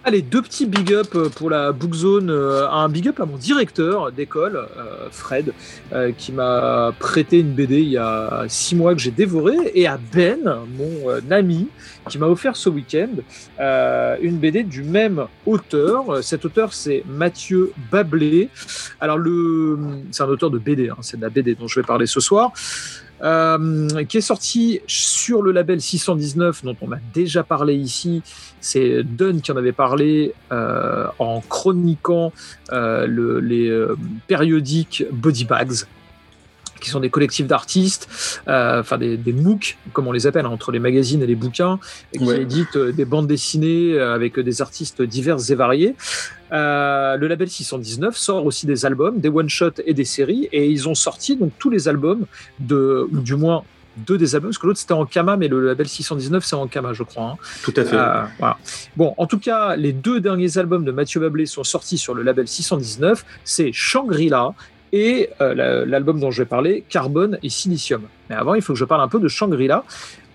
Allez, deux petits big up euh, pour la Book Zone. euh, Un big up à mon directeur d'école, euh, Fred, qui m'a prêté une BD il y a six mois que j'ai dévoré, et à Ben, mon ami, qui m'a offert ce week-end une BD du même auteur. Cet auteur, c'est Mathieu Bablé. Alors, le, c'est un auteur de BD, hein, c'est de la BD dont je vais parler ce soir. Euh, qui est sorti sur le label 619 dont on a déjà parlé ici. C'est Dunn qui en avait parlé euh, en chroniquant euh, le- les euh, périodiques Body Bags qui sont des collectifs d'artistes, euh, enfin des, des MOOC, comme on les appelle, hein, entre les magazines et les bouquins, et qui
Ouais.
éditent euh, des bandes dessinées euh, avec des artistes divers et variés. Euh, le label 619 sort aussi des albums, des one-shots et des séries, et ils ont sorti donc tous les albums, de, ou du moins deux des albums, parce que l'autre c'était en Kama, mais le label 619 c'est en Kama, je crois. hein.
Tout à fait.
Euh, voilà. Bon, en tout cas, les deux derniers albums de Mathieu Bablé sont sortis sur le label 619. C'est Shangri-La et euh, la- l'album dont je vais parler, Carbone et Silicium. Mais avant, il faut que je parle un peu de Shangri-La.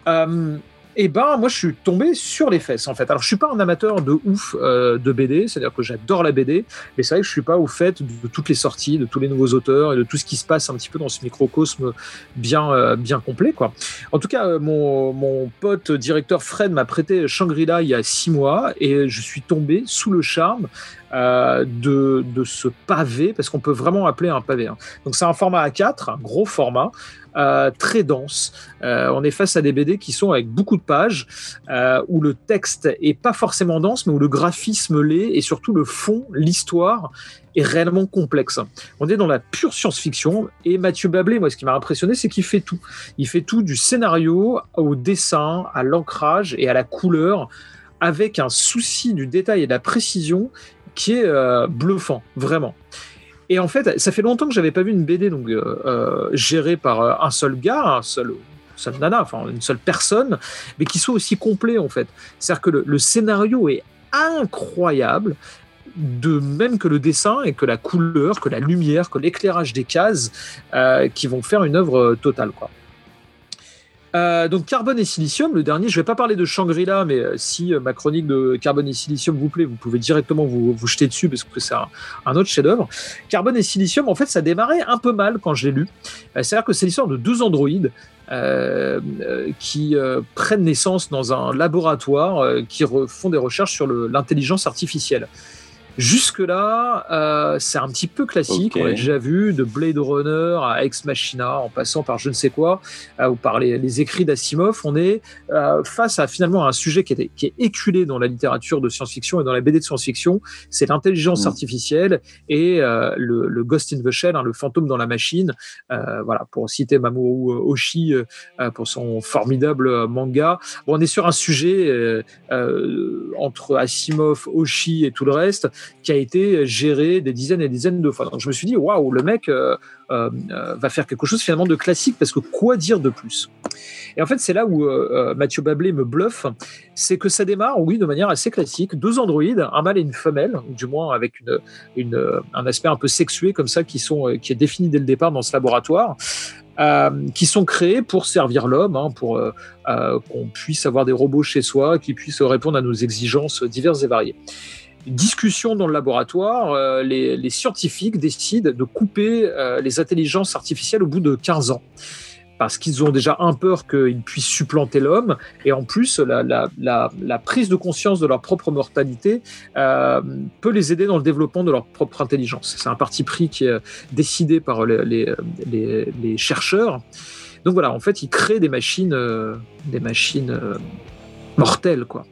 Euh, et ben, moi, je suis tombé sur les fesses, en fait. Alors, je suis pas un amateur de ouf euh, de BD, c'est-à-dire que j'adore la BD, mais c'est vrai que je suis pas au fait de toutes les sorties, de tous les nouveaux auteurs et de tout ce qui se passe un petit peu dans ce microcosme bien, euh, bien complet, quoi. En tout cas, euh, mon, mon pote directeur Fred m'a prêté Shangri-La il y a six mois et je suis tombé sous le charme euh, de, de ce pavé, parce qu'on peut vraiment appeler un pavé. hein. Donc c'est un format A4, un gros format, euh, très dense. Euh, on est face à des BD qui sont avec beaucoup de pages, euh, où le texte est pas forcément dense, mais où le graphisme l'est, et surtout le fond, l'histoire est réellement complexe. On est dans la pure science-fiction, et Mathieu Bablé, moi ce qui m'a impressionné, c'est qu'il fait tout. Il fait tout du scénario au dessin, à l'ancrage et à la couleur, avec un souci du détail et de la précision qui est bluffant, vraiment. Et en fait, ça fait longtemps que j'avais pas vu une BD donc euh, euh, gérée par euh, un seul gars, un seul, seul nana, enfin une seule personne, mais qui soit aussi complet en fait. C'est-à-dire que le, le scénario est incroyable, de même que le dessin et que la couleur, que la lumière, que l'éclairage des cases, euh, qui vont faire une œuvre euh, totale, quoi. Euh, donc Carbone et Silicium, le dernier, je vais pas parler de Shangri-La, mais euh, si euh, ma chronique de Carbone et Silicium vous plaît, vous pouvez directement vous, jeter dessus parce que c'est un, autre chef-d'œuvre. Carbone et Silicium, en fait, ça démarrait un peu mal quand je l'ai lu. C'est-à-dire que c'est l'histoire de deux androïdes qui prennent naissance dans un laboratoire qui font des recherches sur l'intelligence artificielle. Jusque-là, euh, c'est un petit peu classique. On l'a déjà vu, de Blade Runner à Ex Machina, en passant par je ne sais quoi, euh, ou par les, les écrits d'Asimov. On est euh, face à finalement un sujet qui est, qui est éculé dans la littérature de science-fiction et dans la BD de science-fiction. C'est l'intelligence
Mm.
artificielle et euh, le, le Ghost in the Shell, hein, le fantôme dans la machine. Euh, voilà, pour citer Mamoru Oshii euh, pour son formidable manga. Bon, on est sur un sujet euh, euh, entre Asimov, Oshii et tout le reste qui a été géré des dizaines et des dizaines de fois. Je me suis dit, waouh, le mec euh, euh, euh, va faire quelque chose finalement de classique parce que quoi dire de plus? Et en fait, c'est là où euh, euh, Mathieu Bablé me bluffe, c'est que ça démarre, oui, de manière assez classique, deux androïdes, un mâle et une femelle, du moins avec euh, un aspect un peu sexué comme ça qui, sont, euh, qui est défini dès le départ dans ce laboratoire. euh, qui sont créés pour servir l'homme, hein, pour euh, euh, qu'on puisse avoir des robots chez soi, qui puissent répondre à nos exigences diverses et variées discussion dans le laboratoire, euh, les, les scientifiques décident de couper euh, les intelligences artificielles au bout de 15 ans. Parce qu'ils ont déjà un peur qu'ils puissent supplanter l'homme, et en plus, la, la- la- la prise de conscience de leur propre mortalité euh, peut les aider dans le développement de leur propre intelligence. C'est un parti pris qui est décidé par les, les- les- les chercheurs. Donc voilà, en fait, ils créent des machines, euh, des machines euh, mortelles, quoi.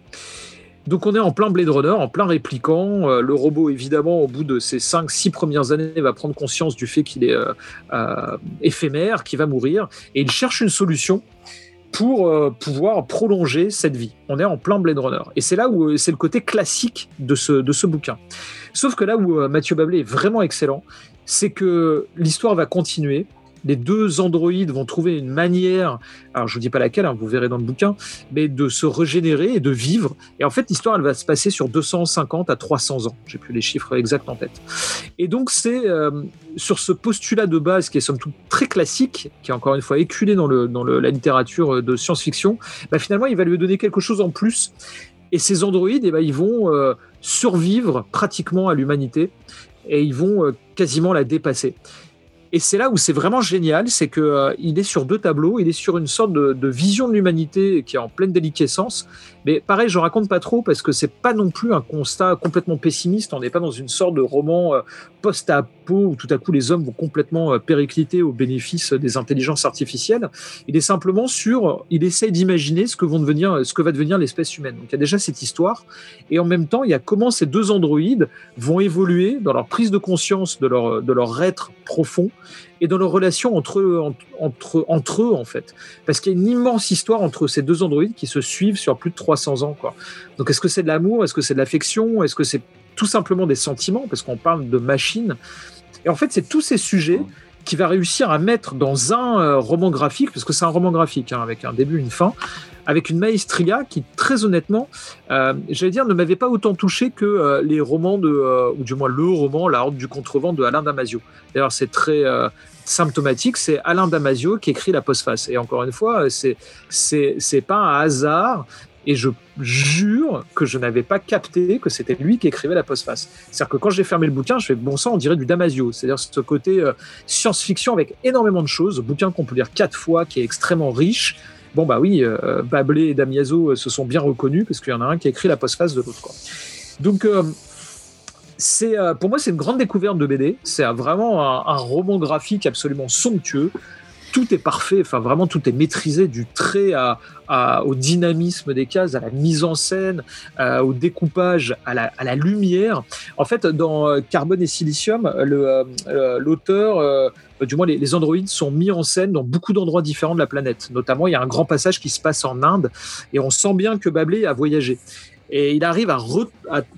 Donc on est en plein Blade Runner, en plein répliquant. Euh, le robot, évidemment, au bout de ses 5-6 premières années, va prendre conscience du fait qu'il est euh, euh, éphémère, qu'il va mourir, et il cherche une solution pour pouvoir prolonger cette vie. On est en plein Blade Runner. Et c'est là où c'est le côté classique de ce, de ce bouquin. Sauf que là où Mathieu Bablé est vraiment excellent, c'est que l'histoire va continuer les deux androïdes vont trouver une manière, alors je vous dis pas laquelle, hein, vous verrez dans le bouquin, mais de se régénérer et de vivre. Et en fait, l'histoire, elle va se passer sur 250 à 300 ans. J'ai plus les chiffres exacts en tête. Et donc, c'est euh, sur ce postulat de base qui est somme toute très classique, qui est encore une fois éculé dans, la littérature de science-fiction, bah, finalement, il va lui donner quelque chose en plus. Et ces androïdes, eh ben, ils vont euh, survivre pratiquement à l'humanité et ils vont euh, quasiment la dépasser. Et c'est là où c'est vraiment génial, c'est que euh, est sur deux tableaux, il est sur une sorte de vision de l'humanité qui est en pleine déliquescence. Mais pareil, je raconte pas trop parce que c'est pas non plus un constat complètement pessimiste. On n'est pas dans une sorte de roman euh, post-apo où tout à coup les hommes vont complètement euh, péricliter au bénéfice des intelligences artificielles. Il est simplement sur, il essaye d'imaginer ce que vont devenir, ce que va devenir l'espèce humaine. Donc il y a déjà cette histoire, et en même temps il y a comment ces deux androïdes vont évoluer dans leur prise de conscience de leur de leur être profond et dans leur relation entre eux, en- entre, entre eux en fait. Parce qu'il y a une immense histoire entre ces deux androïdes qui se suivent sur plus de 300 ans. Quoi. Donc est-ce que c'est de l'amour? Est-ce que c'est de l'affection? Est-ce que c'est tout simplement des sentiments? Parce qu'on parle de machines. Et en fait, c'est tous ces sujets qui va réussir à mettre dans un euh, roman graphique, parce que c'est un roman graphique, hein, avec un début, une fin, avec une maestria qui, très honnêtement, euh, j'allais dire, ne m'avait pas autant touché que euh, les romans de, euh, ou du moins le roman La Horde du Contrevent de Alain Damasio. D'ailleurs, c'est très euh, symptomatique, c'est Alain Damasio qui écrit la postface. Et encore une fois, c'est c'est pas un hasard. Et je jure que je n'avais pas capté que c'était lui qui écrivait la postface. C'est-à-dire que quand j'ai fermé le bouquin, je fais bon sang, on dirait du Damasio. C'est-à-dire ce côté science-fiction avec énormément de choses, bouquin qu'on peut lire quatre fois, qui est extrêmement riche. Bon bah oui, euh, Bablé et Damiazo euh, se sont bien reconnus parce qu'il y en a un qui a écrit la postface de l'autre. Donc euh, euh, pour moi c'est une grande découverte de BD. C'est vraiment un, roman graphique absolument somptueux. Tout est parfait, enfin vraiment tout est maîtrisé du trait au dynamisme des cases, à la mise en scène, au découpage, à la, lumière. En fait, dans Carbone et Silicium, l'auteur, du moins les, androïdes, sont mis en scène dans beaucoup d'endroits différents de la planète. Notamment, il y a un grand passage qui se passe en Inde et on sent bien que Bablé a voyagé. Et il arrive à,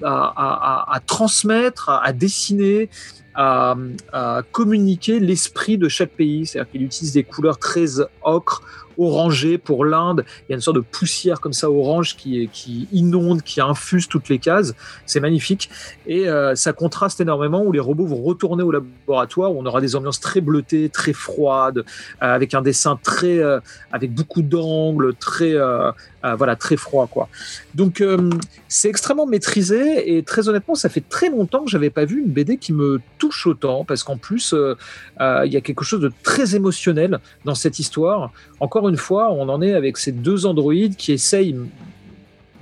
à, transmettre, à, à dessiner, à, à communiquer l'esprit de chaque pays. C'est-à-dire qu'il utilise des couleurs très ocre, orangées pour l'Inde. Il y a une sorte de poussière comme ça orange qui, qui inonde, qui infuse toutes les cases. C'est magnifique. Et euh, ça contraste énormément où les robots vont retourner au laboratoire, où on aura des ambiances très bleutées, très froides, euh, avec un dessin très, euh, avec beaucoup d'angles, très, euh, voilà, très froid, quoi. Donc, euh, c'est extrêmement maîtrisé et très honnêtement, ça fait très longtemps que j'avais pas vu une BD qui me touche autant parce qu'en plus, euh, euh, il y a quelque chose de très émotionnel dans cette histoire. Encore une fois, on en est avec ces deux androïdes qui essayent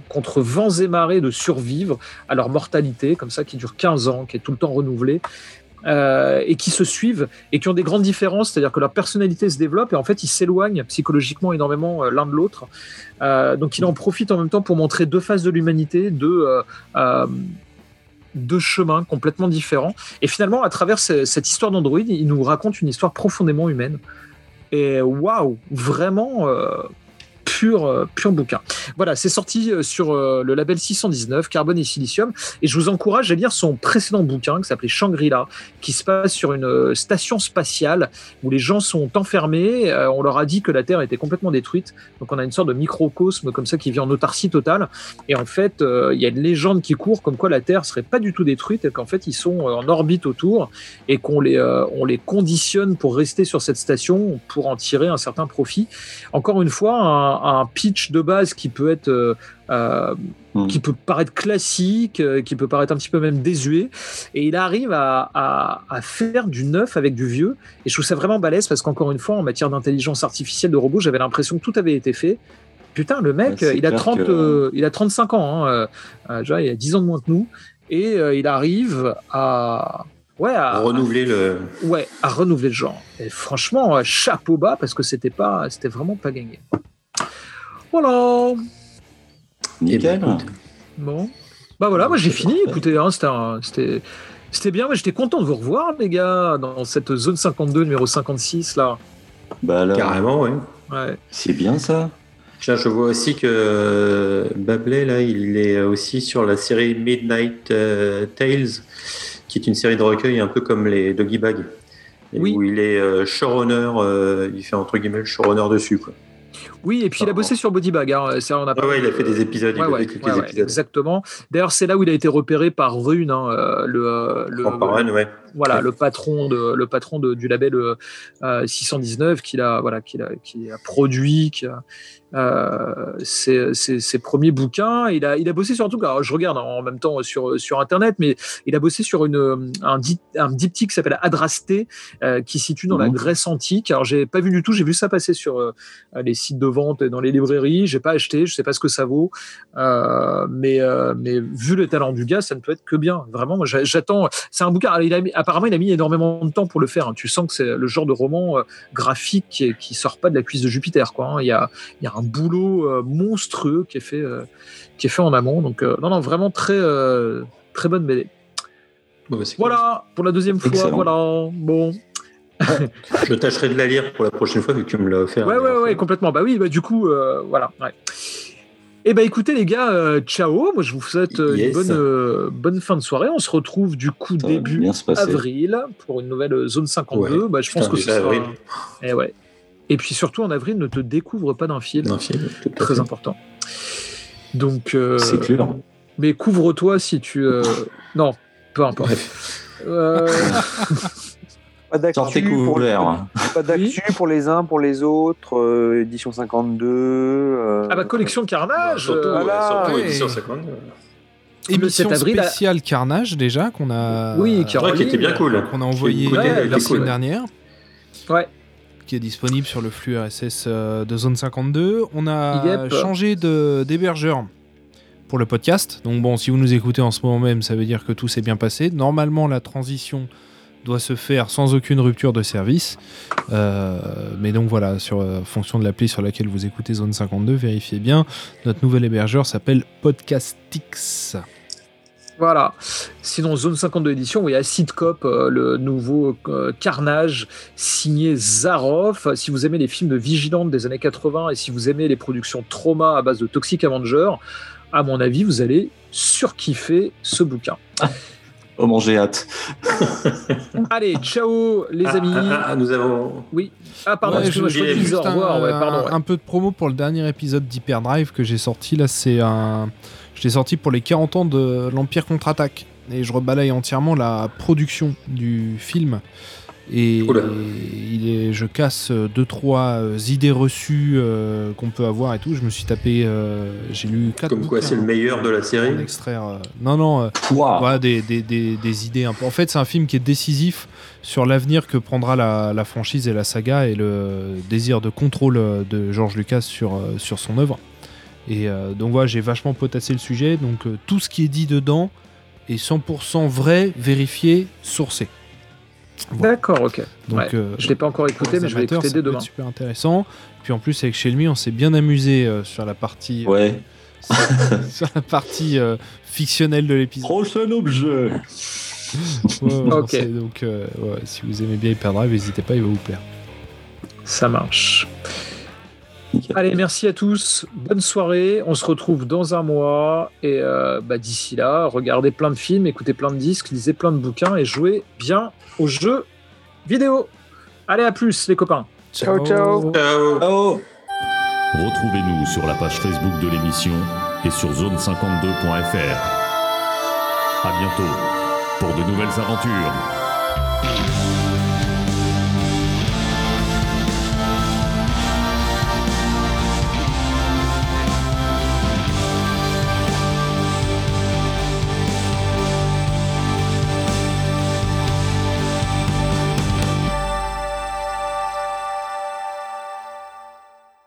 contre vents et marées de survivre à leur mortalité, comme ça, qui dure 15 ans, qui est tout le temps renouvelée. Euh, et qui se suivent et qui ont des grandes différences, c'est-à-dire que leur personnalité se développe et en fait ils s'éloignent psychologiquement énormément euh, l'un de l'autre. Euh, donc il en profite en même temps pour montrer deux faces de l'humanité, deux, deux chemins complètement différents. Et finalement, à travers ce- cette histoire d'Android, il nous raconte une histoire profondément humaine. Et waouh, vraiment pur, euh, pur bouquin. Voilà, c'est sorti euh, sur euh, le label 619, Carbone et Silicium. Et je vous encourage à lire son précédent bouquin qui s'appelait Shangri-La, qui se passe sur une station spatiale où les gens sont enfermés. On leur a dit que la Terre était complètement détruite. Donc on a une sorte de microcosme comme ça qui vit en autarcie totale. Et en fait, il y a une légende qui court comme quoi la Terre serait pas du tout détruite et qu'en fait ils sont en orbite autour et qu'on les, on les conditionne pour rester sur cette station pour en tirer un certain profit. Encore une fois, un pitch de base qui peut être euh, euh,
Mm.
qui peut paraître classique, euh, qui peut paraître un petit peu même désuet, et il arrive à, à- à faire du neuf avec du vieux. Et je trouve ça vraiment balèze parce qu'encore une fois, en matière d'intelligence artificielle de robots, j'avais l'impression que tout avait été fait. Putain, le mec,
Ouais,
il, a
clair
30,
que-
euh, il a 35 ans, hein, euh, déjà, il a 10 ans de moins que nous, et il arrive à. Ouais, à,
renouveler le.
ouais, à renouveler le genre. Et franchement, chapeau bas parce que c'était pas, c'était vraiment pas gagné. Voilà.
Nickel.
Eh ben, écoute,
Bon. Bah voilà, moi j'ai fini. Écoutez, hein, c'était c'était c'était bien. mais J'étais content de vous revoir, les gars, dans cette zone 52, numéro 56 là.
Bah alors,
Carrément, ouais.
Ouais.
c'est bien ça.
Tiens, je vois aussi que euh, Bablé, là, il est aussi sur la série Midnight euh, Tales, qui est une série de recueils un peu comme les Doggy Bag.
Oui.
Où il est euh, showrunner, euh, il fait entre guillemets le showrunner dessus. Quoi.
Oui, et puis il a bossé sur Body Bag. hein. Ça, on a
Ah
pas-
ouais, il a fait des épisodes,
Ouais, ouais, ouais,
épisodes.
exactement. D'ailleurs, c'est là où il a été repéré par Rune, hein, euh, le, euh, voilà, le patron de le patron de- du label euh, euh, 619 qu'il a voilà qu'il a qui a produit qui a, euh, ses, ses- ses premiers bouquins. Il a il a bossé sur un truc alors je regarde en même temps sur sur internet mais il a bossé sur une un, di- un diptyque qui s'appelle Adrasté euh, qui situe dans la
Mhm.
Grèce antique. Alors j'ai pas vu du tout. J'ai vu ça passer sur euh, les sites de vente et dans les librairies. J'ai pas acheté. Je sais pas ce que ça vaut. Euh, mais mais vu le talent du gars ça ne peut être que bien. Vraiment moi j'attends. C'est un bouquin. Alors, il a mis- apparemment il a mis énormément de temps pour le faire hein. tu sens que c'est le genre de roman graphique qui, qui sort pas de la cuisse de Jupiter quoi hein. il y a il y a un boulot euh, monstrueux qui est fait euh, qui est fait en amont donc euh, non non vraiment très très bonne BD
Bon, bah, cool.
voilà pour la deuxième fois
Excellent.
voilà bon
Je tâcherai de la lire pour la prochaine fois vu que tu me l'as offert.
Ouais, ouais, ouais, complètement. Bah oui, bah du coup, euh, voilà. Ouais. Eh ben écoutez les gars, euh, ciao. Moi je vous souhaite euh, une bonne, euh, bonne fin de soirée. On se retrouve du coup
Ça
début avril pour une nouvelle zone 52.
Ouais.
Bah, je pense
Putain,
que ce sera.
avril.
Eh ouais. Et puis surtout en avril, ne te découvre pas d'un film.
D'un film, tout à
Très
fait.
important. Donc. euh,
C'est clair.
Mais couvre-toi si tu. euh, Non, peu importe.
Bref.
Euh,
Pas d'actu pour,
couvert.
pas d'actu pour les uns, pour les autres. euh, édition 52. euh,
Ah bah collection Carnage.
Surtout,
euh,
ouais,
voilà,
surtout
ouais.
édition 52.
Émission
7 avril,
spéciale Carnage déjà qu'on a
Oui, qui
C'est vrai qu'il était bien cool.
qu'on a envoyé la
était
semaine
cool.
dernière.
Ouais.
Qui est disponible sur le flux RSS euh, de Zone 52. On a
Yep.
changé d'hébergeur pour le podcast. Donc bon, si vous nous écoutez en ce moment même, ça veut dire que tout s'est bien passé. Normalement, la transition doit se faire sans aucune rupture de service. Euh, mais donc voilà, sur euh, fonction de l'appli sur laquelle vous écoutez Zone 52, vérifiez bien. Notre nouvel hébergeur s'appelle Podcastix.
Voilà. Sinon, Zone 52 édition, oui, Acid Cop, euh, le nouveau euh, Carnage signé Zaroff. Si vous aimez les films de Vigilante des années 80 et si vous aimez les productions trauma à base de Toxic Avenger, à mon avis, vous allez surkiffer ce bouquin.
Oh, mon j'ai hâte.
Allez, ciao les
Ah,
amis.
ah, ah, nous avons.
Oui. Ah, pardon,
Ouais, je-
je
je- juste
au revoir.
un,
Ouais, pardon. ouais.
un peu de promo pour le dernier épisode d'Hyperdrive que j'ai sorti. Là, c'est un. Je l'ai sorti pour les 40 ans de l'Empire contre-attaque. Et je rebalaye entièrement la production du film. Et,
Oula.
il est, je casse euh, deux trois euh, idées reçues euh, qu'on peut avoir et tout. Je me suis tapé, euh, j'ai lu quatre
Comme quoi, c'est le meilleur de la série.
extraire. non, non.
Waouh.
voilà, des, des- des- des idées un peu. En fait, c'est un film qui est décisif sur l'avenir que prendra la, la franchise et la saga et le désir de contrôle de George Lucas sur, sur son œuvre. Et euh, donc voilà, j'ai vachement potassé le sujet. Donc euh, tout ce qui est dit dedans est 100% vrai, vérifié, sourcé. Voilà.
D'accord, ok.
Donc,
Ouais.
euh,
Je l'ai pas encore écouté, mais je vais
amateurs,
écouter
ça
dès demain.
être super intéressant. Puis en plus, avec Shelmy, on s'est bien amusé euh, sur la partie, euh,
Ouais.
sur la partie euh, fictionnelle de l'épisode.
Prochain objet.
Ouais, ouais,
Ok.
c'est- Donc, euh, ouais, si vous aimez bien Hyperdrive, n'hésitez pas, il va vous plaire.
Ça marche.
Nickel.
Allez, merci à tous. Bonne soirée. On se retrouve dans un mois. Et euh, bah, d'ici là, regardez plein de films, écoutez plein de disques, lisez plein de bouquins et jouez bien aux jeux vidéo. Allez, à plus, les copains.
Ciao, ciao.
Ciao.
Oh.
Retrouvez-nous sur la page Facebook de l'émission et sur zone52.fr. À bientôt pour de nouvelles aventures.